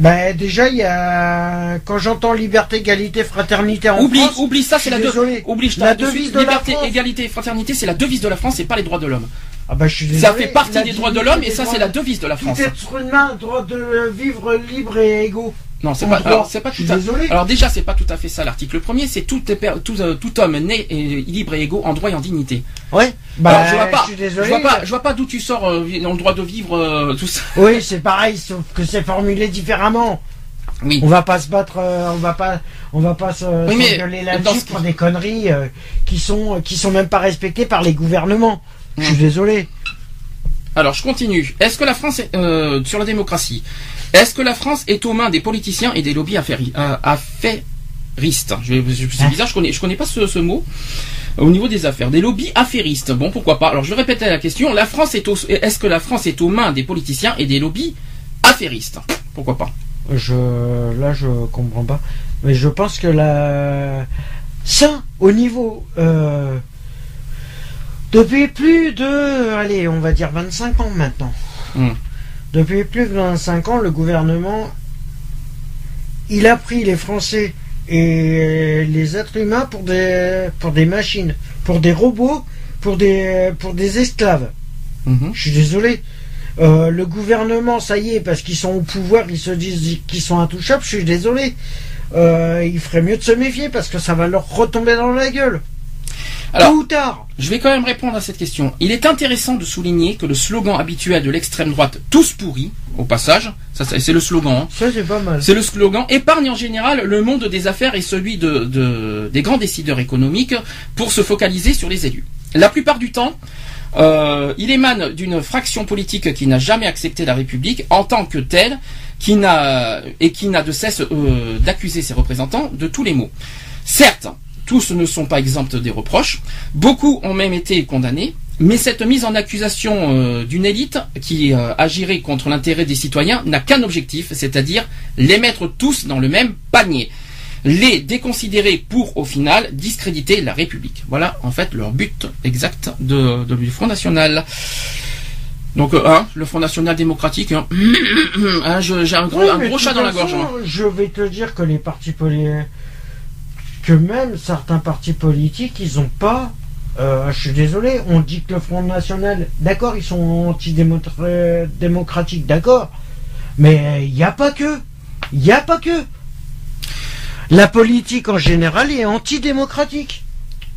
Bah déjà, il y a quand j'entends liberté, égalité, fraternité en Oublie, France. oublie ça, c'est la. Oublie, je La de devise de Liberté, égalité, fraternité, c'est la devise de la France, c'est pas les droits de l'homme. Ah bah je suis Ça désolé. fait partie des droits de l'homme et ça, c'est la devise de la Tout France. être humain droit de vivre libre et égaux. Non, c'est en pas, droit. alors, c'est pas Je tout suis à désolé. Alors déjà, c'est pas tout à fait ça l'article premier, c'est tout, euh, tout homme né et libre et égaux en droit et en dignité. Ouais. Bah Alors, je vois pas, suis je vois pas, je vois pas d'où tu sors euh, dans le droit de vivre euh, tout ça. Oui, c'est pareil, sauf que c'est formulé différemment. Oui. On va pas se battre, euh, on va pas, on va pas se Oui, là-dessus ce- pour des conneries euh, qui sont, qui sont même pas respectées par les gouvernements. Je suis désolé. Alors, je continue. Est-ce que la France est, euh, sur la démocratie, est-ce que la France est aux mains des politiciens et des lobbies euh, affai- affairistes. Je vais- je- C'est bizarre, je connais, je connais pas ce, ce mot. Au niveau des affaires, des lobbies affairistes. Bon, pourquoi pas? Alors, je répéter la question. La France est est-ce que la France est aux mains des politiciens et des lobbies affairistes? Pourquoi pas? Je, là, je comprends pas. Mais je pense que la, ça, au niveau, euh, depuis plus de, allez, on va dire 25 ans maintenant. Hmm. Depuis plus de 25 ans, le gouvernement, il a pris les Français et les êtres humains pour des, pour des machines, pour des robots, pour des, pour des esclaves. Mhm. Je suis désolé. Euh, le gouvernement, ça y est, parce qu'ils sont au pouvoir, ils se disent qu'ils sont intouchables. Je suis désolé. Euh, il ferait mieux de se méfier parce que ça va leur retomber dans la gueule. Alors- ou tard. Je vais quand même répondre à cette question. Il est intéressant de souligner que le slogan habituel de l'extrême droite, tous pourris, au passage, ça c'est c'est le slogan, hein, Ça, c'est pas mal. C'est le slogan épargne en général le monde des affaires et celui de, de- des grands décideurs économiques pour se focaliser sur les élus. La plupart du temps, euh, il émane d'une fraction politique qui n'a jamais accepté la République en tant que telle, qui n'a et qui n'a de cesse euh, d'accuser ses représentants de tous les maux. Certes, tous ne sont pas exempts des reproches. Beaucoup ont même été condamnés. Mais cette mise en accusation euh, d'une élite qui euh, agirait contre l'intérêt des citoyens n'a qu'un objectif, c'est-à-dire les mettre tous dans le même panier. Les déconsidérer pour, au final, discréditer la République. Voilà, en fait, leur but exact de, de- du Front National. Donc, euh, hein, le Front National démocratique, hein, hein, j'ai un gros, Oui, un mais gros de chat dans la gorge. hein. Je vais te dire que les partis politiques, que même certains partis politiques, ils ont pas. euh, je suis désolé, on dit que le Front National, d'accord, ils sont antidémocratiques, d'accord, mais il n'y a pas que. Il n'y a pas que. La politique en général est antidémocratique,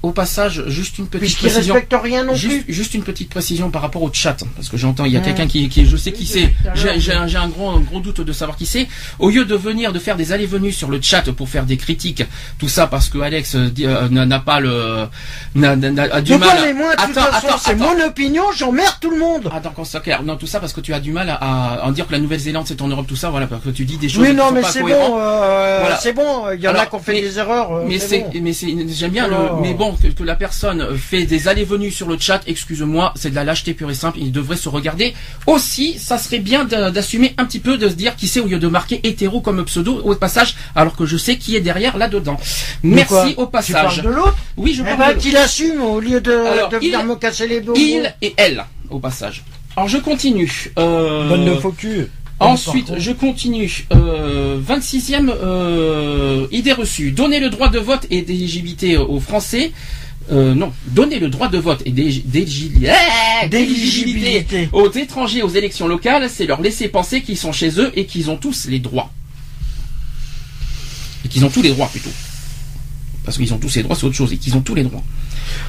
Au passage, juste une petite précision. rien non Juste, plus. juste une petite précision par rapport au chat, parce que j'entends, il y a quelqu'un qui, qui, je sais qui c'est, j'ai un, j'ai un gros, un gros doute de savoir qui c'est. Au lieu de venir, de faire des allées-venues sur le chat pour faire des critiques, tout ça parce que Alex euh, euh, n'a pas le, n'a, n'a- n'a- a du mal. mais moi, de toute Attends, façon, attends, c'est attends. mon opinion, j'emmerde tout le monde. Attends, qu'on soit clair. Non, tout ça parce que tu as du mal à, à en dire que la Nouvelle-Zélande c'est en Europe, tout ça, voilà, parce que tu dis des choses Oui, non, mais c'est bon, euh, Voilà. c'est bon, il y en a qui ont fait mais- des erreurs. Mais c'est, bon. mais c'est, j'aime bien le, Oh. mais bon, que, que la personne fait des allées-venues sur le chat, excuse-moi, c'est de la lâcheté pure et simple, il devrait se regarder. Aussi, ça serait bien de- d'assumer un petit peu, de se dire qui c'est au lieu de marquer hétéro comme pseudo au passage, alors que je sais qui est derrière là-dedans. Merci au Tu passage. parles de l'autre Oui, je Eh parle ben, de qu'il assume au lieu de, Alors, de venir il- me casser les dos. il et elle, au passage. Alors je continue. Euh, Bonne de faux cul. Ensuite, je continue. Euh, 26e euh, idée reçue. Donner le droit de vote et d'éligibilité aux Français. Euh, non, donner le droit de vote et d'éligibilité eh, D'éligibilité. aux étrangers aux élections locales, c'est leur laisser penser qu'ils sont chez eux et qu'ils ont tous les droits. Et qu'ils ont tous les droits plutôt. Parce qu'ils ont tous les droits, c'est autre chose, et qu'ils ont tous les droits.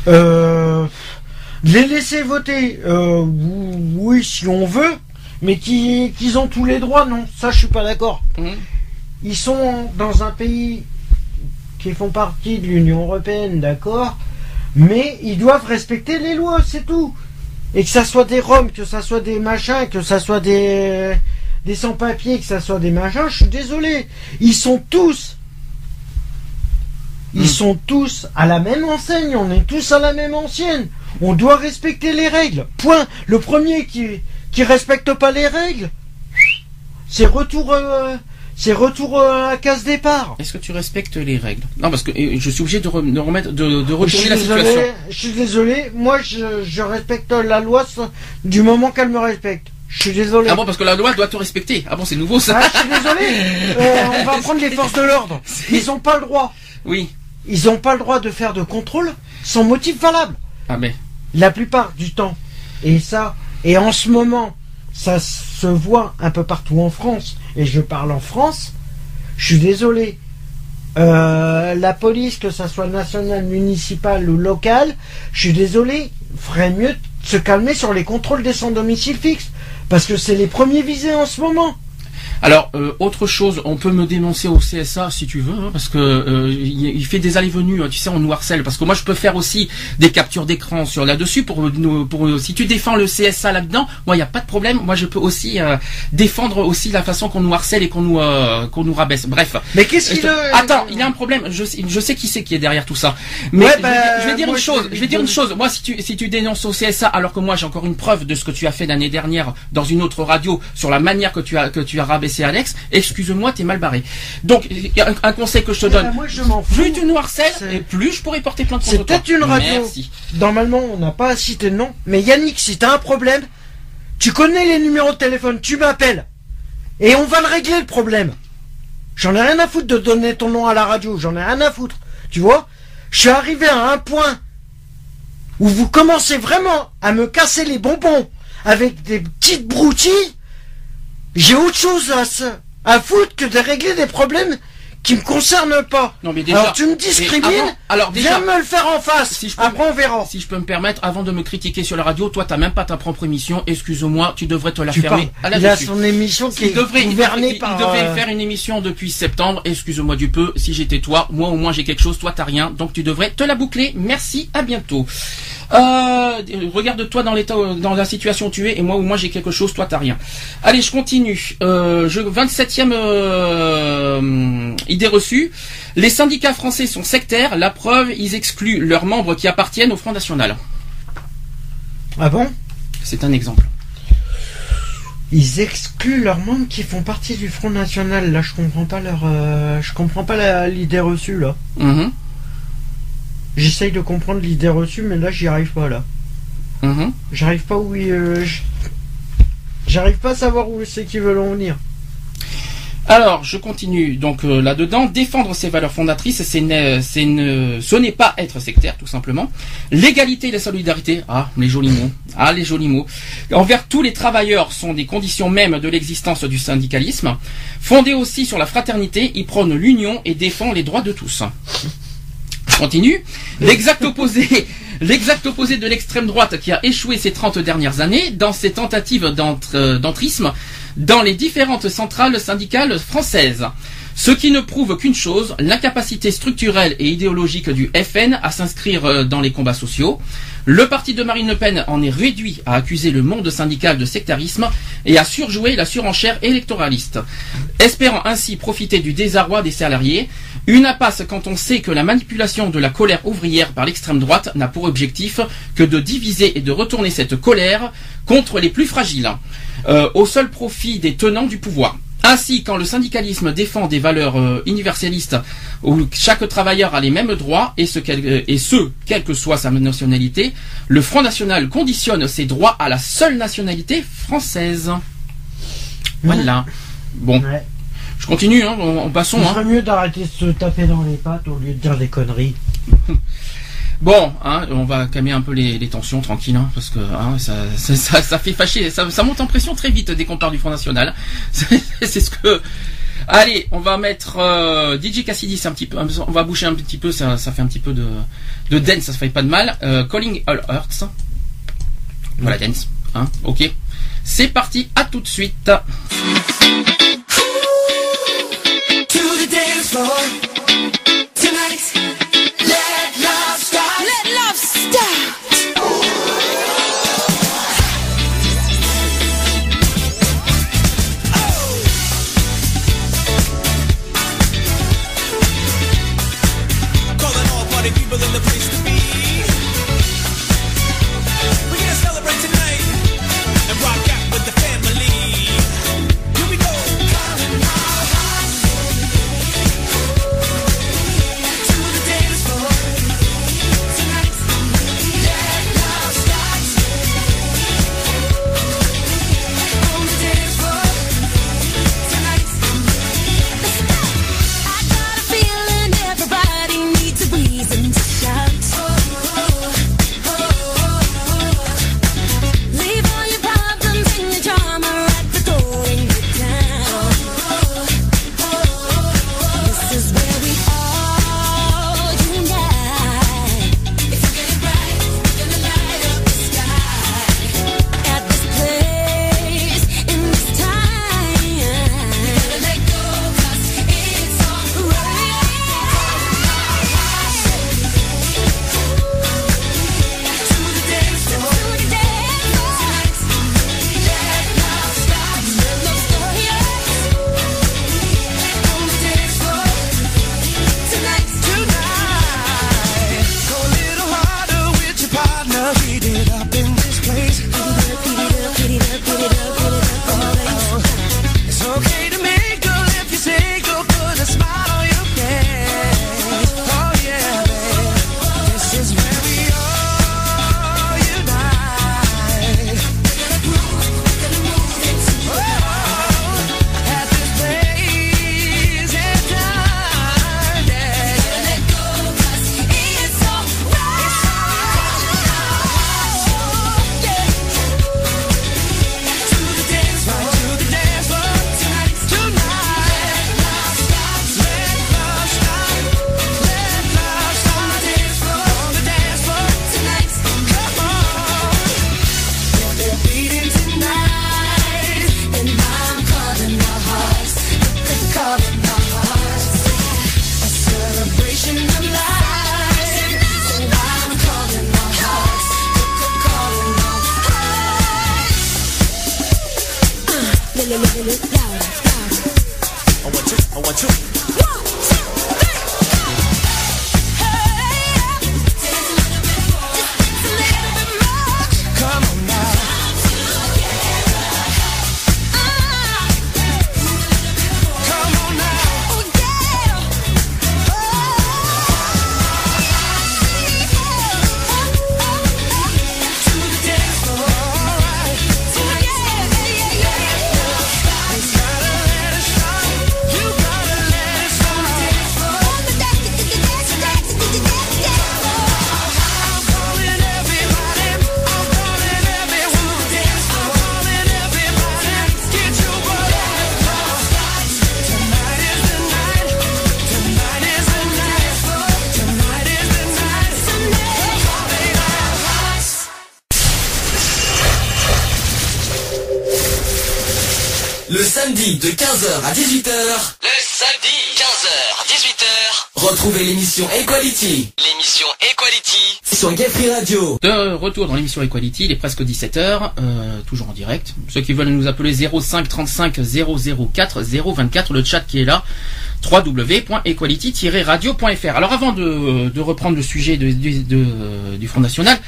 Euh, les laisser voter, oui, si on veut, mais qui- qu'ils ont tous les droits, non. Ça, je suis pas d'accord. Mhm. Ils sont dans un pays qui font partie de l'Union européenne, d'accord, mais ils doivent respecter les lois, c'est tout. Et que ça soit des Roms, que ça soit des machins, que ça soit des des sans-papiers, que ça soit des machins, je suis désolé. Ils sont tous ils Hmm. sont tous à la même enseigne, on est tous à la même ancienne. On doit respecter les règles. Point. Le premier qui qui respecte pas les règles, c'est retour euh, c'est retour euh, à case départ. Est-ce que tu respectes les règles? Non, parce que je suis obligé de, re- de remettre, de, de retourner la situation. je suis désolé. Moi, je, je respecte la loi du moment qu'elle me respecte. Je suis désolé. Ah bon, parce que la loi doit te respecter. Ah bon, c'est nouveau ça Ah, je suis désolé. Euh, on va prendre les forces de l'ordre. Ils ont pas le droit. Oui. Ils ont pas le droit de faire de contrôle sans motif valable. Ah mais. La plupart du temps. Et ça, et en ce moment, ça se voit un peu partout en France. Et je parle en France. Je suis désolé. Euh, la police, que ça soit nationale, municipale ou locale, je suis désolé, ferait mieux de se calmer sur les contrôles des sans domicile fixe. Parce que c'est les premiers visés en ce moment. Alors, euh, autre chose, on peut me dénoncer au CSA si tu veux, hein, parce que euh, il, fait des allées-venues, hein, tu sais, on nous harcèle, parce que moi je peux faire aussi des captures d'écran sur là-dessus pour nous, pour euh, si tu défends le CSA là-dedans, moi il n'y a pas de problème, moi je peux aussi euh, défendre aussi la façon qu'on nous harcèle et qu'on nous euh, qu'on nous rabaisse. Bref. Mais qu'est-ce qu'il Je te- a- Attends, il y a un problème. Je, sais- je sais qui c'est qui est derrière tout ça. Mais Ouais, je, bah, vais, je vais dire moi, une chose. Je vais dire une chose. Moi, si tu si tu dénonces au CSA, alors que moi j'ai encore une preuve de ce que tu as fait l'année dernière dans une autre radio sur la manière que tu as que tu as rabaissé Alex, excuse-moi, t'es mal barré. Donc, il y a un, un conseil que je te Eh ben, donne. moi, je m'en fous. Plus tu nous harcèles, C'est- et plus je pourrais porter plainte C'est contre toi. peut-être une radio. Merci. Normalement, on n'a pas à citer de nom. Mais Yannick, si t'as un problème, tu connais les numéros de téléphone, tu m'appelles. Et on va le régler le problème. J'en ai rien à foutre de donner ton nom à la radio, j'en ai rien à foutre. Tu vois Je suis arrivé à un point où vous commencez vraiment à me casser les bonbons avec des petites broutilles. J'ai autre chose à, à foutre que de régler des problèmes qui me concernent pas. Non, mais déjà. Alors tu me discrimines, avant- alors déjà. viens me le faire en face. Si je peux Après on verra. Si je peux me permettre, avant de me critiquer sur la radio, toi t'as même pas ta propre émission, excuse-moi, tu devrais te la Tu fermer parles. à la Il a son émission qui Il est devrait, il gouvernée il par. devrait euh, faire une émission depuis septembre. Excuse-moi du peu. Si j'étais toi, moi au moins j'ai quelque chose, toi t'as rien. Donc tu devrais te la boucler. Merci, à bientôt. Euh, regarde-toi dans l'état, dans la situation où tu es, et moi au moins j'ai quelque chose, toi t'as rien. Allez, je continue. Euh, je 27e euh, idée reçue. Les syndicats français sont sectaires. La preuve, ils excluent leurs membres qui appartiennent au Front National. Ah bon? C'est un exemple. Ils excluent leurs membres qui font partie du Front National. Là, je comprends pas leur. euh, je comprends pas la- l'idée reçue là. Mhm, J'essaye de comprendre l'idée reçue, mais là, j'y arrive pas là. mhm. J'arrive pas où ils. euh, J'arrive pas à savoir où c'est qu'ils veulent en venir. Alors, je continue donc euh, là-dedans. Défendre ses valeurs fondatrices, c'est ne- c'est ne- ce n'est pas être sectaire, tout simplement. L'égalité et la solidarité, ah, les jolis mots, ah, les jolis mots, envers tous les travailleurs sont des conditions mêmes de l'existence du syndicalisme. Fondé aussi sur la fraternité, il prône l'union et défend les droits de tous. Continue. L'exact opposé, l'exact opposé de l'extrême droite qui a échoué ces 30 dernières années dans ses tentatives euh, d'entrisme dans les différentes centrales syndicales françaises. Ce qui ne prouve qu'une chose, l'incapacité structurelle et idéologique du FN à s'inscrire euh, dans les combats sociaux. Le parti de Marine Le Pen en est réduit à accuser le monde syndical de sectarisme et à surjouer la surenchère électoraliste, espérant ainsi profiter du désarroi des salariés. Une impasse quand on sait que la manipulation de la colère ouvrière par l'extrême droite n'a pour objectif que de diviser et de retourner cette colère contre les plus fragiles, euh, au seul profit des tenants du pouvoir. Ainsi, quand le syndicalisme défend des valeurs euh, universalistes où chaque travailleur a les mêmes droits et ce, quel, euh, et ce, quelle que soit sa nationalité, le Front National conditionne ses droits à la seule nationalité française. Voilà. Bon, Ouais. je continue, hein, on, on passons. Il Hein. serait mieux d'arrêter de se taper dans les pattes au lieu de dire des conneries. Bon, hein, on va calmer un peu les, tensions, tranquille, hein, parce que hein, ça, ça, ça, fait fâcher, ça, ça monte en pression très vite dès qu'on parle du Front National. C'est ce que. Allez, on va mettre euh, DJ Cassidy, un petit peu, on va boucher un petit peu, ça, fait un petit peu de, de dance, ça fait pas de mal. Euh, Calling All Hearts. Voilà, dance, hein, ok. C'est parti, à tout de suite. Retour dans l'émission Equality, il est presque 17h, euh, toujours en direct. Ceux qui veulent nous appeler 05 35 004 024, le chat qui est là, www.equality-radio.fr. Alors avant de, reprendre le sujet du- Front National,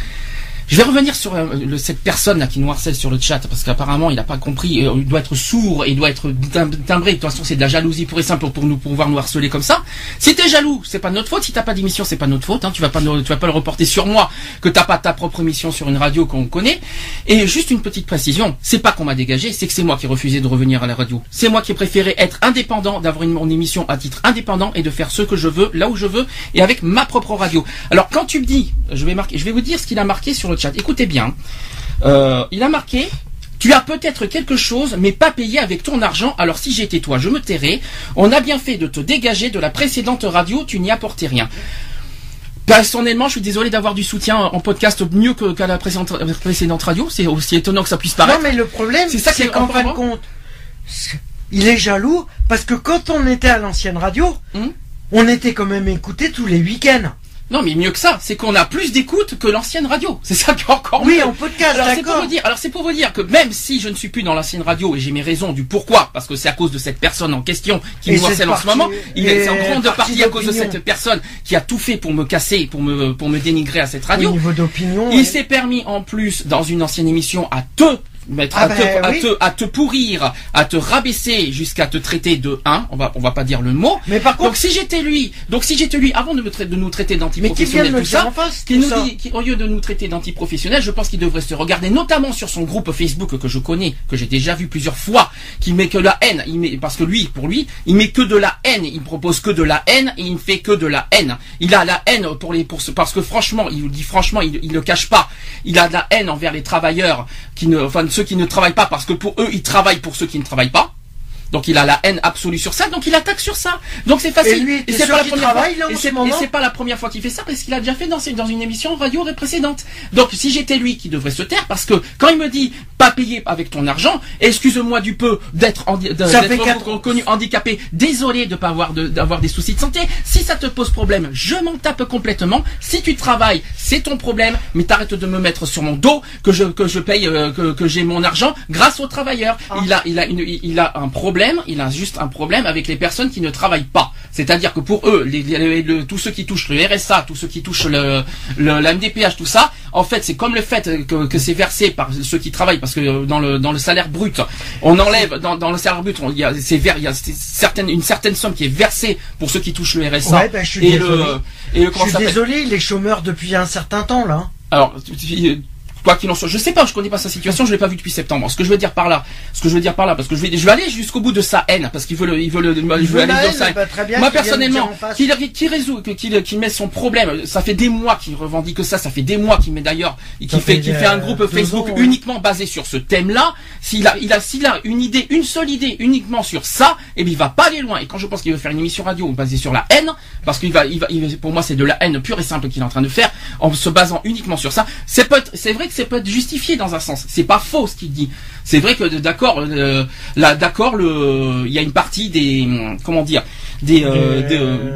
je vais revenir sur euh, le- cette personne là qui nous harcèle sur le chat parce qu'apparemment il n'a pas compris, euh, il doit être sourd il doit être tim- timbré. De toute façon c'est de la jalousie pour simple pour, nous pouvoir nous harceler comme ça. Si t'es jaloux, c'est pas notre faute. Si t'as pas d'émission, c'est pas de notre faute. Hein. Tu vas pas tu vas pas le reporter sur moi que t'as pas ta propre émission sur une radio qu'on connaît. Et juste une petite précision, c'est pas qu'on m'a dégagé, c'est que c'est moi qui ai refusé de revenir à la radio. C'est moi qui ai préféré être indépendant, d'avoir une, mon émission à titre indépendant et de faire ce que je veux, là où je veux et avec ma propre radio. Alors quand tu me dis, je vais marquer, je vais vous dire ce qu'il a marqué sur le chat. Écoutez bien. Euh, il a marqué tu as peut-être quelque chose, mais pas payé avec ton argent, alors si j'étais toi, je me tairais. On a bien fait de te dégager de la précédente radio, tu n'y apportais rien. Personnellement, je suis désolé d'avoir du soutien en podcast mieux qu'à la précédente, radio. C'est aussi étonnant que ça puisse Non, paraître. mais le problème, C'est ça qui c'est est qu'en fin de compte, il est jaloux parce que quand on était à l'ancienne radio, Hum on était quand même écouté tous les week-ends. Non, mais mieux que ça, c'est qu'on a plus d'écoute que l'ancienne radio. C'est ça qui est encore Oui, mieux. en podcast, Alors c'est pour vous dire, alors c'est pour vous dire que même si je ne suis plus dans l'ancienne radio et j'ai mes raisons du pourquoi, parce que c'est à cause de cette personne en question qui Et cette harcèle en ce moment, il est et en grande partie à cause de cette personne qui a tout fait pour me casser, pour me pour me dénigrer à cette Au radio. niveau d'opinion. Il ouais. s'est permis en plus dans une ancienne émission à te mettre Ah à, ben te, à te à te pourrir, à te rabaisser jusqu'à te traiter de 1, on va on va pas dire le mot. Mais par contre, Donc si j'étais lui, donc si j'étais lui avant de, me traiter- de nous traiter me tout ça, qui nous dit, qui, au lieu de nous traiter d'antiprofessionnels, je pense qu'il devrait se regarder, notamment sur son groupe Facebook que je connais, que j'ai déjà vu plusieurs fois, qui met que la haine, il met, parce que lui, pour lui, il met que de la haine, il propose que de la haine et il ne fait que de la haine. Il a la haine pour les, pour ce, parce que franchement, il dit franchement, il, il le cache pas. Il a de la haine envers les travailleurs, qui ne, enfin ceux qui ne travaillent pas, parce que pour eux, ils travaillent pour ceux qui ne travaillent pas. Donc il a la haine absolue sur ça, donc il attaque sur ça. Donc c'est facile. Et lui, c'est pas la première fois. ce pas la première qu'il fait ça parce qu'il a déjà fait dans, dans une émission radio précédente. Donc si j'étais lui qui devrait se taire parce que quand il me dit pas payé avec ton argent, excuse-moi du peu d'être reconnu handicapé, désolé de pas avoir de- d'avoir des soucis de santé. Si ça te pose problème, je m'en tape complètement. Si tu travailles, c'est ton problème, mais t'arrêtes de me mettre sur mon dos que je que je paye euh, que, que j'ai mon argent grâce aux travailleurs. Ah. Il a il a une, il a un problème, il a juste un problème avec les personnes qui ne travaillent pas. C'est-à-dire que pour eux, les, les- le- tous ceux qui touchent le RSA, tous ceux qui touchent le, le la MDPH, tout ça, en fait, c'est comme le fait que, que c'est versé par ceux qui travaillent, parce que euh, dans le dans le salaire brut, on enlève dans, dans le salaire brut, il y a ver- y une certaine somme qui est versée pour ceux qui touchent le RSA Ouais, bah, je suis et désolé. le et le Je comment suis ça s'appelle désolé, il est chômeur depuis un certain temps là. alors, quoi qu'il en soit, je sais pas, je connais pas sa situation, je l'ai pas vu depuis septembre. Ce que je veux dire par là, ce que je veux dire par là, parce que je vais, je vais aller jusqu'au bout de sa haine, parce qu'il veut le, il veut le, il veut veut aller dans sa haine. bah, très bien, Moi personnellement, qu'il qu'il résout, que- qu'il qu'il met son problème, ça fait des mois qu'il revendique ça, ça fait des mois qu'il met d'ailleurs, qu'il fait, fait, qu'il fait un euh, groupe Facebook ans, ouais. uniquement basé sur ce thème-là. S'il a, il a, s'il a une idée, une seule idée uniquement sur ça, et bien il va pas aller loin. Et quand je pense qu'il veut faire une émission radio basée sur la haine, parce qu'il va, il va, il va- pour moi c'est de la haine pure et simple qu'il est en train de faire, en se basant uniquement sur ça. C'est peut, c'est vrai que c'est peut être justifié dans un sens. C'est pas faux ce qu'il dit. C'est vrai que d'accord, euh, là, d'accord, le, il y a une partie des, hum, comment dire, des, euh,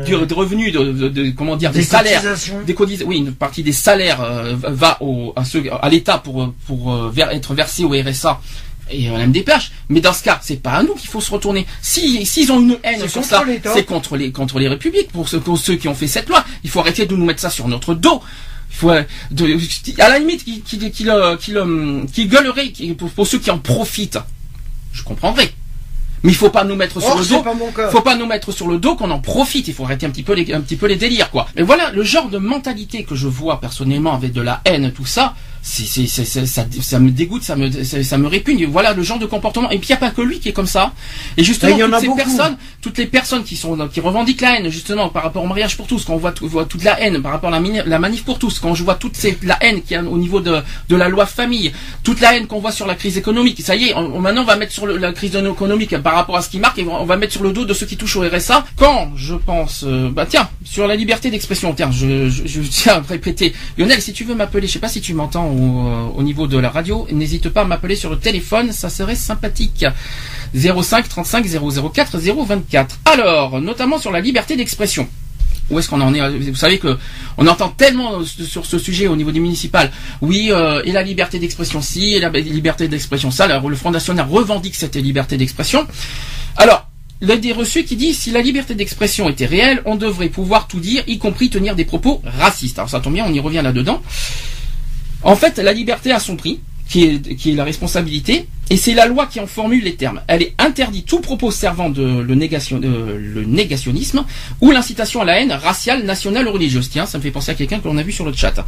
Des, des revenus, de, de- de- comment dire, des, salaires, des cotisations. Oui, une partie des salaires euh, va au, à, à l'État pour pour euh, ver- être versé au RSA et un MDPH. Mais dans ce cas, c'est pas à nous qu'il faut se retourner. Si s'ils ont une haine sur ça, c'est contre les contre les républiques pour ceux, pour ceux qui ont fait cette loi. Il faut arrêter de nous mettre ça sur notre dos. Il faut à la limite qui qui qui, le- qui, le- qui gueulerait qui- pour, ceux qui en profitent. Je comprendrais. Mais il faut pas nous mettre sur le dos. Faut pas nous mettre sur le dos qu'on en profite. Il faut arrêter un petit peu les, un petit peu les délires, quoi. Mais voilà, le genre de mentalité que je vois personnellement avec de la haine, tout ça, c'est, ça, ça me dégoûte, ça me, ça, me répugne. Voilà le genre de comportement. Et puis il y a pas que lui qui est comme ça. Et justement, en toutes ces beaucoup. personnes, toutes les personnes qui sont, qui revendiquent la haine, justement, par rapport au mariage pour tous, quand on voit, voit toute la haine, par rapport à la, manif pour tous, quand je vois toute ces, la haine qu'il y a au niveau de, de la loi famille, toute la haine qu'on voit sur la crise économique. Ça y est, on- on- maintenant on va mettre sur le- la crise économique par rapport à ce qui marque et on va mettre sur le dos de ceux qui touchent au RSA. Quand je pense, euh, bah tiens, sur la liberté d'expression, tiens, je, je, je tiens à répéter. Lionel, si tu veux m'appeler, je sais pas si tu m'entends au, euh, au niveau de la radio, n'hésite pas à m'appeler sur le téléphone, ça serait sympathique. 05 35 004 024. Alors, notamment sur la liberté d'expression. Où est-ce qu'on en est? Vous savez que on entend tellement euh, sur ce sujet au niveau des municipales. Oui, euh, et la liberté d'expression si, et la liberté d'expression ça. Le Front National revendique cette liberté d'expression. Alors, l'idée reçue qui dit si la liberté d'expression était réelle, on devrait pouvoir tout dire, y compris tenir des propos racistes. Alors ça tombe bien, on y revient là-dedans. En fait, la liberté a son prix, qui est, qui est la responsabilité, et c'est la loi qui en formule les termes. Elle est interdit tout propos servant de le, négationnisme ou l'incitation à la haine raciale, nationale ou religieuse. Tiens, ça me fait penser à quelqu'un que l'on a vu sur le chat.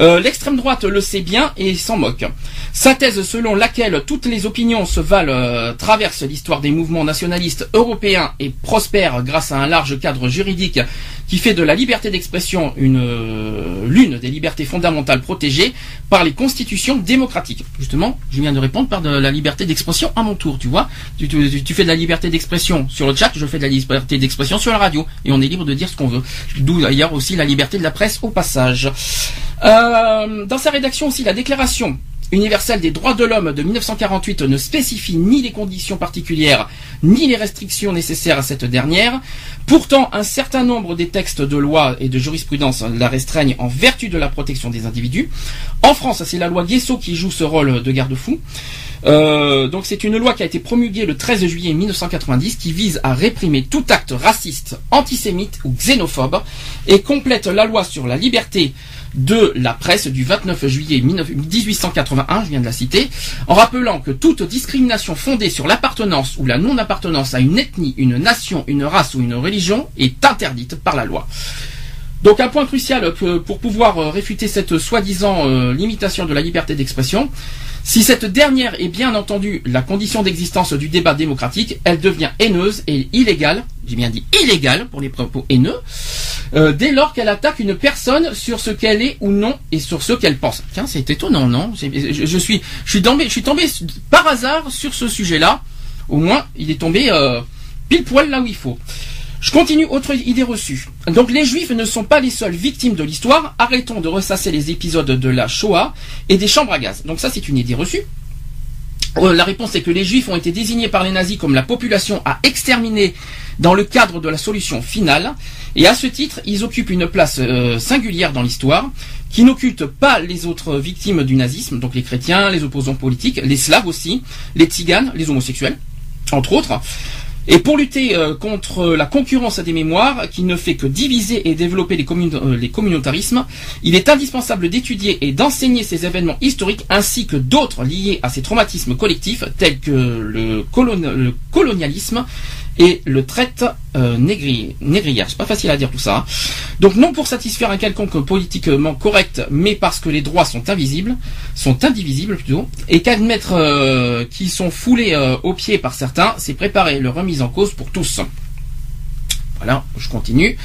Euh, L'extrême droite le sait bien et s'en moque. Sa thèse selon laquelle toutes les opinions se valent euh, traverse l'histoire des mouvements nationalistes européens et prospère grâce à un large cadre juridique qui fait de la liberté d'expression euh, l'une des libertés fondamentales protégées par les constitutions démocratiques. Justement, je viens de répondre par de la liberté d'expression à mon tour, tu vois. Tu, tu- tu fais de la liberté d'expression sur le chat, je fais de la liberté d'expression sur la radio, et on est libre de dire ce qu'on veut. D'où d'ailleurs aussi la liberté de la presse au passage. Euh, dans sa rédaction aussi, la déclaration universelle des droits de l'homme de 1948 ne spécifie ni les conditions particulières ni les restrictions nécessaires à cette dernière. Pourtant, un certain nombre des textes de loi et de jurisprudence la restreignent en vertu de la protection des individus. En France, c'est la loi Guesso qui joue ce rôle de garde-fou. Euh, donc c'est une loi qui a été promulguée le 13 juillet 1990 qui vise à réprimer tout acte raciste, antisémite ou xénophobe et complète la loi sur la liberté de la presse du 29 juillet 19- 1881, je viens de la citer, en rappelant que toute discrimination fondée sur l'appartenance ou la non-appartenance à une ethnie, une nation, une race ou une religion est interdite par la loi. Donc un point crucial pour pouvoir euh, réfuter cette soi-disant euh, limitation de la liberté d'expression, si cette dernière est bien entendu la condition d'existence du débat démocratique, elle devient haineuse et illégale, j'ai bien dit illégale pour les propos haineux, euh, dès lors qu'elle attaque une personne sur ce qu'elle est ou non et sur ce qu'elle pense. Tiens, c'est étonnant, non? Je, suis, je tombé, je suis tombé par hasard sur ce sujet-là. Au moins, il est tombé euh, pile poil là où il faut. Je continue, autre idée reçue. Donc les juifs ne sont pas les seules victimes de l'histoire. Arrêtons de ressasser les épisodes de la Shoah et des chambres à gaz. Donc ça, c'est une idée reçue. Euh, La réponse est que les juifs ont été désignés par les nazis comme la population à exterminer dans le cadre de la solution finale. Et à ce titre, ils occupent une place euh, singulière dans l'histoire qui n'occulte pas les autres victimes du nazisme, donc les chrétiens, les opposants politiques, les slaves aussi, les tziganes, les homosexuels, entre autres. Et pour lutter euh, contre la concurrence des mémoires, qui ne fait que diviser et développer euh, les communautarismes, il est indispensable d'étudier et d'enseigner ces événements historiques ainsi que d'autres liés à ces traumatismes collectifs, tels que le colonialisme et le traite euh, négri- négrière. C'est pas facile à dire tout ça. Donc non pour satisfaire un quelconque politiquement correct, mais parce que les droits sont invisibles, sont indivisibles plutôt, et qu'admettre euh, qu'ils sont foulés euh, aux pieds par certains, c'est préparer leur remise en cause pour tous. Voilà, je continue.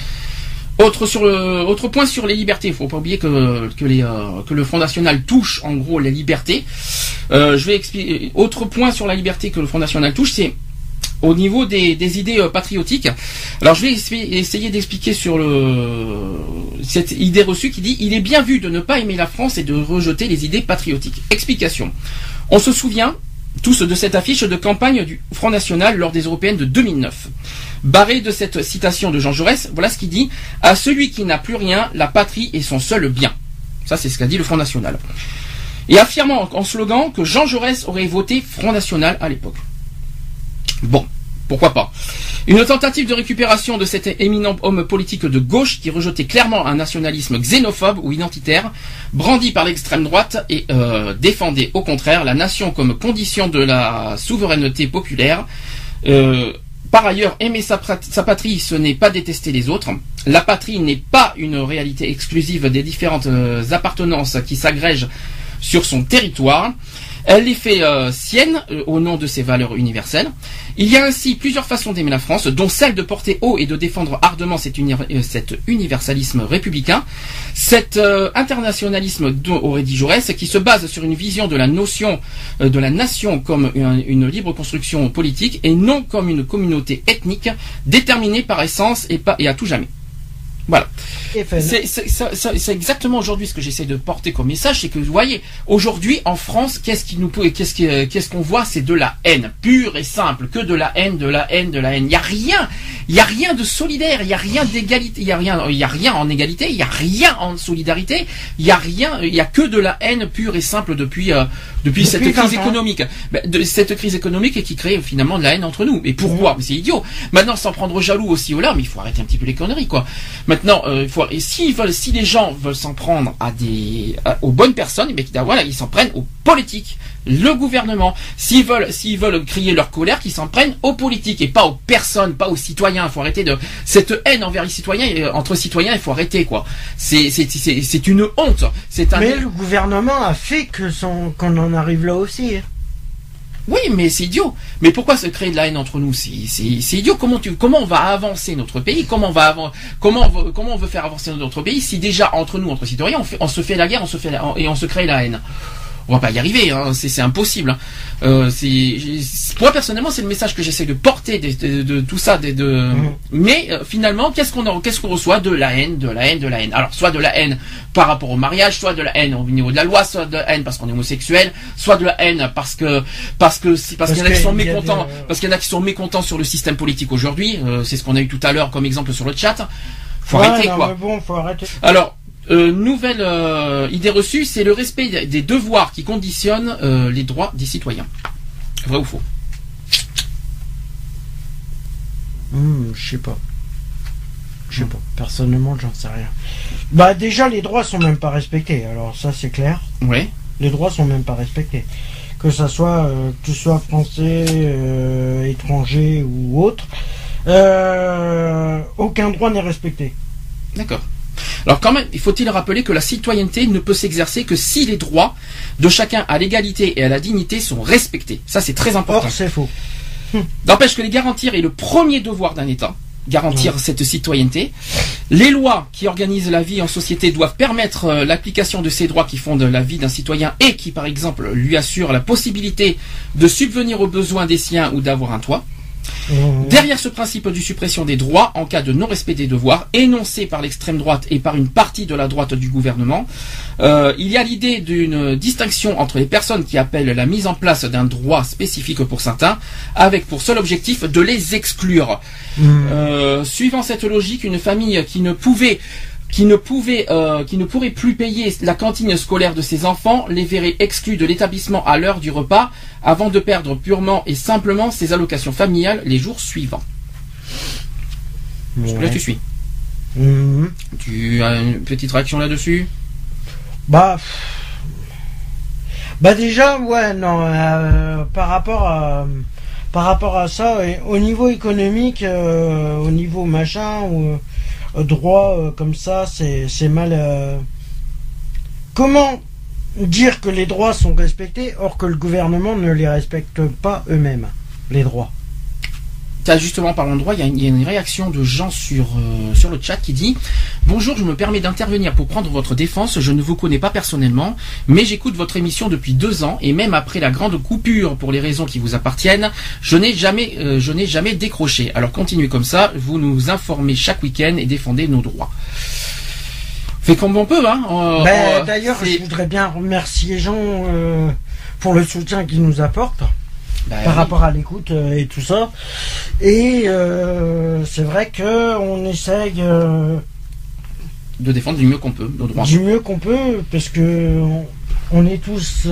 Autre, sur le, autre point sur les libertés, il faut pas oublier que, que, les, euh, que le Front National touche en gros les libertés. Euh, je vais expliquer. Autre point sur la liberté que le Front National touche, c'est au niveau des, idées euh, patriotiques. Alors je vais essayer d'expliquer sur le cette idée reçue qui dit il est bien vu de ne pas aimer la France et de rejeter les idées patriotiques. Explication. On se souvient tous de cette affiche de campagne du Front National lors des européennes de 2009. Barré de cette citation de Jean Jaurès, voilà ce qu'il dit à celui qui n'a plus rien, la patrie est son seul bien. Ça c'est ce qu'a dit le Front National. et affirmant en slogan que Jean Jaurès aurait voté Front National à l'époque. Bon, pourquoi pas. Une tentative de récupération de cet éminent homme politique de gauche qui rejetait clairement un nationalisme xénophobe ou identitaire, brandi par l'extrême droite et euh, défendait au contraire la nation comme condition de la souveraineté populaire. Euh, par ailleurs, aimer sa, patrie, ce n'est pas détester les autres. La patrie n'est pas une réalité exclusive des différentes euh, appartenances qui s'agrègent sur son territoire. Elle les fait euh, siennes euh, au nom de ses valeurs universelles. Il y a ainsi plusieurs façons d'aimer la France, dont celle de porter haut et de défendre ardemment euh, cet universalisme républicain, cet euh, internationalisme aurait dit Jaurès, qui se base sur une vision de la notion de la nation comme une, une libre construction politique et non comme une communauté ethnique déterminée par essence et, pas, et à tout jamais. Voilà. C'est exactement aujourd'hui ce que j'essaie de porter comme message, c'est que vous voyez, aujourd'hui en France, qu'est-ce qui nous peut, qu'est-ce qui- euh, qu'est-ce qu'on voit, c'est de la haine pure et simple, que de la haine, de la haine, de la haine. Il y a rien, il y a rien de solidaire, il y a rien d'égalité, il y a rien, il y a rien en égalité, il y a rien en solidarité, il y a rien, il y a que de la haine pure et simple depuis euh, depuis, Depuis cette 20 crise ans. économique, Ben, de cette crise économique qui crée finalement de la haine entre nous. Et pourquoi? Mais C'est idiot. Maintenant, sans prendre jaloux aussi au là, mais il faut arrêter un petit peu les conneries, quoi. Maintenant, euh, il faut, et s'ils veulent, si les gens veulent s'en prendre à des, à- aux bonnes personnes, mais voilà, ils s'en prennent aux politiques, le gouvernement. S'ils veulent, s'ils veulent crier leur colère, qu'ils s'en prennent aux politiques et pas aux personnes, pas aux citoyens. Il faut arrêter de cette haine envers les citoyens, et, euh, entre citoyens, il faut arrêter, quoi. C'est, c'est, c'est, c'est une honte. C'est un. Mais le gouvernement a fait que son qu'on en arrive là aussi. hein. Oui, mais c'est idiot. Mais pourquoi se créer de la haine entre nous C'est idiot. Comment, tu, comment on va avancer notre pays Comment on va comment, on veut- faire avancer notre pays si déjà entre nous, entre citoyens, on, se fait la guerre, on se fait et on se crée la haine? On va pas y arriver, hein, c'est c'est impossible. hein. Euh, moi personnellement, c'est le message que j'essaie de porter de, de- de tout ça. De, de- Mhm. Mais euh, finalement, qu'est-ce qu'on qu'est-ce qu'on reçoit De la haine, de la haine, de la haine? Alors soit de la haine par rapport au mariage, soit de la haine au niveau de la loi, soit de la haine parce qu'on est homosexuel, soit de la haine parce que parce que si- parce, Parce qu'il y en a qui sont mécontents, des- parce qu'il y en a qui sont mécontents sur le système politique aujourd'hui. euh, c'est ce qu'on a eu tout à l'heure comme exemple sur le chat. Faut Ouais, arrêter non, quoi. bon, faut arrêter. Alors, euh, nouvelle euh, idée reçue, c'est le respect des- devoirs qui conditionnent euh, les droits des citoyens. Vrai ou faux? Hmm, je sais pas. Je sais pas. Personnellement, j'en sais rien. Bah déjà, les droits sont même pas respectés. Alors ça, c'est clair. Ouais. Les droits sont même pas respectés. Que ça soit euh, que tu sois français, étranger ou autre, aucun droit n'est respecté. D'accord. Alors quand même, il faut-il rappeler que la citoyenneté ne peut s'exercer que si les droits de chacun à l'égalité et à la dignité sont respectés. Ça, c'est très important. Or, c'est faux. N'empêche que les garantir est le premier devoir d'un État. Garantir cette citoyenneté. Les lois qui organisent la vie en société doivent permettre euh, l'application de ces droits qui fondent la vie d'un citoyen et qui, par exemple, lui assurent la possibilité de subvenir aux besoins des siens ou d'avoir un toit. Mmh. Derrière ce principe du suppression des droits en cas de non-respect des devoirs, énoncé par l'extrême droite et par une partie de la droite du gouvernement, euh, il y a l'idée d'une distinction entre les personnes qui appellent la mise en place d'un droit spécifique pour certains, avec pour seul objectif de les exclure. Mmh. Euh, suivant cette logique, une famille qui ne pouvait qui ne pouvait, euh, qui ne pourrait plus payer la cantine scolaire de ses enfants, les verrait exclus de l'établissement à l'heure du repas, avant de perdre purement et simplement ses allocations familiales les jours suivants. Là, tu suis. Mmh. Tu as une petite réaction là-dessus? Bah, bah déjà, ouais, non, euh, par rapport à, par rapport à ça, et au niveau économique, euh, au niveau machin, ou droit euh, comme ça, c'est, c'est mal. euh. Comment dire que les droits sont respectés, or que le gouvernement ne les respecte pas eux-mêmes, les droits? T'as justement parlant de droit, il y, a une- il y a une réaction de Jean sur, euh, sur le chat qui dit Bonjour, je me permets d'intervenir pour prendre votre défense. Je ne vous connais pas personnellement, mais j'écoute votre émission depuis deux ans et même après la grande coupure pour les raisons qui vous appartiennent, je n'ai jamais, euh, je n'ai jamais décroché. Alors continuez comme ça, vous nous informez chaque week-end et défendez nos droits. Fait comme on peut, hein. euh, Ben, D'ailleurs, je voudrais bien remercier Jean pour le soutien qu'il nous apporte. Bah, par oui. rapport à l'écoute euh, et tout ça. Et euh, c'est vrai que on essaye euh, de défendre du mieux qu'on peut nos droits. du mieux qu'on peut parce que on- on est tous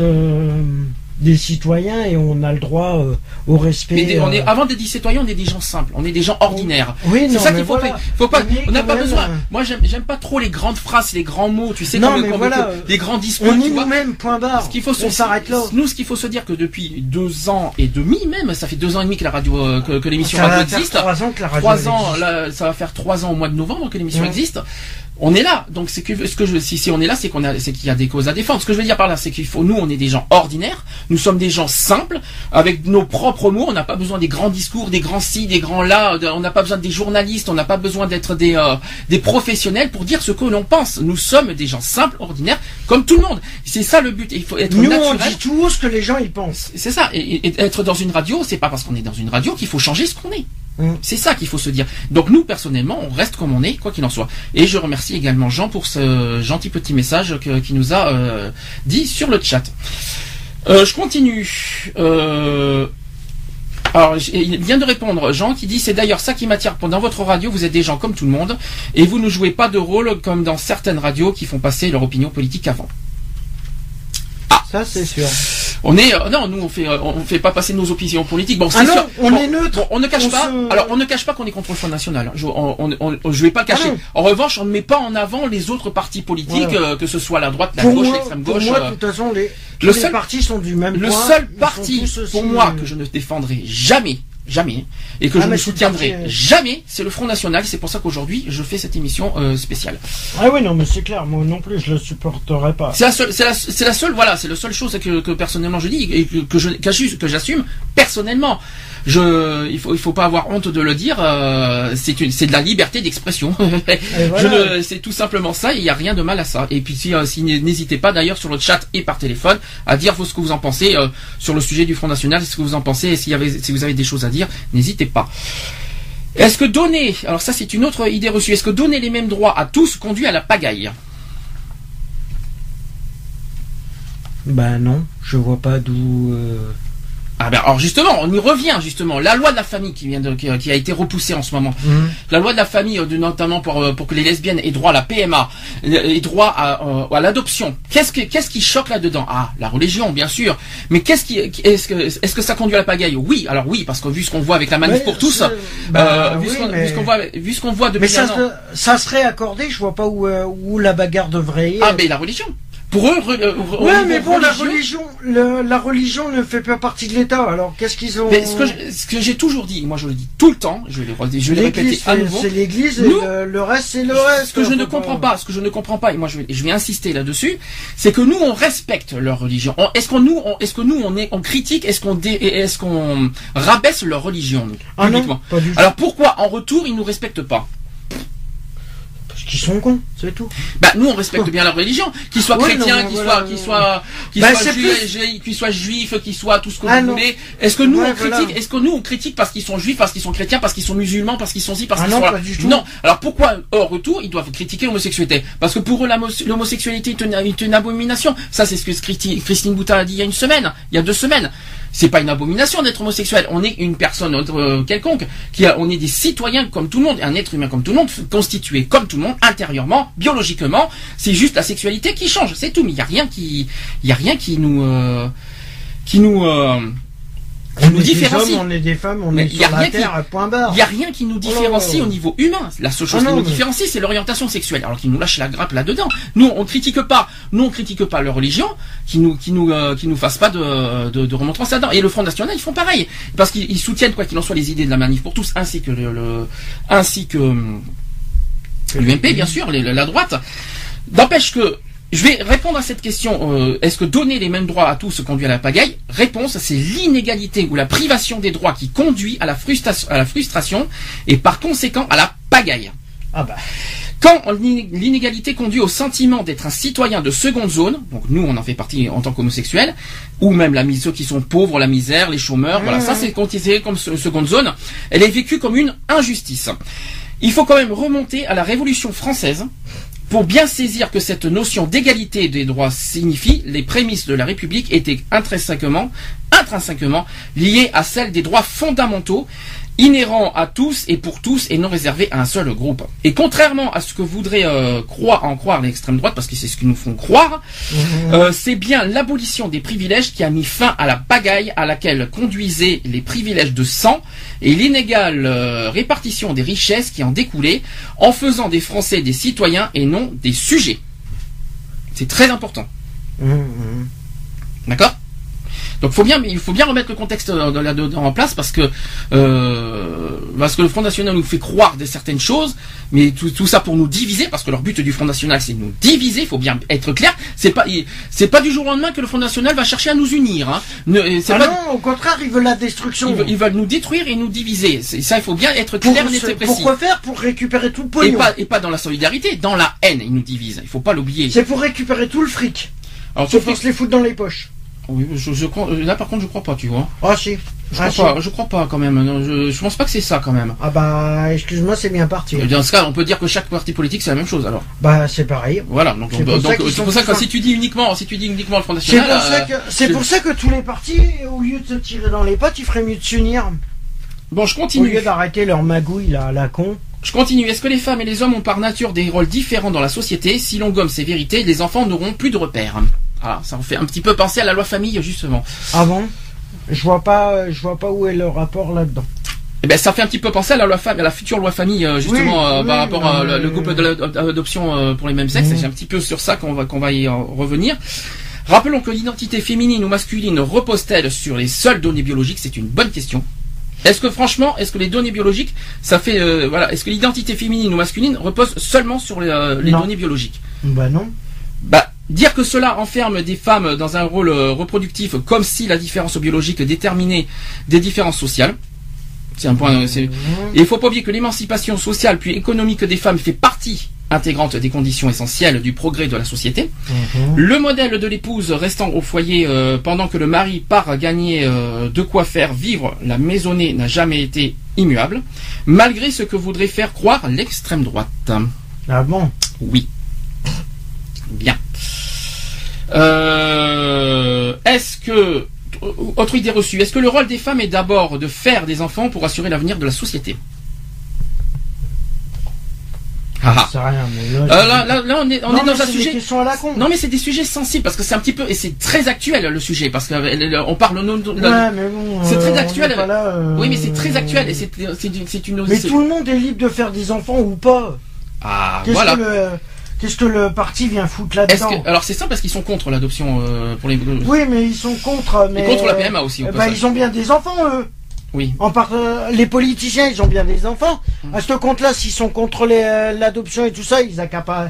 des citoyens et on a le droit euh, au respect. Mais des- on est, euh, avant d'être des citoyens, on est des gens simples, on est des gens ordinaires. Oui, c'est ça qu'il faut voilà. Faut pas, On n'a pas même, besoin. euh, Moi, j'aime, pas trop les grandes phrases, les grands mots, tu sais, Non, comme, mais comme- voilà, les grands discours. on est nous-mêmes, point barre. Ce qu'il faut on s'arrête là. Nous, ce qu'il faut se dire que depuis deux ans et demi même, ça fait deux ans et demi que la radio, euh, que, que l'émission radio existe. trois ans que la radio, Trois ans, là, ça va faire trois ans au mois de novembre que l'émission existe. On est là, donc c'est que ce que je, si, si on est là, c'est qu'on a, c'est qu'il y a des causes à défendre. Ce que je veux dire par là, c'est qu'il faut, nous, on est des gens ordinaires, nous sommes des gens simples, avec nos propres mots. On n'a pas besoin des grands discours, des grands ci, des grands là. On n'a pas besoin des journalistes, on n'a pas besoin d'être des euh, des professionnels pour dire ce que l'on pense. Nous sommes des gens simples, ordinaires, comme tout le monde. C'est ça le but. Il faut être Nous, on dit tout ce que les gens ils pensent. C'est ça. Et- et être dans une radio, c'est pas parce qu'on est dans une radio qu'il faut changer ce qu'on est. Mm. C'est ça qu'il faut se dire. Donc nous, personnellement, on reste comme on est, quoi qu'il en soit. Et je remercie également Jean pour ce gentil petit message qu'il nous a euh, dit sur le chat. Euh, je continue. Euh, alors, il vient de répondre Jean qui dit c'est d'ailleurs ça qui m'attire. Dans votre radio, vous êtes des gens comme tout le monde et vous ne jouez pas de rôle comme dans certaines radios qui font passer leur opinion politique avant. Ça, c'est sûr. On est euh, non, nous on fait euh, on fait pas passer nos opinions politiques. Bon, c'est Ah sûr. on est neutre. on ne cache On pas. se- Alors on ne cache pas qu'on est contre le Front National. Je, on, on, on- je vais pas le cacher. Ah non. en revanche, on ne met pas en avant les autres partis politiques, Voilà. euh, que ce soit la droite, la Pour gauche, moi, l'extrême pour gauche. moi, euh, de toute façon, les, tous le les seul- partis sont du même le point. seul parti pour moi que je ne défendrai jamais, jamais, et que Ah, je ne soutiendrai euh, jamais, c'est le Front National. C'est pour ça qu'aujourd'hui je fais cette émission euh, spéciale. Ah oui, non, mais c'est clair. Moi non plus, je le supporterai pas. C'est la seule, c'est la, seule, voilà, c'est la seule chose que, que personnellement je dis et que, que je, qu'assume- que j'assume personnellement. Je, il faut, il faut pas avoir honte de le dire. euh, c'est une, c'est de la liberté d'expression. Voilà. c'est tout simplement ça. Il n'y a rien de mal à ça. Et puis si, euh, si n'hésitez pas d'ailleurs sur le chat et par téléphone à dire vous ce que vous en pensez euh, sur le sujet du Front National, ce que vous en pensez. Et s'il y avait, si vous avez des choses à dire, n'hésitez pas. Est-ce que donner, alors ça c'est une autre idée reçue, est-ce que donner les mêmes droits à tous conduit à la pagaille? Bah non, je vois pas d'où. euh, Ah ben alors justement, on y revient justement. La loi de la famille qui vient de, qui, qui a été repoussée en ce moment. hum. La loi de la famille, euh, notamment pour, euh, pour que les lesbiennes aient droit à la PMA, euh, aient droit à, euh, à l'adoption. Qu'est-ce que qu'est-ce qui choque là-dedans? Ah, la religion, bien sûr. Mais qu'est-ce qui est-ce que est-ce que ça conduit à la pagaille? Oui, alors oui, parce que vu ce qu'on voit avec la manif pour tous, bah, euh, vu, oui, ce qu'on, mais- vu ce qu'on voit, vu ce qu'on voit depuis Mais ça, un an. se- ça serait accordé, je vois pas où, où la bagarre devrait y Ah, mais la religion. Pour eux, re- euh, Ouais, mais bon, la religion, le- la religion ne fait pas partie de l'État. Alors, qu'est-ce qu'ils ont Mais ce que je- ce que j'ai toujours dit, moi je le dis tout le temps, je vais le, je vais le répéter L'église, à c'est- nouveau. c'est l'Église le, le reste, c'est le reste. Ce que je ne comprends pas, ce que je ne comprends pas, et moi je vais, je vais insister là-dessus, c'est que nous on respecte leur religion. On- Est-ce qu'on nous, on- est-ce que nous on est, on critique, est-ce qu'on dé- est-ce qu'on rabaisse leur religion nous, Ah non, publiquement? pas du tout. Alors pourquoi en retour ils nous respectent pas? Qu'ils sont cons, c'est tout. Bah nous on respecte bien leur religion, qu'ils soient chrétiens, qu'ils voilà, soient, qu'ils soient, qu'ils Bah, soient, juifs, qu'ils soient juifs, qu'ils soient tout ce que Ah, vous non. voulez. Est-ce que nous Ouais, on critique, voilà. est-ce que nous on critique parce qu'ils sont juifs, parce qu'ils sont chrétiens, parce qu'ils sont musulmans, parce qu'ils sont ci, parce Ah qu'ils sont là? pas du tout. Non. Alors pourquoi hors retour ils doivent critiquer l'homosexualité? Parce que pour eux l'homo- l'homosexualité est une, est une abomination. Ça c'est ce que Christi- Christine Boutin a dit il y a une semaine, il y a deux semaines. C'est pas une abomination d'être homosexuel. On est une personne euh, quelconque. On est des citoyens comme tout le monde, un être humain comme tout le monde, constitué comme tout le monde, intérieurement, biologiquement. C'est juste la sexualité qui change, c'est tout. Mais il y a rien qui, a rien qui nous, euh, qui nous, euh, qui On nous est des différencie. hommes, on est des femmes, on Mais est y a sur la rien qui- terre, point barre. Il n'y a rien qui nous différencie Oh. au niveau humain. La seule chose Ah qui nous mais- différencie, c'est l'orientation sexuelle. Alors qu'ils nous lâchent la grappe là-dedans. Nous, on critique pas. Nous, on critique pas leur religion, qui nous, qui nous, euh, qui nous fasse pas de, de, de remontrance là-dedans. Et le Front National, ils font pareil, parce qu'ils ils soutiennent quoi qu'il en soit les idées de la manif pour tous, ainsi que le, le- ainsi que hum, l'UMP, bien sûr, les- la droite. N'empêche que je vais répondre à cette question. euh, Est-ce que donner les mêmes droits à tous conduit à la pagaille? Réponse c'est l'inégalité ou la privation des droits qui conduit à la, frustration, à la frustration et par conséquent à la pagaille. Ah bah. Quand l'inégalité conduit au sentiment d'être un citoyen de seconde zone, donc nous on en fait partie en tant qu'homosexuels, ou même la ceux qui sont pauvres, la misère, les chômeurs, voilà, ça c'est considéré comme se- seconde zone, elle est vécue comme une injustice. Il faut quand même remonter à la Révolution française pour bien saisir que cette notion d'égalité des droits signifie les prémices de la République étaient intrinsèquement intrinsèquement liée à celle des droits fondamentaux inhérents à tous et pour tous et non réservés à un seul groupe. Et contrairement à ce que voudrait euh, croire, en croire l'extrême droite, parce que c'est ce qu'ils nous font croire, euh, c'est bien l'abolition des privilèges qui a mis fin à la bagaille à laquelle conduisaient les privilèges de sang et l'inégale euh, répartition des richesses qui en découlaient, en faisant des Français des citoyens et non des sujets. C'est très important. Hum. D'accord? Donc faut bien, il faut bien remettre le contexte euh, de la- de- en place parce que euh, parce que le Front National nous fait croire de certaines choses, mais tout, tout ça pour nous diviser parce que leur but du Front National c'est de nous diviser. Il faut bien être clair. C'est pas c'est pas du jour au lendemain que le Front National va chercher à nous unir. Hein. Ne- Ah pas- non, au contraire, ils veulent la destruction. ils, veulent, ils veulent nous détruire et nous diviser. Ça il faut bien être pour, clair, net et précis. pourquoi faire? Pour récupérer tout le Et pognon. pas, et pas dans la solidarité, dans la haine, ils nous divisent. Il faut pas l'oublier. C'est pour récupérer tout le fric. Alors, C'est pour se les foutre dans les poches. Oui, je, euh, là par contre je crois pas, tu vois. Ah si. Je Ah, crois si. pas, je crois pas quand même. Non, Je, je pense pas que c'est ça quand même. Ah bah, excuse-moi, c'est bien parti. Dans ce cas, on peut dire que chaque parti politique c'est la même chose alors. Bah, c'est pareil. Voilà, donc C'est pour ça donc qu'ils c'est sont pour ça que si tu dis uniquement, si tu dis uniquement le Front C'est National, pour, ça euh, que, c'est pour ça que tous les partis, au lieu de se tirer dans les pattes, ils feraient mieux de s'unir. bon, je Au continue. lieu d'arrêter leur magouille là, la con. Je continue. Est-ce que les femmes et les hommes ont par nature des rôles différents dans la société? Si l'on gomme ces vérités, les enfants n'auront plus de repères. Voilà, ça en fait un petit peu penser à la loi famille justement. Ah bon? Je vois pas, je vois pas où est le rapport là-dedans. Eh ben, ça fait un petit peu penser à la loi famille, à la future loi famille euh, justement Oui, euh, oui, par rapport à le, mais- le couple de l'adoption euh, pour les mêmes sexes. Mhm. C'est un petit peu sur ça qu'on va qu'on va y euh, revenir. Rappelons que l'identité féminine ou masculine repose-t-elle sur les seules données biologiques? C'est une bonne question. Est-ce que franchement, est-ce que les données biologiques, ça fait euh, voilà, est-ce que l'identité féminine ou masculine repose seulement sur les, euh, données biologiques? Bah non. Dire que cela enferme des femmes dans un rôle euh, reproductif comme si la différence biologique déterminait des différences sociales. C'est un point. Et il faut pas oublier que l'émancipation sociale puis économique des femmes fait partie intégrante des conditions essentielles du progrès de la société. Le modèle de l'épouse restant au foyer euh, pendant que le mari part gagner euh, de quoi faire vivre la maisonnée n'a jamais été immuable, malgré ce que voudrait faire croire l'extrême droite. Ah bon? Oui. Bien. Euh, est-ce que autre idée reçue, est-ce que le rôle des femmes est d'abord de faire des enfants pour assurer l'avenir de la société? Ah ah. Rien, mais là. Euh, là, là, là, on est, on Non, est mais dans un c'est des sujet. Non, mais c'est des sujets sensibles parce que c'est un petit peu et c'est très actuel le sujet parce qu'on parle. non- non- Ouais, mais bon. C'est très euh, actuel. là, euh, Oui, mais c'est très actuel et c'est une-. Mais tout le monde est libre de faire des enfants ou pas. Ah, voilà. que le, qu'est-ce que le parti vient foutre là-dedans alors c'est ça parce qu'ils sont contre l'adoption euh, pour les. Oui, mais ils sont contre. Mais contre la PMA aussi, au passage. ils ont bien des enfants, eux. Oui. En part, euh, les politiciens, ils ont bien des enfants. Mm. À ce compte-là, s'ils sont contre euh, l'adoption et tout ça, ils accaparent.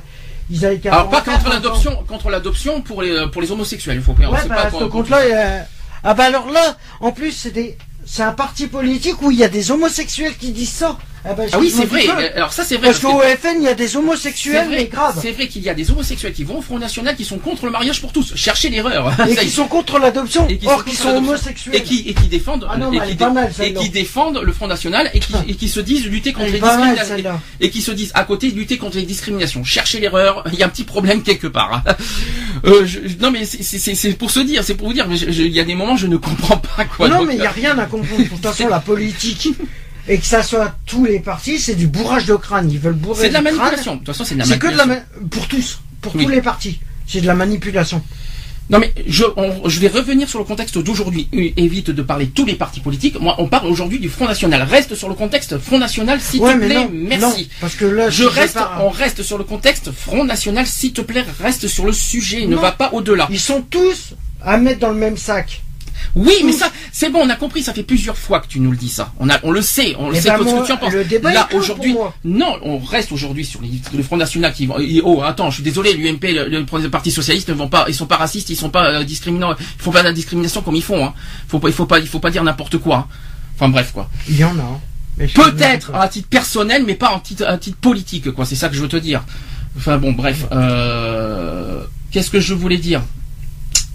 Ils avaient Alors pas contre l'adoption, contre l'adoption pour les pour les homosexuels. Il faut pas. Ouais, bah, pas à ce compte-là, euh, ah bah alors là, en plus, c'est des, c'est un parti politique où il y a des homosexuels qui disent ça. Ah, bah, Ah oui, c'est vrai. Alors ça c'est vrai. Parce parce qu'au FN, il y a des homosexuels, mais grave. c'est vrai qu'il y a des homosexuels qui vont au Front National qui sont contre le mariage pour tous. Cherchez l'erreur. Et qui sont contre l'adoption, or sont qui sont homosexuels. et qui et qui défendent Ah non, et, qui mal, et qui défendent le Front National et qui et qui se disent lutter contre les discriminations et qui se disent à côté lutter contre les discriminations. Cherchez l'erreur. Il y a un petit problème quelque part. hein. Euh, je- non mais c'est- pour se dire, c'est pour vous dire. Il y a des moments je ne comprends pas quoi. non, Donc, mais il n'y a euh, rien à comprendre. De toute façon, la politique, et que ça soit tous les partis, c'est du bourrage de crâne. Ils veulent bourrer c'est de la manipulation. De toute façon, c'est de la C'est que de la manipulation. pour tous, pour Oui. tous les partis. C'est de la manipulation. Non mais je, on- je vais revenir sur le contexte d'aujourd'hui. Euh, Évite de parler tous les partis politiques. Moi, on parle aujourd'hui du Front National. Reste sur le contexte Front National, s'il ouais, te plaît. non, Merci. non, parce que là, Je si reste, pas- on reste sur le contexte Front National, s'il te plaît, reste sur le sujet, ne va pas au-delà. Ils sont tous à mettre dans le même sac. Oui, mais ça, c'est bon, on a compris, ça fait plusieurs fois que tu nous le dis ça. On a, on le sait, on le Eh sait ben, moi, que tu en penses. le débat Là, aujourd'hui, non, on reste aujourd'hui sur les, le Front National qui vont, oh, attends, je suis désolé, l'UMP, le, le Parti Socialiste ne vont pas, ils sont pas racistes, ils sont pas euh, discriminants, ils font pas de la discrimination comme ils font, hein. Faut pas, il faut pas, il faut pas dire n'importe quoi. hein. Enfin bref, quoi. Il y en a. hein. Peut-être à titre personnel, mais pas en titre, à titre politique, quoi. C'est ça que je veux te dire. Enfin bon, bref. Euh, Qu'est-ce que je voulais dire?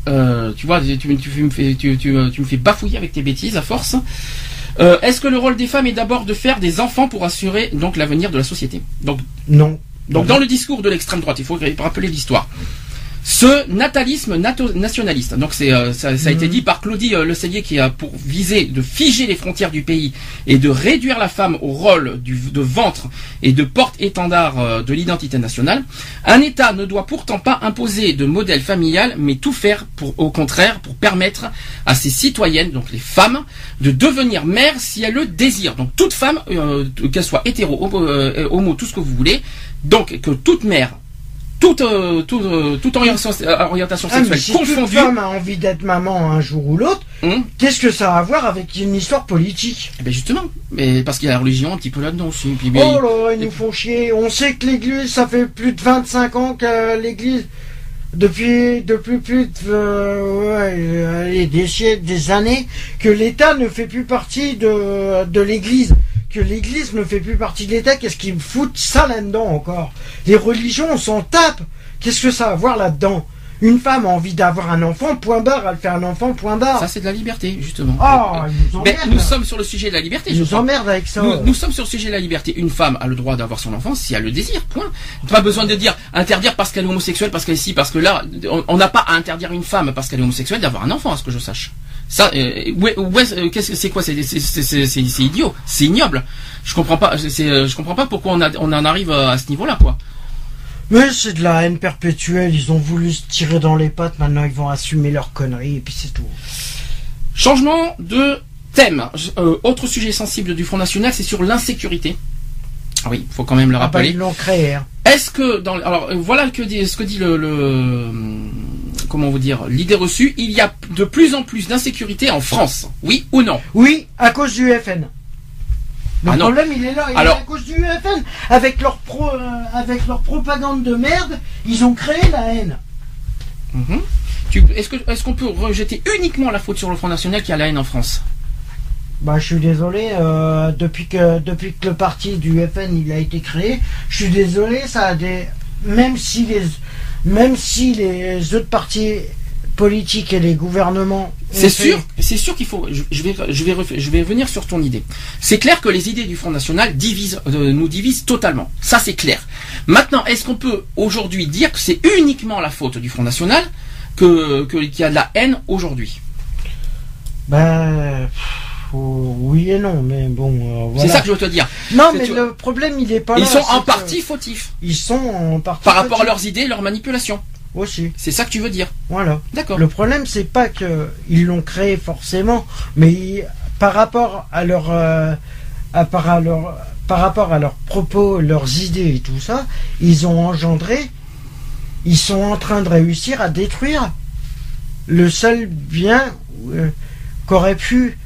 Euh, Tu vois, tu, tu me fais, tu, me fais bafouiller avec tes bêtises à force. Euh, Est-ce que le rôle des femmes est d'abord de faire des enfants pour assurer donc l'avenir de la société? Donc, Non. donc dans le discours de l'extrême droite, il faut rappeler l'histoire. Ce natalisme nato- nationaliste. Donc c'est euh, ça, ça a Mhm. été dit par Claudie euh, Le Cellier qui a pour viser de figer les frontières du pays et de réduire la femme au rôle du, de ventre et de porte-étendard euh, de l'identité nationale. Un État ne doit pourtant pas imposer de modèle familial, mais tout faire pour, au contraire, pour permettre à ses citoyennes, donc les femmes, de devenir mères si elles le désirent. Donc toute femme, euh, qu'elle soit hétéro, homo, homo, tout ce que vous voulez, donc que toute mère, toute, euh, toute, euh, toute orientation, euh, orientation Ah, sexuelle si confondue, femme a envie d'être maman un jour ou l'autre, Hum. qu'est-ce que ça a à voir avec une histoire politique? Eh ben justement, mais parce qu'il y a la religion un petit peu là-dedans aussi. Puis, mais- Oh là, ils nous font chier. On sait que l'Église, ça fait plus de 25 ans que l'Église, depuis, depuis plus de, euh, ouais, des siècles, des années, que l'État ne fait plus partie de, de l'Église. Que l'Église ne fait plus partie de l'État. Qu'est-ce qu'ils me foutent ça là-dedans encore? Les religions, on s'en tape. Qu'est-ce que ça a à voir là-dedans? Une femme a envie d'avoir un enfant, point barre, elle fait un enfant, point barre. ça c'est de la liberté justement. Oh, ils nous mais emmerdent. nous sommes sur le sujet de la liberté. Ils je nous emmerdent avec ça. Nous, nous sommes sur le sujet de la liberté. Une femme a le droit d'avoir son enfant si elle le désire. Point. Pas besoin de dire interdire parce qu'elle est homosexuelle, parce qu'elle est ci, parce que là, on- n'a pas à interdire une femme parce qu'elle est homosexuelle d'avoir un enfant, à ce que je sache. Ça, euh, ouais, ouais, euh, qu'est-ce que c'est quoi C'est idiot, c'est ignoble. Je comprends pas. euh, je comprends pas pourquoi on, a, on en arrive à ce niveau-là, quoi. Mais c'est de la haine perpétuelle, ils ont voulu se tirer dans les pattes, maintenant ils vont assumer leurs conneries et puis c'est tout. Changement de thème. Euh, autre sujet sensible du Front National, c'est sur l'insécurité. Ah oui, faut quand même le Ah bah, rappeler. ils l'ont créé. hein. Est-ce que dans alors euh, voilà que dit, ce que dit le, le comment vous dire l'idée reçue, il y a de plus en plus d'insécurité en France, oui ou non? Oui, à cause du FN. Le Ah non. problème il est là, il Alors- est à cause du FN. Avec leur, pro, euh, avec leur propagande de merde, ils ont créé la haine. Mhm. Est-ce qu'on peut rejeter uniquement la faute sur le Front National qui a la haine en France? Bah je suis désolé, euh, depuis, que, depuis que le parti du FN il a été créé, je suis désolé, ça a des... Même si les, même si les autres partis politiques et les gouvernements... C'est sûr, c'est sûr qu'il faut. Je, je vais, je vais, ref- je vais venir sur ton idée. C'est clair que les idées du Front National divisent, euh, nous divisent totalement. Ça, c'est clair. Maintenant, est-ce qu'on peut aujourd'hui dire que c'est uniquement la faute du Front National que qu'il y a de la haine aujourd'hui? Ben, oh, oui et non, mais bon, euh, voilà. C'est ça que je veux te dire. Non, mais le problème, il est pas Ils là. sont en partie fautifs Ils sont en partie. par rapport à leurs idées, leurs manipulations. Aussi, C'est ça que tu veux dire. voilà. D'accord. Le problème, c'est pas que ils l'ont créé forcément, mais ils- par rapport à leur, euh, à par, à leur, par rapport à leurs propos, leurs idées et tout ça, ils ont engendré, ils sont en train de réussir à détruire le seul bien euh, qu'aurait pu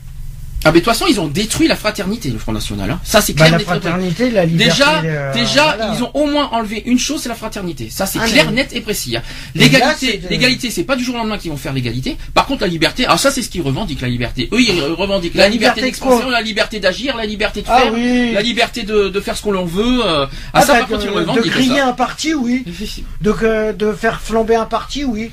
Ah mais de toute façon, ils ont détruit la fraternité, le Front National. hein. Ça, c'est bah, clair. la net et précis. fraternité, la liberté. Déjà, euh, déjà, voilà. ils ont au moins enlevé une chose, c'est la fraternité. Ça, c'est Ah, clair, mais- net et précis. hein. L'égalité, l'égalité, c'est pas du jour au lendemain qu'ils vont faire l'égalité. Par contre, la liberté, alors ça, c'est ce qu'ils revendiquent, la liberté. Eux, ils revendiquent la, La liberté liberté d'expression, la liberté d'agir, la liberté de Ah faire, oui. la liberté de, de faire ce qu'on l'on veut. euh, ah, Ah, ça, bah, par contre, ils de, revendiquent de griller ça. un parti, oui. De, que- de faire flamber un parti, oui.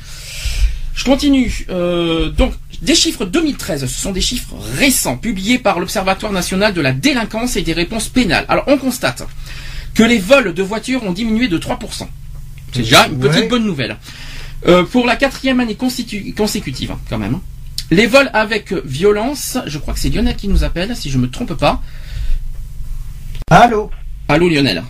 Je continue. Euh, donc, des chiffres 2013, ce sont des chiffres récents, publiés par l'Observatoire national de la délinquance et des réponses pénales. Alors, on constate que les vols de voitures ont diminué de 3%. C'est déjà une petite Ouais. bonne nouvelle. Euh, pour la quatrième année consécutive, hein, quand même. hein. Les vols avec violence, je crois que c'est Lionel qui nous appelle, si je me trompe pas. Allô? Allô Lionel.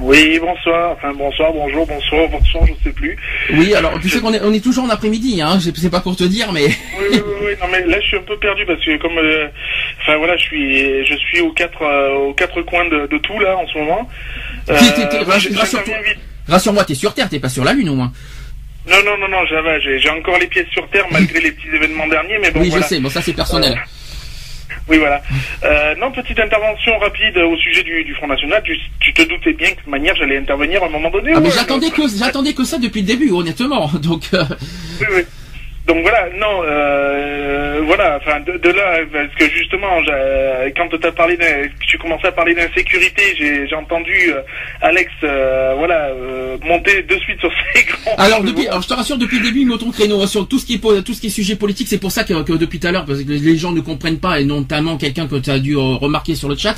Oui, bonsoir. Enfin, bonsoir, bonjour, bonsoir, bonsoir, je sais plus. Oui, alors tu sais qu'on est, on est toujours en après-midi, hein, c'est pas pour te dire, mais... Oui, oui, oui, oui. Non, mais là, je suis un peu perdu parce que comme, euh, enfin voilà, je suis, je suis aux quatre, euh, aux quatre coins de, de tout là en ce moment. Euh, T'es- t'es- t'es-. Rassure-moi, sur Terre, t'es pas sur la Lune au moins. Non, non, non, non. J'ai encore les pieds sur terre malgré les petits événements derniers, mais bon oui, voilà. je sais, bon ça c'est personnel. Oui, voilà. Euh, non, petite intervention rapide au sujet du, du Front National. Tu, tu te doutais bien que de toute manière j'allais intervenir à un moment donné. Ah mais j'attendais que j'attendais que ça depuis le début honnêtement donc euh, Oui, oui. Donc voilà, non, euh, voilà, enfin de, de là, parce que justement, j'ai- quand tu as parlé, d'un- tu commençais à parler d'insécurité, j'ai entendu euh, Alex, euh, voilà, euh, monter de suite sur ses grands. Alors, depuis, alors, je te rassure, depuis le début, il met ton créneau sur tout ce qui est tout ce qui est sujet politique. C'est pour ça que, que depuis tout à l'heure, parce que les gens ne comprennent pas, et notamment quelqu'un que tu as dû euh, remarquer sur le chat.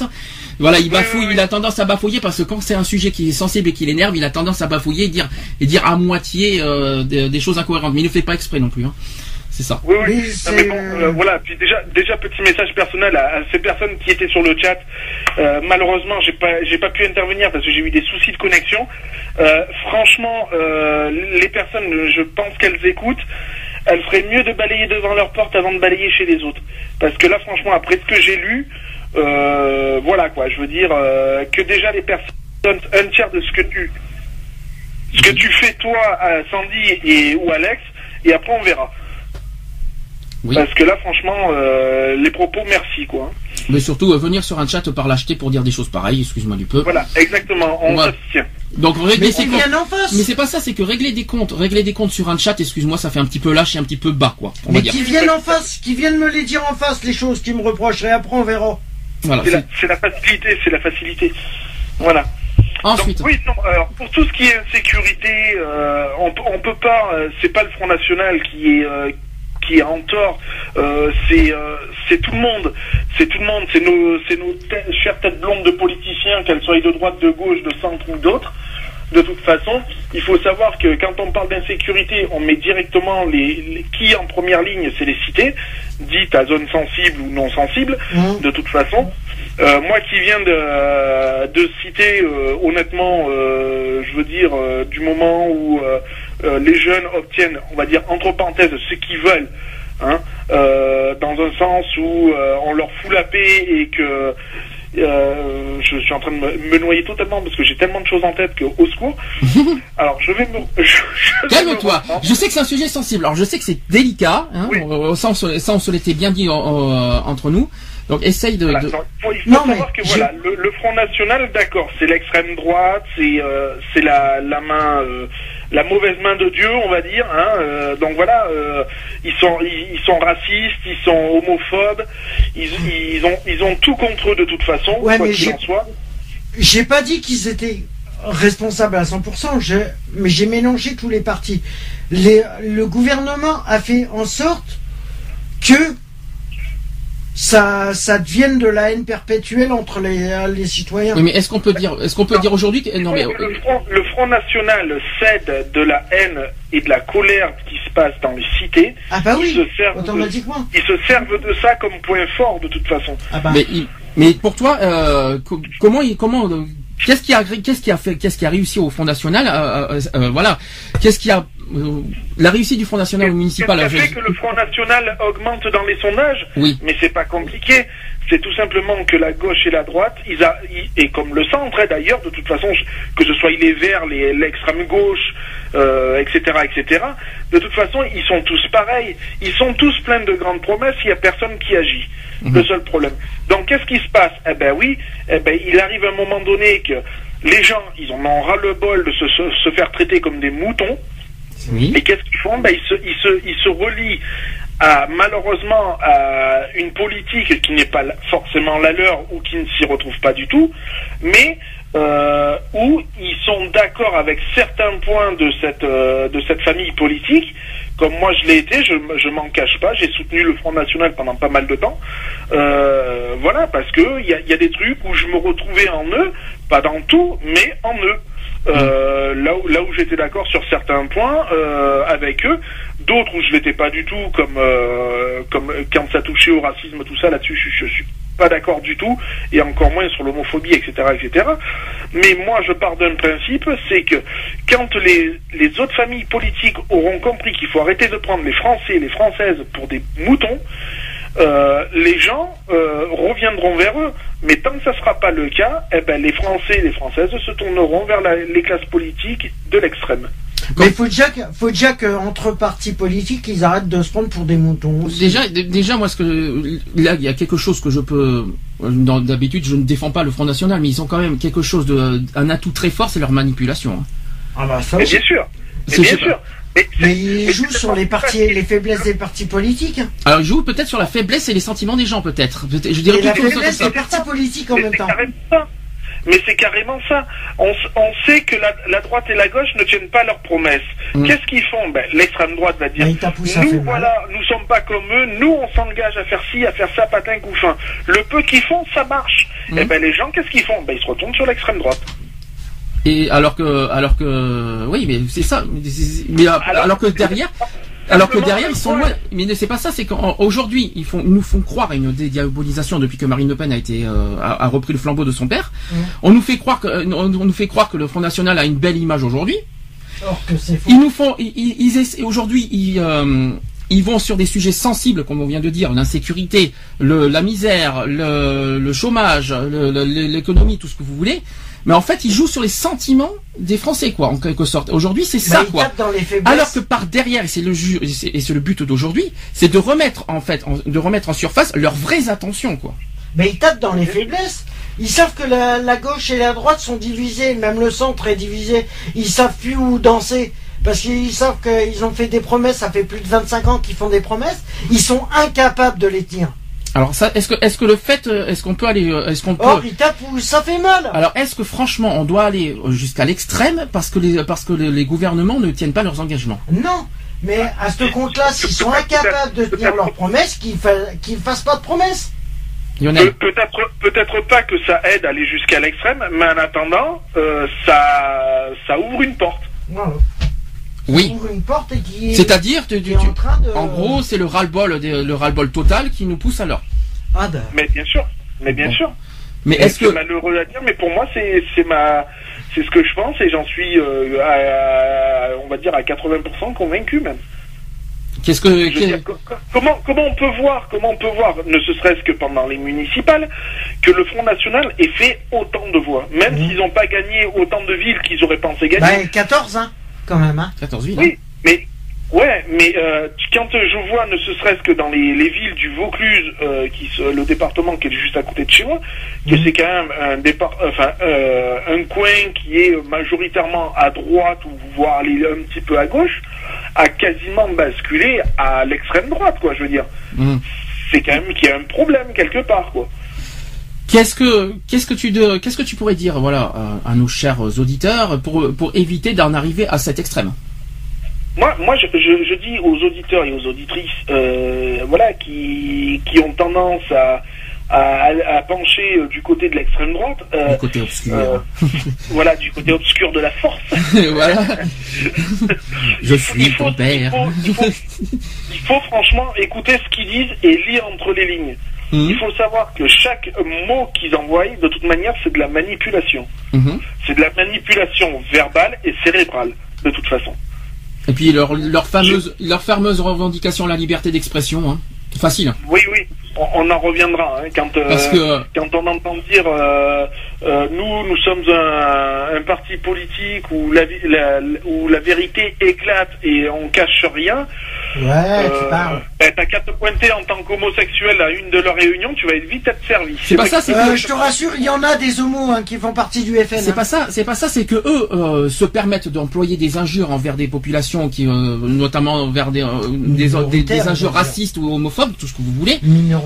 Voilà, il bafouille, il a tendance à bafouiller parce que quand c'est un sujet qui est sensible et qui l'énerve, il a tendance à bafouiller et dire et dire à moitié euh, des, des choses incohérentes. Mais il ne fait pas exprès non plus. Hein. C'est ça. Oui, oui. Non, mais bon, euh, voilà. Puis déjà, déjà petit message personnel à, à ces personnes qui étaient sur le chat. Euh, malheureusement, j'ai pas, j'ai pas pu intervenir parce que j'ai eu des soucis de connexion. Euh, franchement, euh, les personnes, je pense qu'elles écoutent. Elles feraient mieux de balayer devant leur porte avant de balayer chez les autres. Parce que là, franchement, après ce que j'ai lu, euh, voilà quoi. Je veux dire euh, que déjà les personnes, un tiers de ce que tu, ce que tu fais toi, à Sandy et ou Alex, et après on verra. Parce que là, franchement, euh, les propos, merci, quoi. Mais surtout, euh, venir sur un chat par l'acheter pour dire des choses pareilles, excuse-moi du peu. Voilà, exactement, on Voilà. s'abstient. Donc régler Mais ses comptes. Mais c'est pas ça, c'est que régler des comptes, régler des comptes sur un chat, excuse-moi, ça fait un petit peu lâche et un petit peu bas, quoi. On va Mais qui viennent en face, qui viennent me les dire en face, les choses qui me reprochent, et après on verra. Voilà. C'est la, c'est la facilité, c'est la facilité. Voilà. Ensuite. Donc, oui, non, alors pour tout ce qui est insécurité, euh, on, peut- on peut pas, euh, c'est pas le Front National qui est euh, qui est en tort, euh, c'est c'est tout le monde, c'est tout le monde, c'est nos c'est nos chères têtes blondes de politiciens, qu'elles soient de droite, de gauche, de centre ou d'autres. De toute façon, il faut savoir que quand on parle d'insécurité, on met directement les, les- qui en première ligne, c'est les cités, dites à zone sensible ou non sensible. De toute façon, Euh, moi qui viens de, de citer, euh, honnêtement, euh, je veux dire, du moment où les jeunes obtiennent, on va dire entre parenthèses, ce qu'ils veulent, hein, dans un sens où on leur fout la paix et que euh, je suis en train de me, me noyer totalement parce que j'ai tellement de choses en tête que au secours. Alors je vais me. je- je Calme-toi. Je sais que c'est un sujet sensible. Alors je sais que c'est délicat. Hein, ça, on se, ça, on se l'était bien dit entre nous. Donc essaye de. de- Il faut, il faut Non, savoir mais que je- voilà, le, le Front National, d'accord, c'est l'extrême droite, c'est euh, c'est la, la main, euh, la mauvaise main de Dieu, on va dire. Hein, euh, donc voilà, euh, ils sont ils, ils sont racistes, ils sont homophobes, ils, ils ont ils ont tout contre eux de toute façon, Ouais, quoi qu'il en soit. J'ai pas dit qu'ils étaient responsables à 100%, je- mais j'ai mélangé tous les partis. Les- le gouvernement a fait en sorte que ça, ça devienne de la haine perpétuelle entre les, les citoyens. Oui, mais est-ce qu'on peut dire, est-ce qu'on peut dire aujourd'hui que non mais le, Front, le Front National cède de la haine et de la colère qui se passe dans les cités. Ah bah oui, ils se servent automatiquement. De, ils se servent de ça comme point fort de toute façon. Ah bah. Mais, il- mais pour toi, euh, co- comment, il- comment, euh, qu'est-ce qui a, qu'est-ce qui a fait, qu'est-ce qui a réussi au Front National, euh, euh, euh, voilà, qu'est-ce qui a, euh, la réussite du Front National au municipal. Qu'est-ce qui alors, a fait que le Front National augmente dans les sondages Oui. Mais c'est pas compliqué. C'est tout simplement que la gauche et la droite, ils a, ils- et comme le centre hein, d'ailleurs, de toute façon, que ce soit les Verts, les- l'extrême gauche, euh, etc., etc. De toute façon, ils sont tous pareils. Ils sont tous pleins de grandes promesses. Il y a personne qui agit. Le seul problème. Donc, qu'est-ce qui se passe? Eh ben oui. Eh ben, il arrive un moment donné que les gens, ils en ont ras le bol de se, se, se faire traiter comme des moutons. Et qu'est-ce qu'ils font? Ben, ils, se, ils, se, ils se relient à, malheureusement à une politique qui n'est pas forcément la leur ou qui ne s'y retrouve pas du tout, mais euh, où ils sont d'accord avec certains points de cette, euh, de cette famille politique. Comme moi je l'ai été, je, je m'en cache pas, j'ai soutenu le Front National pendant pas mal de temps. Euh, voilà, parce que il y a des trucs où je me retrouvais en eux, pas dans tout, mais en eux. Euh, là où, là où j'étais d'accord sur certains points euh, avec eux, d'autres où je l'étais pas du tout, comme euh, comme quand ça touchait au racisme, tout ça là-dessus, je, je suis pas d'accord du tout, et encore moins sur l'homophobie, etc., etc. Mais moi, je pars d'un principe, c'est que quand les les autres familles politiques auront compris qu'il faut arrêter de prendre les Français et les Françaises pour des moutons, euh, les gens euh, reviendront vers eux. Mais tant que ça ne sera pas le cas, eh ben, les Français et les Françaises se tourneront vers la- les classes politiques de l'extrême. Mais il faut déjà, que- faut déjà qu'entre partis politiques, ils arrêtent de se prendre pour des moutons. aussi. Déjà, déjà, moi, ce que là, il y a quelque chose que je peux. D'habitude, je ne défends pas le Front National, mais ils ont quand même quelque chose de, un atout très fort, c'est leur manipulation. Ah bah ça bien sûr. Bien sais sûr. Mais il joue sur les partis, les faiblesses des partis politiques. hein. Alors il joue peut-être sur la faiblesse et les sentiments des gens peut-être. Peut- Je dirais Et la faiblesse des partis politiques en Mais même temps. ça. Mais c'est carrément ça. On, s- on sait que la, la droite et la gauche ne tiennent pas leurs promesses. Mm. Qu'est-ce qu'ils font? Ben, L'extrême droite va dire Mais Nous, mal. voilà, nous sommes pas comme eux, nous on s'engage à faire ci, à faire ça, patin couffin. Le peu qu'ils font, ça marche. Mm. Et ben les gens, qu'est-ce qu'ils font? Ben, Ils se retournent sur l'extrême droite. Et alors que, alors que, oui, mais c'est ça. Mais, alors, Alors- que derrière, alors que derrière ils sont loin. Mais c'est pas ça. C'est qu'aujourd'hui ils nous font croire à une dédiabolisation depuis que Marine Le Pen a été, euh, a, a repris le flambeau de son père. Mm. On nous fait croire que, euh, on, nous fait croire que le Front National a une belle image aujourd'hui. Or que c'est faux. Ils nous font, ils, ils- aujourd'hui, ils, euh, ils vont sur des sujets sensibles, comme on vient de dire, l'insécurité, le, la misère, le, le chômage, l'économie, tout ce que vous voulez. Mais en fait, ils jouent sur les sentiments des Français, quoi, en quelque sorte. Aujourd'hui, c'est ça, il quoi. Alors que par derrière, et c'est le et c'est but d'aujourd'hui, c'est de remettre en fait, en- de remettre en surface leurs vraies intentions, quoi. Mais ils tapent dans les faiblesses. Ils savent que la, la gauche et la droite sont divisées, même le centre est divisé. Ils savent plus où danser. Parce qu'ils savent qu'ils ont fait des promesses, ça fait plus de 25 ans qu'ils font des promesses. Ils sont incapables de les tenir. Alors ça, est-ce que, est-ce que le fait, euh, est-ce qu'on peut aller, euh, est-ce qu'on peut, Or, ils tapent où ça fait mal. Alors, est-ce que franchement, on doit aller euh, jusqu'à l'extrême parce que les parce que les, les gouvernements ne tiennent pas leurs engagements? Non. Mais à ce compte-là, s'ils sont incapables de tenir leurs promesses, qu'ils fa- qu'ils fassent pas de promesses. Pe- Peut-être peut-être pas que ça aide à aller jusqu'à l'extrême, mais en attendant, euh, ça, ça ouvre une porte. Voilà. Oui. Une porte qui C'est-à-dire, tu- tu- en tu- train de. en gros, c'est le ras-le-bol, des- le ras-le-bol total qui nous pousse à l'heure. Ah bah. Mais bien sûr, mais bien Bon. sûr. Mais est-ce c'est que malheureux à dire, mais pour moi c'est c'est ma c'est ce que je pense et j'en suis euh, à, à- on va dire à 80% convaincu même. qu'est-ce que dire, comment comment on peut voir comment on peut voir ne serait-ce que pendant les municipales que le Front National ait fait autant de voix même Mhm. s'ils n'ont pas gagné autant de villes qu'ils auraient pensé gagner. Bah, 14, hein, quand même, hein. 14 villes Oui, mais ouais, mais euh, quand je vois ne serait-ce que dans les, les villes du Vaucluse, euh, qui se- le département qui est juste à côté de chez moi, que Mhm. c'est quand même un départ, enfin euh, un coin qui est majoritairement à droite ou voire aller un petit peu à gauche, a quasiment basculé à l'extrême droite, quoi. Je veux dire, Hum. c'est quand même qu'il y a un problème quelque part, quoi. Qu'est-ce que qu'est-ce que tu de qu'est-ce que tu pourrais dire voilà à, à nos chers auditeurs pour pour éviter d'en arriver à cet extrême? Moi, moi, je, je, je dis aux auditeurs et aux auditrices, euh, voilà, qui, qui ont tendance à, à, à pencher euh, du côté de l'extrême droite, euh, du côté obscur euh, voilà, du côté obscur de la force. voilà je suis il faut- ton père Il faut, il faut- il faut franchement écouter ce qu'ils disent et lire entre les lignes. Hum, Il faut savoir que chaque mot qu'ils envoient, de toute manière, c'est de la manipulation. mhm. C'est de la manipulation verbale et cérébrale, de toute façon. et puis leur leur fameuse leur fameuse revendication la liberté d'expression hein. facile Oui, oui, on, on en reviendra hein, quand euh, parce que quand on entend dire euh, euh, nous nous sommes un, un parti politique où la, vi- la- où la vérité éclate et on cache rien. Ouais, euh, tu parles. ben, t'as qu'à te pointer en tant qu'homosexuel à une de leurs réunions, tu vas vite être servi. C'est pas ça, c'est Euh, que- je te rassure, il y en a des homos hein, qui font partie du FN. C'est hein. pas ça, c'est pas ça, c'est que eux euh, se permettent d'employer des injures envers des populations qui, euh, notamment vers des, euh, des, des, injures racistes ou homophobes, tout ce que vous voulez.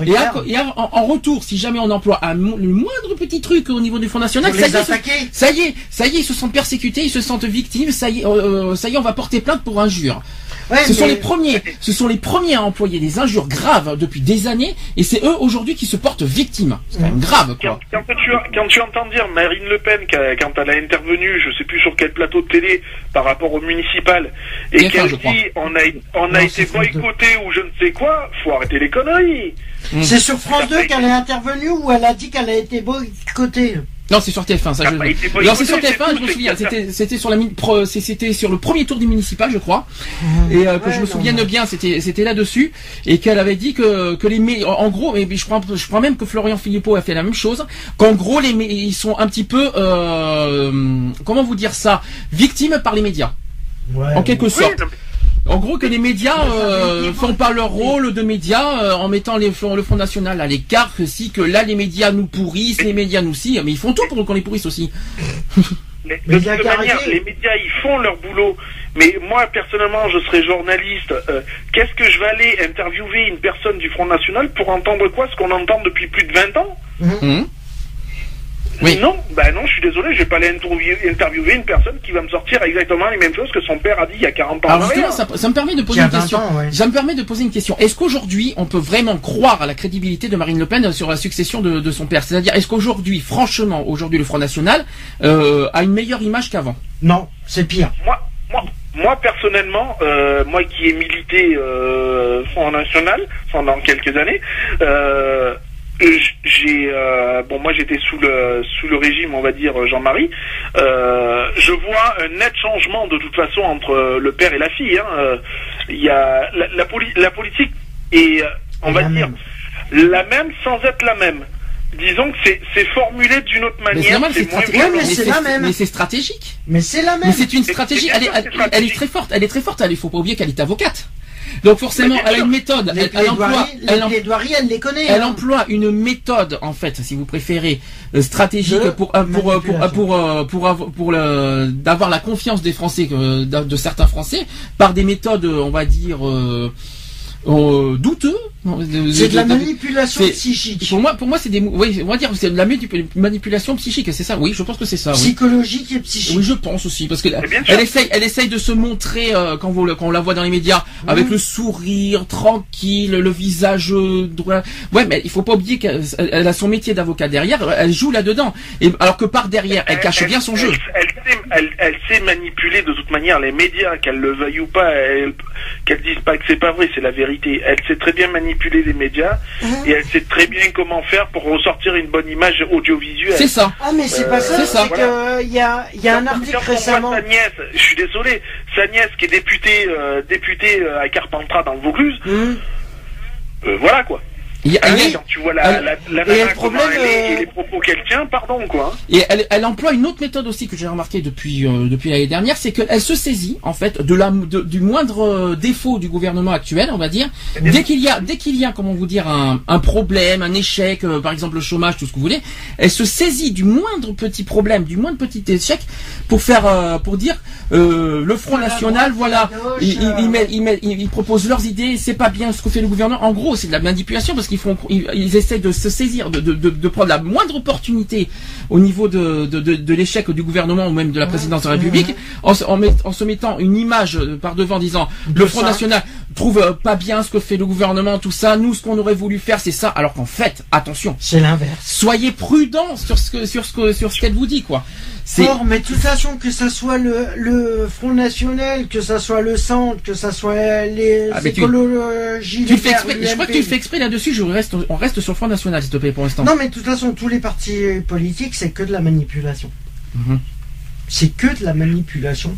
Et, à- et à- en, en retour, si jamais on emploie un, le moindre petit truc au niveau du Front National, ça y, est, ça y est, ça y est, ils se sentent persécutés, ils se sentent victimes, ça y est, euh, euh, ça y est, on va porter plainte pour injures. Ouais, Ce sont les premiers, ce sont les premiers à employer des injures graves depuis des années, et c'est eux aujourd'hui qui se portent victimes. C'est quand même grave, Quand, quoi. quand tu, quand tu entends dire Marine Le Pen, qu'a- quand elle a intervenu, je sais plus sur quel plateau de télé, par rapport au municipal, et qu'elle crois. dit on a, on a Non, été boycotté ou je ne sais quoi, faut arrêter les conneries. C'est sur France 2 qu'elle est intervenue où elle a dit qu'elle a été boycottée? Non, c'est sur TF1, ça je Non, c'est sur c'est TF1, tout, je me souviens. C'était, c'était sur la pro- c'était sur le premier tour du municipal, je crois. Et euh, que Ouais, je me souvienne mais- bien, c'était, c'était là-dessus, et qu'elle avait dit que, que les, mé- en gros, et je crois, je crois même que Florian Philippot a fait la même chose, qu'en gros les, mé- ils sont un petit peu, euh, comment vous dire ça, victimes par les médias, Ouais. en quelque Oui, sorte. mais- En gros, que les médias euh, font pas leur rôle de médias euh, en mettant les, le Front National à l'écart, que si que là les médias nous pourrissent, les médias nous si, mais ils font tout pour qu'on les pourrisse aussi. Mais Mais de toute manière, les médias, ils font leur boulot. Mais moi, personnellement, je serais journaliste. euh, Qu'est-ce que je vais aller interviewer une personne du Front National pour entendre quoi Ce qu'on entend depuis plus de 20 ans? Hum. Oui. Non, ben non, je suis désolé, je vais pas aller interviewer, interviewer une personne qui va me sortir exactement les mêmes choses que son père a dit il y a 40 ans. Alors justement, arrière. ça, ça me permet de poser une 20 question. ans, ouais. Ça me permet de poser une question. Est-ce qu'aujourd'hui, on peut vraiment croire à la crédibilité de Marine Le Pen sur la succession de, de son père? C'est-à-dire, est-ce qu'aujourd'hui, franchement, aujourd'hui, le Front National euh, a une meilleure image qu'avant? Non, c'est pire. Moi, moi, moi personnellement, euh, moi qui ai milité euh, Front National pendant quelques années, euh, j'ai euh, bon moi j'étais sous le sous le régime on va dire Jean-Marie euh, je vois un net changement de toute façon entre le père et la fille hein. Euh, il y a la, la, poli- la politique est on va La dire même. la même sans être la même disons que c'est c'est formulé d'une autre Mais c'est manière normal, c'est moins Ouais, mais violent. c'est la même. mais c'est stratégique. Mais c'est la même. Mais c'est une stratégie. Elle est, elle, que c'est elle est stratégique. très forte. Elle est très forte. Il faut pas oublier qu'elle est avocate. Donc forcément, elle a une méthode. les Elle, elle emploie, elle, elle les connaît. elle hein. emploie une méthode, en fait, si vous préférez, euh, stratégique De pour euh, pour euh, pour pour pour le d'avoir la confiance des Français, de, certains Français, par des méthodes, on va dire. Euh, douteux. C'est de la manipulation psychique. Pour moi, pour moi, c'est des, oui, on va dire, c'est de la manipu- manipulation psychique, c'est ça? Oui, je pense que c'est ça. Oui. Psychologique et psychique. Oui, je pense aussi, parce que sûr. elle essaye, elle essaye de se montrer euh, quand, vous, le- quand on la voit dans les médias, avec le sourire tranquille, le visage euh, droit. Ouais, mais il faut pas oublier qu'elle elle a son métier d'avocat derrière, elle joue là-dedans. Et alors que par derrière, elle cache bien son jeu. Elle, sait, elle, elle sait manipuler de toute manière les médias, qu'elle le veuille ou pas, elle- qu'elle dise pas que c'est pas vrai, c'est la vérité. Elle sait très bien manipuler les médias et elle sait très bien comment faire pour ressortir une bonne image audiovisuelle. C'est ça. Ah mais c'est Euh, pas ça, c'est ça. c'est que il y a, il y a un article quand on voit récemment. Sa nièce, je suis désolé, sa nièce qui est députée, euh, députée euh, à Carpentras dans le Vaucluse, euh, voilà quoi. Il y a- Ah il oui, quand tu vois la, elle- la, la et le problème, elle est euh, et les propos qu'elle tient, pardon quoi. Et elle, elle emploie une autre méthode aussi que j'ai remarqué depuis euh, depuis l'année dernière, c'est qu'elle se saisit en fait de la de- du moindre euh, défaut du gouvernement actuel, on va dire. Dès qu'il y a dès qu'il y a comment vous dire un, un problème, un échec, euh, par exemple le chômage, tout ce que vous voulez, elle se saisit du moindre petit problème, du moindre petit échec pour faire euh, pour dire euh, le Front National, voilà, ils, ils, euh, ils mettent- ils mettent- ils- ils proposent leurs idées, c'est pas bien ce que fait le gouvernement. En gros, c'est de la manipulation parce qu'ils ils, essaient de se saisir, de prendre la moindre opportunité au niveau de, de, de, de l'échec du gouvernement ou même de la présidence de la République, en, se- en, met- en se mettant une image euh, par devant disant le Front. National trouve euh, pas bien ce que fait le gouvernement, tout ça, nous ce qu'on aurait voulu faire c'est ça, alors qu'en fait, attention, C'est l'inverse. soyez prudents sur ce que sur ce que sur ce qu'elle vous dit quoi. Or, mais de toute façon, que ça soit le, le Front National, que ça soit le Centre, que ça soit les Ah, tu- tu fais exprès, je crois que tu le fais exprès là-dessus, je reste on reste sur le Front National s'il te plaît pour l'instant. Non, mais de toute façon, tous les partis politiques, c'est que de la manipulation. Mhm. C'est que de la manipulation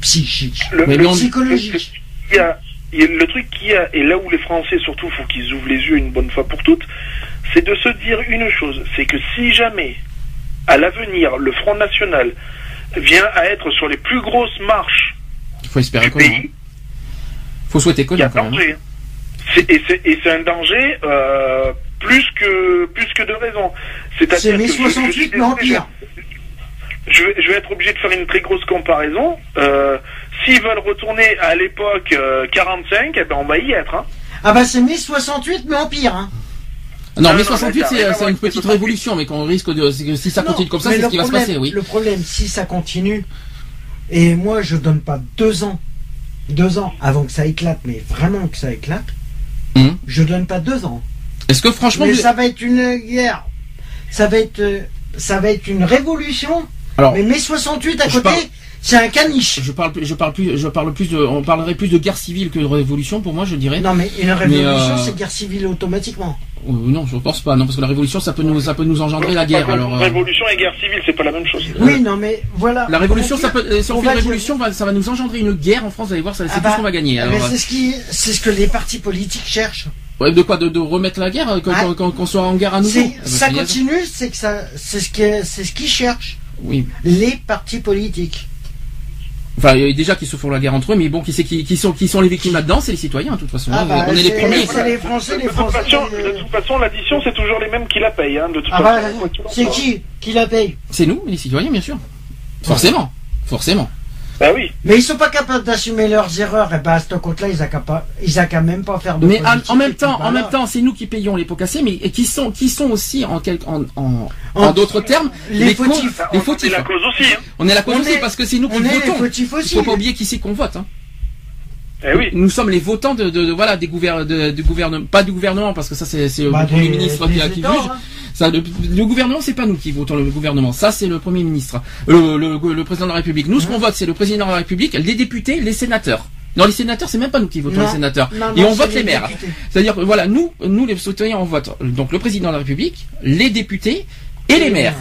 psychique. Le, Mais le- on- Psychologique. il y a, il y a- le truc qu'il y a, et là où les Français surtout faut qu'ils ouvrent les yeux une bonne fois pour toutes, c'est de se dire une chose, c'est que si jamais, à l'avenir, le Front National vient à être sur les plus grosses marches Il faut espérer du hein. pays, Faut souhaiter que il y a non quand même. Et c'est et c'est un danger euh, plus que plus que de raison. C'est-à-dire C'est mai que je- je 68, suis mais en désolé, pire. je vais, je vais être obligé de faire une très grosse comparaison. Euh, S'ils veulent retourner à l'époque euh, 45, eh ben on va y être. Hein. Ah bah c'est mai 68, mais en pire. Hein. Non, Non, mais non, 68 là, c'est une petite 68. révolution, mais qu'on risque de si ça Non, continue comme ça, c'est ce qui va se passer, oui. Le problème, si ça continue, et moi je donne pas deux ans, deux ans avant que ça éclate, mais vraiment que ça éclate, Mhm. je donne pas deux ans. Est-ce que franchement, Mais vous- ça va être une guerre, ça va être, euh, ça va être une révolution. alors Mais mai 68 à côté, c'est un caniche. je parle plus- je parle plus je parle plus de on parlerait plus de guerre civile que de révolution pour moi, je dirais. Non mais une révolution, euh, c'est guerre civile automatiquement. Euh, non, je pense pas. Non, parce que la révolution, ça peut nous ça peut nous engendrer la guerre. Alors euh, Révolution et guerre civile, c'est pas la même chose. Oui, non mais voilà. la révolution, On ça va peut dire- si on, on fait va une dire- révolution, va- ça va nous engendrer une guerre en France. Vous allez voir, ça- c'est Ah tout bah, ce qu'on va gagner. Alors, mais euh, c'est ce qui, c'est ce que les partis politiques cherchent. Ouais, de quoi de, de remettre la guerre, euh, qu'on Ah. qu'on soit en guerre à nouveau. Ah bah, ça continue, c'est que ça, c'est ce que, c'est ce qu'ils cherchent. Oui. Les partis politiques. Enfin, il y a déjà qui se font la guerre entre eux, mais bon, qui c'est qui, qui sont qui sont les victimes là-dedans, c'est les citoyens, de toute façon. Ah hein. bah, on est les c'est- premiers. c'est les Français, les De toute Français. façon, euh, de toute façon, l'addition, c'est toujours les mêmes qui la payent. Hein, de toute Ah bah, façon, c'est qui qui la paye? C'est nous, les citoyens, bien sûr. Forcément, forcément. Bah oui. Mais ils sont pas capables d'assumer leurs erreurs. Et ben à ce compte-là, ils n'ont pas, ils même pas faire de Mais en, même temps, en même temps, c'est nous qui payons les pots cassés, mais et qui sont, qui sont aussi en, quel- en, en, En- en d'autres termes les fautifs. les On fautifs. est la cause aussi. Hein. On est la cause On aussi est- parce que c'est nous qui on est les votons. fautifs Il aussi. faut pas oublier qui c'est qu'on vote. Hein. Eh oui. Nous sommes les votants de, de, de- voilà des gouvernements, de, de gouvernement, pas du gouvernement parce que ça c'est c'est Bah, le premier ministre qui, qui juge. hein. Ça, le, le gouvernement, c'est pas nous qui votons le gouvernement. Ça, c'est le premier ministre, le, le, le président de la République. Nous, ce qu'on vote, c'est le président de la République, les députés, les sénateurs. Non, les sénateurs, c'est même pas nous qui votons Non. les sénateurs. Non, Et on vote les maires. C'est-à-dire, que, voilà, nous, nous les citoyens, on vote donc le président de la République, les députés et les maires.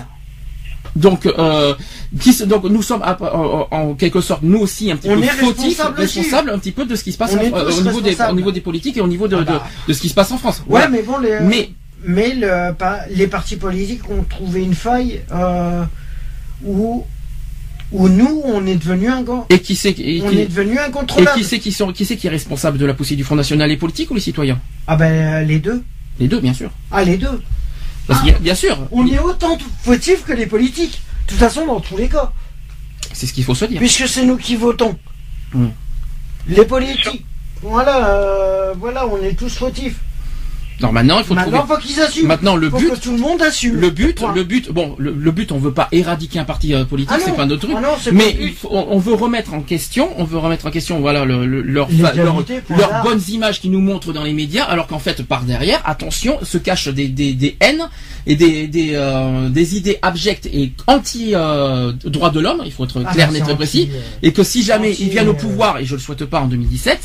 Donc, euh, qui, donc nous sommes à- en, en quelque sorte nous aussi un petit On peu fautifs, responsables un petit peu de ce qui se passe en- euh, au niveau des responsables. au niveau des politiques et au niveau de, Ah bah. de ce qui se passe en France. Ouais, Voilà. mais bon, les, Mais mais le, pas- les partis politiques ont trouvé une faille euh, où, où nous, on est devenu un et qui c'est qui, On est devenu et qui c'est qui sont qui qui est responsable de la poussée du Front National les politiques ou les citoyens? Ah ben les deux. Les deux, bien sûr. Ah les deux. Parce y a- bien sûr. On est autant fautifs que les politiques. De toute façon, dans tous les cas. C'est ce qu'il faut se dire. Puisque c'est nous qui votons. Hmm. Les politiques. Voilà, euh, voilà, on est tous fautifs. Non, maintenant il faut Maintenant, trouver. faut qu'ils assument. Maintenant le faut but. que tout le monde assume. Le but, Point. le but, bon, le, le but, on veut pas éradiquer un parti euh, politique, Ah c'est pas notre truc. ah non, mais il faut- on, on veut remettre en question, on veut remettre en question, voilà, le, le- leur, leurs bonnes images qui nous montrent dans les médias, alors qu'en fait, par derrière, attention, se cachent des, des, des haines et des, des, euh, des idées abjectes et anti euh, droits de l'homme. Il faut être Ah, clair, c'est net, anti, précis. euh, Et que si jamais ils viennent au pouvoir, et je le souhaite pas en 2017,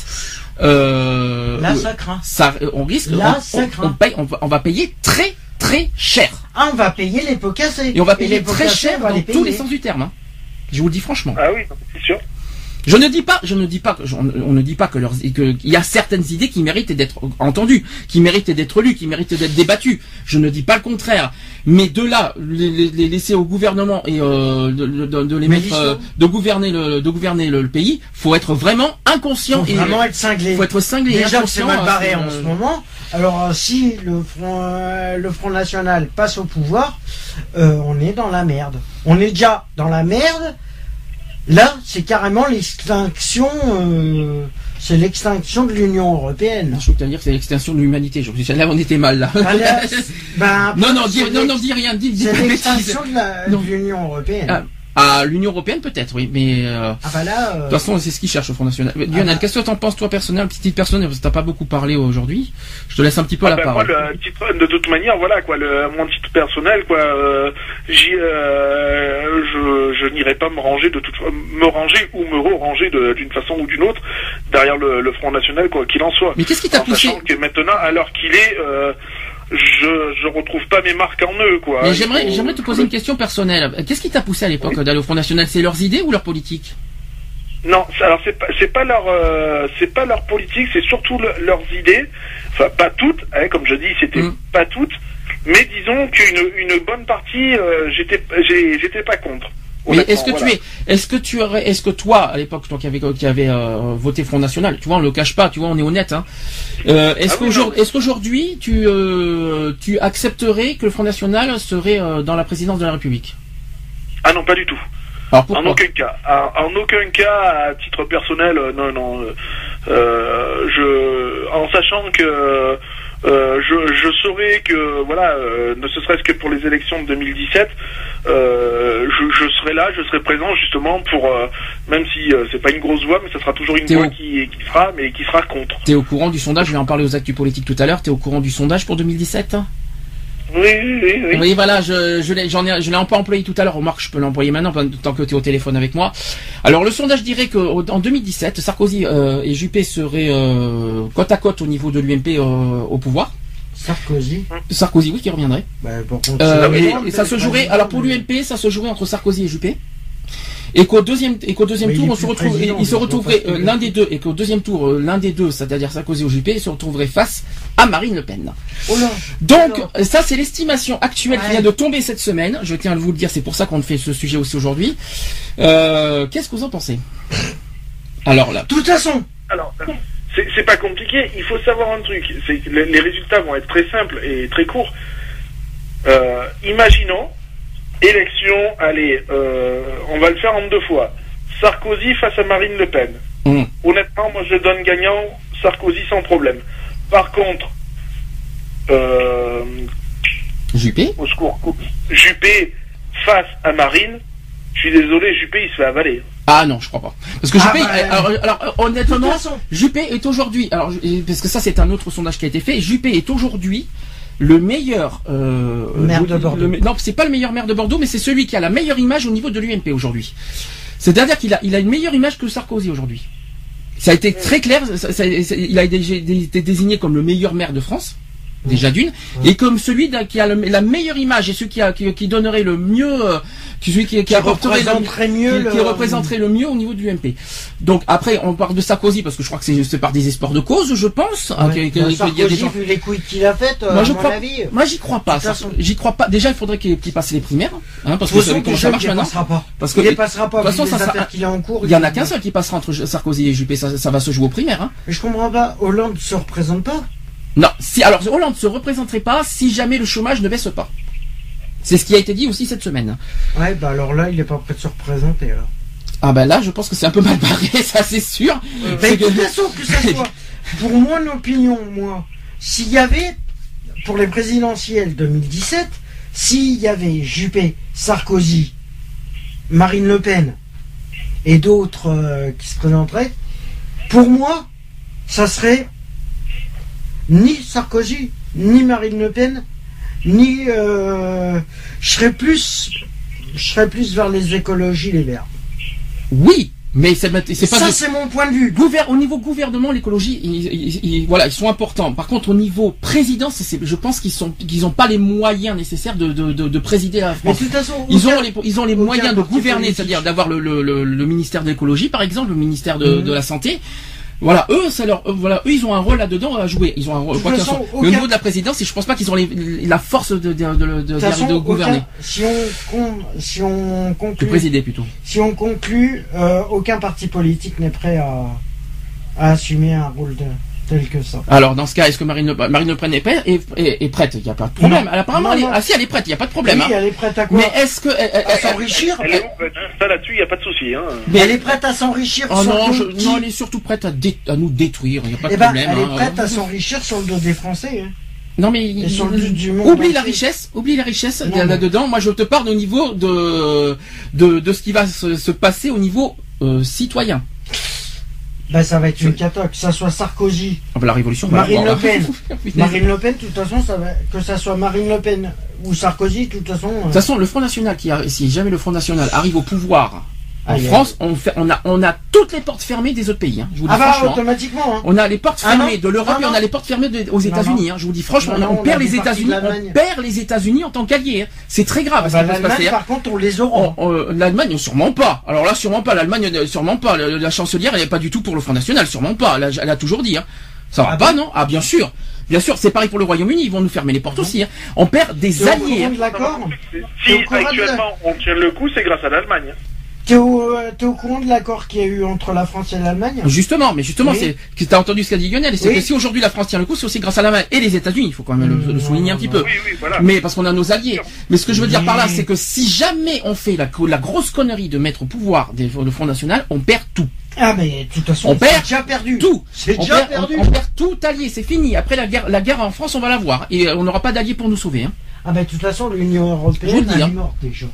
euh, Là, euh, ça craint. ça, on risque, Là, on, ça on- craint. on paye, on va, on va payer très très cher. Ah, on va payer les pots cassés. Et on va payer les très cher on va dans les tous les sens du terme. hein. Je vous le dis franchement. Ah oui, c'est sûr. Je ne dis pas, je ne dis pas que, on, on ne dit pas que leurs, que il y a certaines idées qui méritent d'être entendues, qui méritent d'être lues, qui méritent d'être débattues. Je ne dis pas le contraire. Mais de là, les, les- laisser au gouvernement et euh, de, de- de les Mais mettre, euh, de gouverner le, de gouverner le, le pays, faut être vraiment inconscient Faut et vraiment être cinglé. faut être cinglé. Déjà, inconscient, mal euh, barré c'est, en euh, ce moment. Alors, euh, si le Front, euh, le Front National passe au pouvoir, euh, on est dans la merde. On est déjà dans la merde. Là, c'est carrément l'extinction. euh, c'est l'extinction de l'Union européenne. Je dire c'est l'extinction de l'humanité. Là, on était mal là. Ah, là, ben, non, non, dis, non, dis rien, dis, dis C'est l'extinction de l'Union européenne. Ah, À l'Union européenne peut-être, oui, mais euh, Ah bah là, euh, De toute façon, c'est ce qu'ils cherchent au Front National. Lionel, Ah bah. qu'est-ce que t'en penses, toi, personnel, petite personnelle, parce que t'as pas beaucoup parlé aujourd'hui. Je te laisse un petit peu Ah la moi, parole. le titre, de toute manière, voilà quoi, le, mon titre personnel, quoi, euh, j'y, euh, je, je n'irai pas me ranger de toute, me ranger ou me re-ranger de- d'une façon ou d'une autre derrière le, le Front National, quoi qu'il en soit. Mais qu'est-ce qui t'a poussé sachant que maintenant, alors qu'il est, euh, je, je retrouve pas mes marques en eux, quoi. Mais j'aimerais, j'aimerais te poser une question personnelle. Qu'est-ce qui t'a poussé à l'époque d'aller au Front National? C'est leurs idées ou leur politique? Non, alors c'est pas c'est pas leur euh, c'est pas leur politique, c'est surtout le- leurs idées. Enfin, pas toutes, hein, comme je dis, c'était Mm. pas toutes, mais disons qu'une une bonne partie, euh, j'étais j'étais pas contre. Mais est-ce que tu es, est-ce que tu aurais, est-ce que toi, à l'époque, toi qui avais, qui avait euh, voté Front National, tu vois, on le cache pas, tu vois, on est honnête, hein. Euh, est-ce Ah qu'aujourd'hui, est-ce qu'aujourd'hui, tu, euh, tu accepterais que le Front National serait euh, dans la présidence de la République? Ah non, pas du tout. Alors En aucun cas. En, en aucun cas, à titre personnel, non, non. je, en sachant que euh, je, je saurais que, voilà, euh, ne serait-ce que pour les élections de 2017, euh, je, je serai là, je serai présent justement pour, même si c'est pas une grosse voix, mais ce sera toujours une voix qui, qui fera, mais qui sera contre. T'es au courant du sondage? Je vais en parler aux actus politiques tout à l'heure. T'es au courant du sondage pour 2017 Oui, oui, oui. oui. Oui, voilà, je, je l'ai, j'en ai, je l'ai pas employé tout à l'heure. Remarque, je peux l'employer maintenant, tant que tu es au téléphone avec moi. Alors, le sondage dirait que en 2017, Sarkozy euh, et Juppé seraient euh, côte à côte au niveau de l'UMP euh, au pouvoir. Sarkozy. Sarkozy, oui, qui reviendrait. Bah, pour Euh, continuer. et, et ça se jouerait. Alors pour l'UMP, ça se jouerait entre Sarkozy et Juppé. Et qu'au deuxième, et qu'au deuxième Mais tour, on se retrouve, il se donc, retrouverait euh, l'un des deux, et qu'au deuxième tour, euh, l'un des deux, c'est-à-dire Sarkozy ou Juppé, se retrouverait face à Marine Le Pen. Oh là. Donc, Alors. euh, ça, c'est l'estimation actuelle qui vient de tomber cette semaine. Je tiens à vous le dire, c'est pour ça qu'on fait ce sujet aussi aujourd'hui. Euh, Qu'est-ce que vous en pensez? Alors là, De toute façon, Alors, c'est pas compliqué. Il faut savoir un truc. C'est que les, les résultats vont être très simples et très courts. Euh, imaginons, élection, allez, euh, on va le faire en deux fois. Sarkozy face à Marine Le Pen. Hum. Honnêtement, moi je donne gagnant Sarkozy sans problème. Par contre, euh, Juppé au secours, Juppé face à Marine, je suis désolé, Juppé il se fait avaler. Ah non, je crois pas. Parce que Ah Juppé, bah, euh, alors, honnêtement. Juppé est aujourd'hui, alors je- parce que ça c'est un autre sondage qui a été fait, Juppé est aujourd'hui le meilleur euh, Maire le- de Bordeaux. le- non, c'est pas le meilleur maire de Bordeaux, mais c'est celui qui a la meilleure image au niveau de l'UMP aujourd'hui. C'est-à-dire qu'il a, il a une meilleure image que Sarkozy aujourd'hui. Ça a été très clair. ça- ça- ça- il a été été désigné comme le meilleur maire de France. Déjà d'une, et comme celui qui a le- la meilleure image et celui qui, a, qui, qui donnerait le mieux, euh, qui, celui qui, qui, apporterait le- représenterait mieux le- représenterait le mieux au niveau du MP. Donc après, on parle de Sarkozy parce que je crois que c'est par des espoirs de cause, je pense. hein, Ouais. Bah, qu'il y a Sarkozy, des gens- vu les couilles qu'il a faites, euh, moi je crois, moi j'y crois pas. ça-. J'y crois pas. Déjà, il faudrait qu'il passe les primaires, hein, parce de que vous savez comment ça ne marche maintenant. pas. Parce que il les passera pas. de toute façon, ça les sera- affaires qu'il a en cours. Il y en a qu'un seul qui passera entre Sarkozy et Juppé. Ça, ça va se jouer aux primaires. Hein. Mais je comprends pas. Hollande se représente pas. Non, si alors Hollande se représenterait pas si jamais le chômage ne baisse pas. C'est ce qui a été dit aussi cette semaine. Ouais, bah alors là, il est pas prêt de se représenter. Alors. Ah ben là, je pense que c'est un peu mal barré, ça c'est sûr. Mais C'est de toute façon, que ça soit, pour mon opinion, moi, s'il y avait, pour les présidentielles 2017, s'il y avait Juppé, Sarkozy, Marine Le Pen et d'autres euh, qui se présenteraient, pour moi, ça serait ni Sarkozy, ni Marine Le Pen, ni euh, je serais plus je serais plus vers les écologies, les verts. Oui, mais c'est pas Ça, de- c'est mon point de vue. Gouver- au niveau gouvernement, l'écologie, ils, ils- ils- voilà, ils sont importants. Par contre, au niveau présidence, c'est- je pense qu'ils sont, qu'ils n'ont pas les moyens nécessaires de, de, de, de présider la Mais de France. toute façon, Ils aucun- ont les, ils ont les moyens de gouverner, c'est-à-dire d'avoir le, le, le, le ministère de l'écologie, par exemple, le ministère de, Mhm. de la santé. Voilà, eux, ça leur, eux, voilà, eux, ils ont un rôle là-dedans à jouer. Ils ont un rôle. Quoi façon, soit. aucun- Au niveau de la présidence, et je pense pas qu'ils ont les- la force de, façon, gouverner, aucun- si on si on conclut, présider plutôt. si on conclut, euh, aucun parti politique n'est prêt à, à assumer un rôle de, tel que ça. Alors, dans ce cas, est-ce que Marine Le, Marine Le Pen est, prête- est, est- est prête? Il n'y a pas de problème. Non. Apparemment, Non, elle ah si, elle est prête. Il n'y a pas de problème. oui, hein. elle est prête à quoi? Mais est-ce que elle- elle- À elle- s'enrichir Elle. Ça là-dessus, il n'y a pas de souci. Hein. mais Elle est prête à s'enrichir Oh sur non, je- qui elle est surtout prête à, dé- à nous détruire. Il n'y a pas de Eh ben, problème. elle est hein. prête à s'enrichir sur le dos des Français. hein. Non mais Et sur le du monde oublie la richesse, oublie la richesse Non, là- mais- là-dedans. Moi, je te parle au niveau de de, de ce qui va se, se passer au niveau euh, citoyen. Ben, ça va être une cata, que ça soit Sarkozy, Ah bah, la révolution. va Marine Le Pen. Marine Le Pen, de toute façon, ça va, que ça soit Marine Le Pen ou Sarkozy, de toute façon. De toute façon, le Front National qui a, si jamais le Front National arrive au pouvoir en. France, on fait, on a, on a toutes les portes fermées des autres pays. hein. Je vous dis ah bah franchement. automatiquement. Hein. On a les portes Ah fermées de l'Europe et on a les portes fermées de- aux États-Unis. hein. Je vous dis franchement, Non, on, non, on perd les États-Unis, on perd les États-Unis en tant qu'alliés. hein. C'est très grave Ah ce bah, qui peut se L'Allemagne, passer. hein. par contre, on les aura. On- on- L'Allemagne, sûrement pas. Alors là, sûrement pas. L'Allemagne, euh, sûrement pas. La, la chancelière, elle n'est pas du tout pour le Front National, sûrement pas. Elle a, elle a toujours dit. Hein. Ça va Ah pas, bon non? Ah, bien sûr. Bien sûr, c'est pareil pour le Royaume-Uni. Ils vont nous fermer les portes aussi. hein. On perd des alliés. hein. Si actuellement on tient le coup, c'est grâce à l'Allemagne. T'es au, euh, t'es au courant de l'accord qu'il y a eu entre la France et l'Allemagne Justement, mais justement, Oui. c'est que t'as entendu ce qu'a dit Lionel, et c'est Oui. que si aujourd'hui la France tient le coup, c'est aussi grâce à l'Allemagne et les États-Unis. Il faut quand même le, le souligner un petit peu. Oui, oui, voilà. Mais parce qu'on a nos alliés. Mais ce que je veux dire par là, c'est que si jamais on fait la, co- la grosse connerie de mettre au pouvoir des, le Front National, on perd tout. Ah mais de toute façon, On c'est perd déjà perdu. Tout. C'est On déjà perd, perdu. on, on perd tout allié, c'est fini. Après la guerre, la guerre en France, on va la voir. Et on n'aura pas d'alliés pour nous sauver. hein. Ah bah de toute façon, l'Union Je vous Européenne le dis, elle hein. est morte déjà.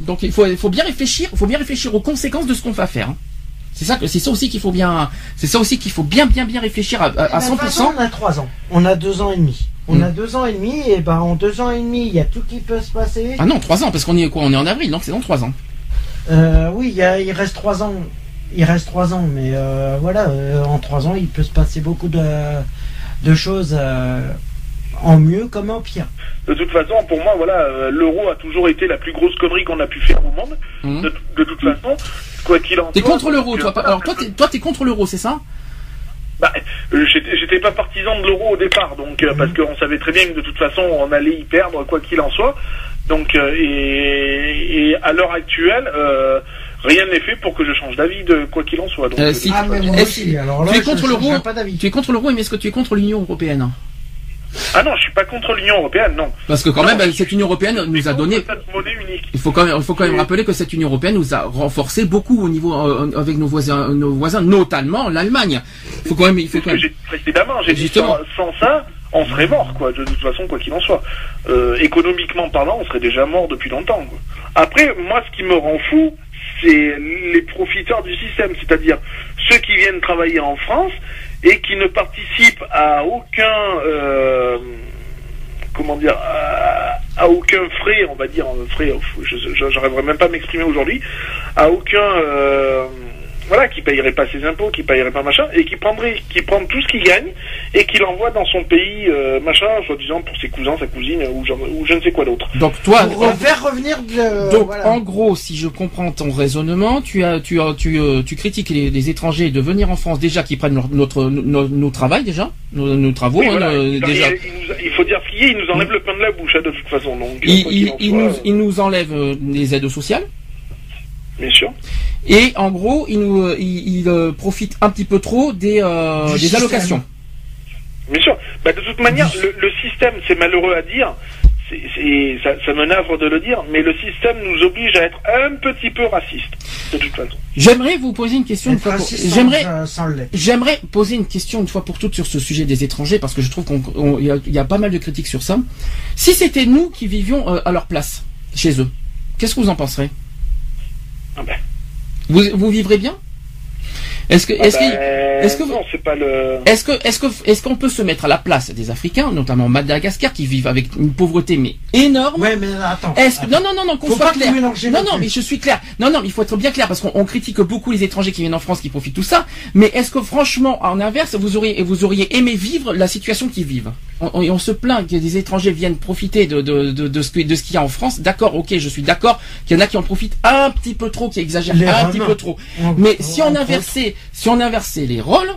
Donc il faut, il faut bien réfléchir, il faut bien réfléchir aux conséquences de ce qu'on va faire. hein. C'est ça, que- c'est ça aussi qu'il faut bien, c'est ça aussi qu'il faut bien, bien, bien réfléchir à, à- à Eh ben, façon, 100%. on a trois ans. On a deux ans et demi. On a deux ans et demi, et ben en deux ans et demi, il y a tout qui peut se passer. Ah non, trois ans, parce qu'on est quoi On est en avril, donc c'est dans trois ans. Euh, oui, il, y a- il reste trois ans. Il reste trois ans, mais euh, voilà, euh, en trois ans, il peut se passer beaucoup de, de choses euh, en mieux comme en pire. De toute façon, pour moi, voilà, euh, l'euro a toujours été la plus grosse connerie qu'on a pu faire au monde. Mhm. De, de toute façon, quoi qu'il en T'es soit. contre l'euro, toi. pas- Alors toi, t'es, toi, t'es contre l'euro, c'est ça? Bah, euh, j'étais j'étais pas partisan de l'euro au départ, donc euh, parce qu'on savait très bien que de toute façon on allait y perdre quoi qu'il en soit. Donc euh, et, et à l'heure actuelle, euh, rien n'est fait pour que je change d'avis de quoi qu'il en soit. Donc, Euh, si- Ah, mais moi aussi, alors là, tu es je contre l'euro pas d'avis. Tu es contre l'euro, mais est-ce que tu es contre l'Union européenne? Ah non, je suis pas contre l'Union européenne, non. Parce que quand Non, même, cette Union européenne nous a donné. Il faut quand même, il faut quand même rappeler que cette Union européenne nous a renforcé beaucoup au niveau euh, avec nos voisins, nos voisins, notamment l'Allemagne. Il faut quand même, il faut quand que même. précédemment. J'ai dit sans, sans ça, on serait mort, quoi. De toute façon, quoi qu'il en soit. Euh, économiquement parlant, on serait déjà mort depuis longtemps. Quoi. Après, moi, ce qui me rend fou, c'est les profiteurs du système, c'est-à-dire ceux qui viennent travailler en France et qui ne participent à aucun, euh, comment dire, à, aucun frais, on va dire, frais, j'arriverai même pas à m'exprimer aujourd'hui, à aucun, euh, voilà, qui payerait pas ses impôts, qui payerait pas machin, et qui prendrait, qui prend tout ce qu'il gagne et qui l'envoie dans son pays, euh, machin, soi-disant pour ses cousins, sa cousine ou, je- ou je ne sais quoi d'autre. Donc toi, Pour euh, faire revenir de. Donc voilà. en gros, si je comprends ton raisonnement, tu as, tu as, tu, euh, tu critiques les, les étrangers de venir en France déjà qui prennent leur- notre, nos, nos travail déjà, nos, nos travaux Oui, hein, voilà, euh, il, déjà. il- il nous- il faut dire ce qu'il y est, il nous enlève le pain de la bouche, hein, de toute façon. Donc, Il, il, nous, euh, il nous enlève euh, les aides sociales bien sûr. et en gros, il nous, euh, il, il, euh, profite un petit peu trop des, euh, des allocations. Bien sûr. Bah, de toute manière, le, le système, c'est malheureux à dire, c'est, c'est- ça, ça me navre de le dire, mais le système nous oblige à être un petit peu raciste, de toute façon. J'aimerais vous poser une question une fois pour... J'aimerais. J'aimerais poser une question une fois pour toutes sur ce sujet des étrangers parce que je trouve qu'on on- il y, a- il y a pas mal de critiques sur ça. Si c'était nous qui vivions euh, à leur place chez eux, qu'est-ce que vous en penserez Ah ben. vous, vous vivrez bien Est-ce que Ah est-ce ben, que est-ce que vous- non, c'est pas le. est-ce que est-ce que est-ce qu'on peut se mettre à la place des Africains, notamment Madagascar, qui vivent avec une pauvreté mais énorme Ouais, mais attends. Est-ce que attends. non non non non qu'on Faut soit clair. Non non non plus. mais je suis clair. Non non mais il faut être bien clair parce qu'on on critique beaucoup les étrangers qui viennent en France qui profitent de tout ça. Mais est-ce que franchement en inverse vous auriez vous auriez aimé vivre la situation qu'ils vivent? On, on- on se plaint que des étrangers viennent profiter de de de, de ce ce qu'il y a en France. D'accord ok je suis d'accord qu'il y en a qui en profitent un petit peu trop qui exagèrent Les un petit peu trop. Mais si on inversait si on inversait les rôles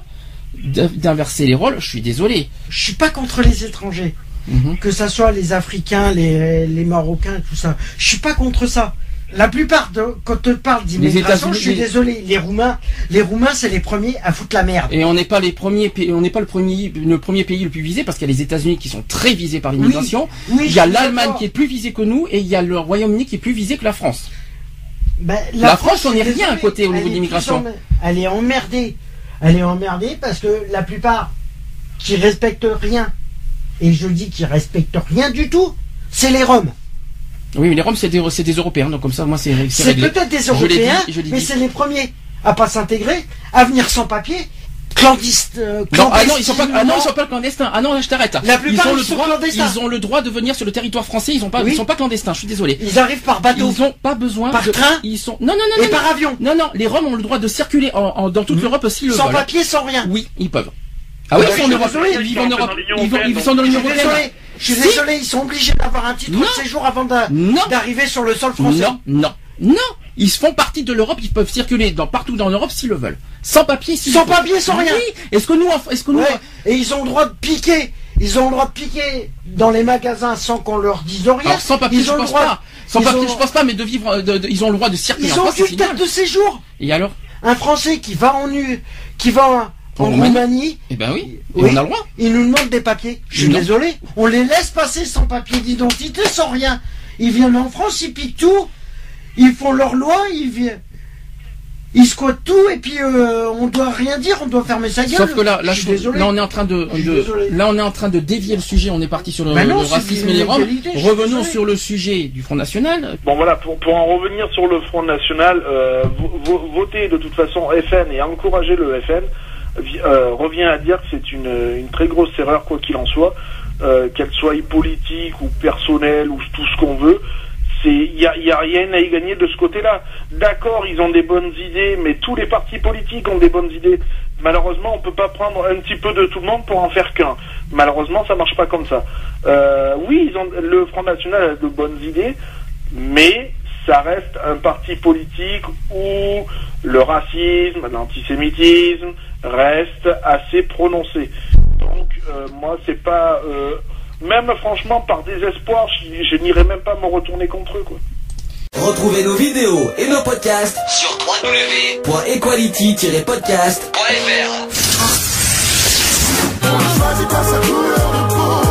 d'inverser les rôles je suis désolé. Je suis pas contre les étrangers. Mhm. Que ça soit les Africains, les, les Marocains, tout ça. Je suis pas contre ça. La plupart de, quand on parle d'immigration, je suis désolé, les Roumains, les Roumains, c'est les premiers à foutre la merde. Et on n'est pas les premiers, pays- on n'est pas le premier, le premier pays le plus visé parce qu'il y a les États-Unis qui sont très visés par l'immigration. Oui, il y a l'Allemagne qui est plus visée que nous et il y a le Royaume-Uni qui est plus visé que la France. Ben, La France, on je est suis rien à côté au niveau de l'immigration. Elle est emmerdée. Elle est emmerdée parce que la plupart qui respectent rien, et je dis qui respectent rien du tout, c'est les Roms. Oui, mais les Roms c'est des, Européens, donc comme ça, moi c'est c'est peut-être des Je l'ai dit, Européens, je mais c'est les premiers à pas s'intégrer, à venir sans papier, clandestin. euh, Non, ah non, ils sont pas, ah non, clandestinement. ils sont pas clandestins. Ah non, là, je t'arrête. La plupart, ils ont le sont droit, clandestins. ils ont le droit de venir sur le territoire français. Ils ont pas, Oui. ils sont pas clandestins. Je suis désolé. Ils arrivent par bateau. Ils ont pas besoin Par de, train Ils sont, non, non, non, Et non, par non. avion. Non, non, les Roms ont le droit de circuler en, en- dans toute l'Europe s'ils le Sans veulent. papier, sans rien. Oui, ils peuvent. Ah oui, ils sont en Europe. Ils vivent sont en Europe. Ils sont dans l'Union européenne. Je suis Si. désolé, ils sont obligés d'avoir un titre Non. de séjour avant d'arriver sur le sol français. Non, non, non. Ils font partie de l'Europe. Ils peuvent circuler dans, partout dans l'Europe s'ils le veulent. Sans papier, s'ils Sans papier, sans rien. Oui. Est-ce que nous, est-ce que nous, Ouais. Et ils ont le droit de piquer. Ils ont le droit de piquer dans les magasins sans qu'on leur dise rien. alors sans papier, ils je ont pense droit- pas. Sans ils papier, ont- je pense pas, mais de vivre, de- de- ils ont le droit de circuler Ils en ont France. une c'est carte génial. de séjour. Et alors? Un Français qui va en U, qui va en, Roumanie. Eh ben oui. On a le droit. il nous demande des papiers. Je suis Non. désolé. On les laisse passer sans papier d'identité, sans rien. Ils viennent en France, ils piquent tout. Ils font leur loi, ils viennent. Ils squattent tout et puis euh, on doit rien dire, on doit fermer sa gueule. Sauf que là, là, je suis je- désolé. là, on est en train de, Je suis de- désolé. là, on est en train de dévier le sujet. On est parti sur le, Ben non, le c'est racisme et une les Roms. Revenons sur le sujet du Front National. Bon voilà, pour, pour en revenir sur le Front National, euh, vo- vo- voter de toute façon FN et encourager le FN euh, revient à dire que c'est une, très grosse erreur, quoi qu'il en soit, euh, qu'elle soit politique ou personnelle ou tout ce qu'on veut. Il n'y a, y a rien à y gagner de ce côté-là. D'accord, ils ont des bonnes idées, mais tous les partis politiques ont des bonnes idées. Malheureusement, on peut pas prendre un petit peu de tout le monde pour en faire qu'un. Malheureusement, ça marche pas comme ça. Euh, oui, le Front National a de bonnes idées, mais ça reste un parti politique où le racisme, l'antisémitisme reste assez prononcé. Donc euh, moi c'est pas euh, même franchement par désespoir, je, je n'irai même pas me retourner contre eux quoi. Retrouvez nos vidéos et nos podcasts sur www.equality-podcast.fr.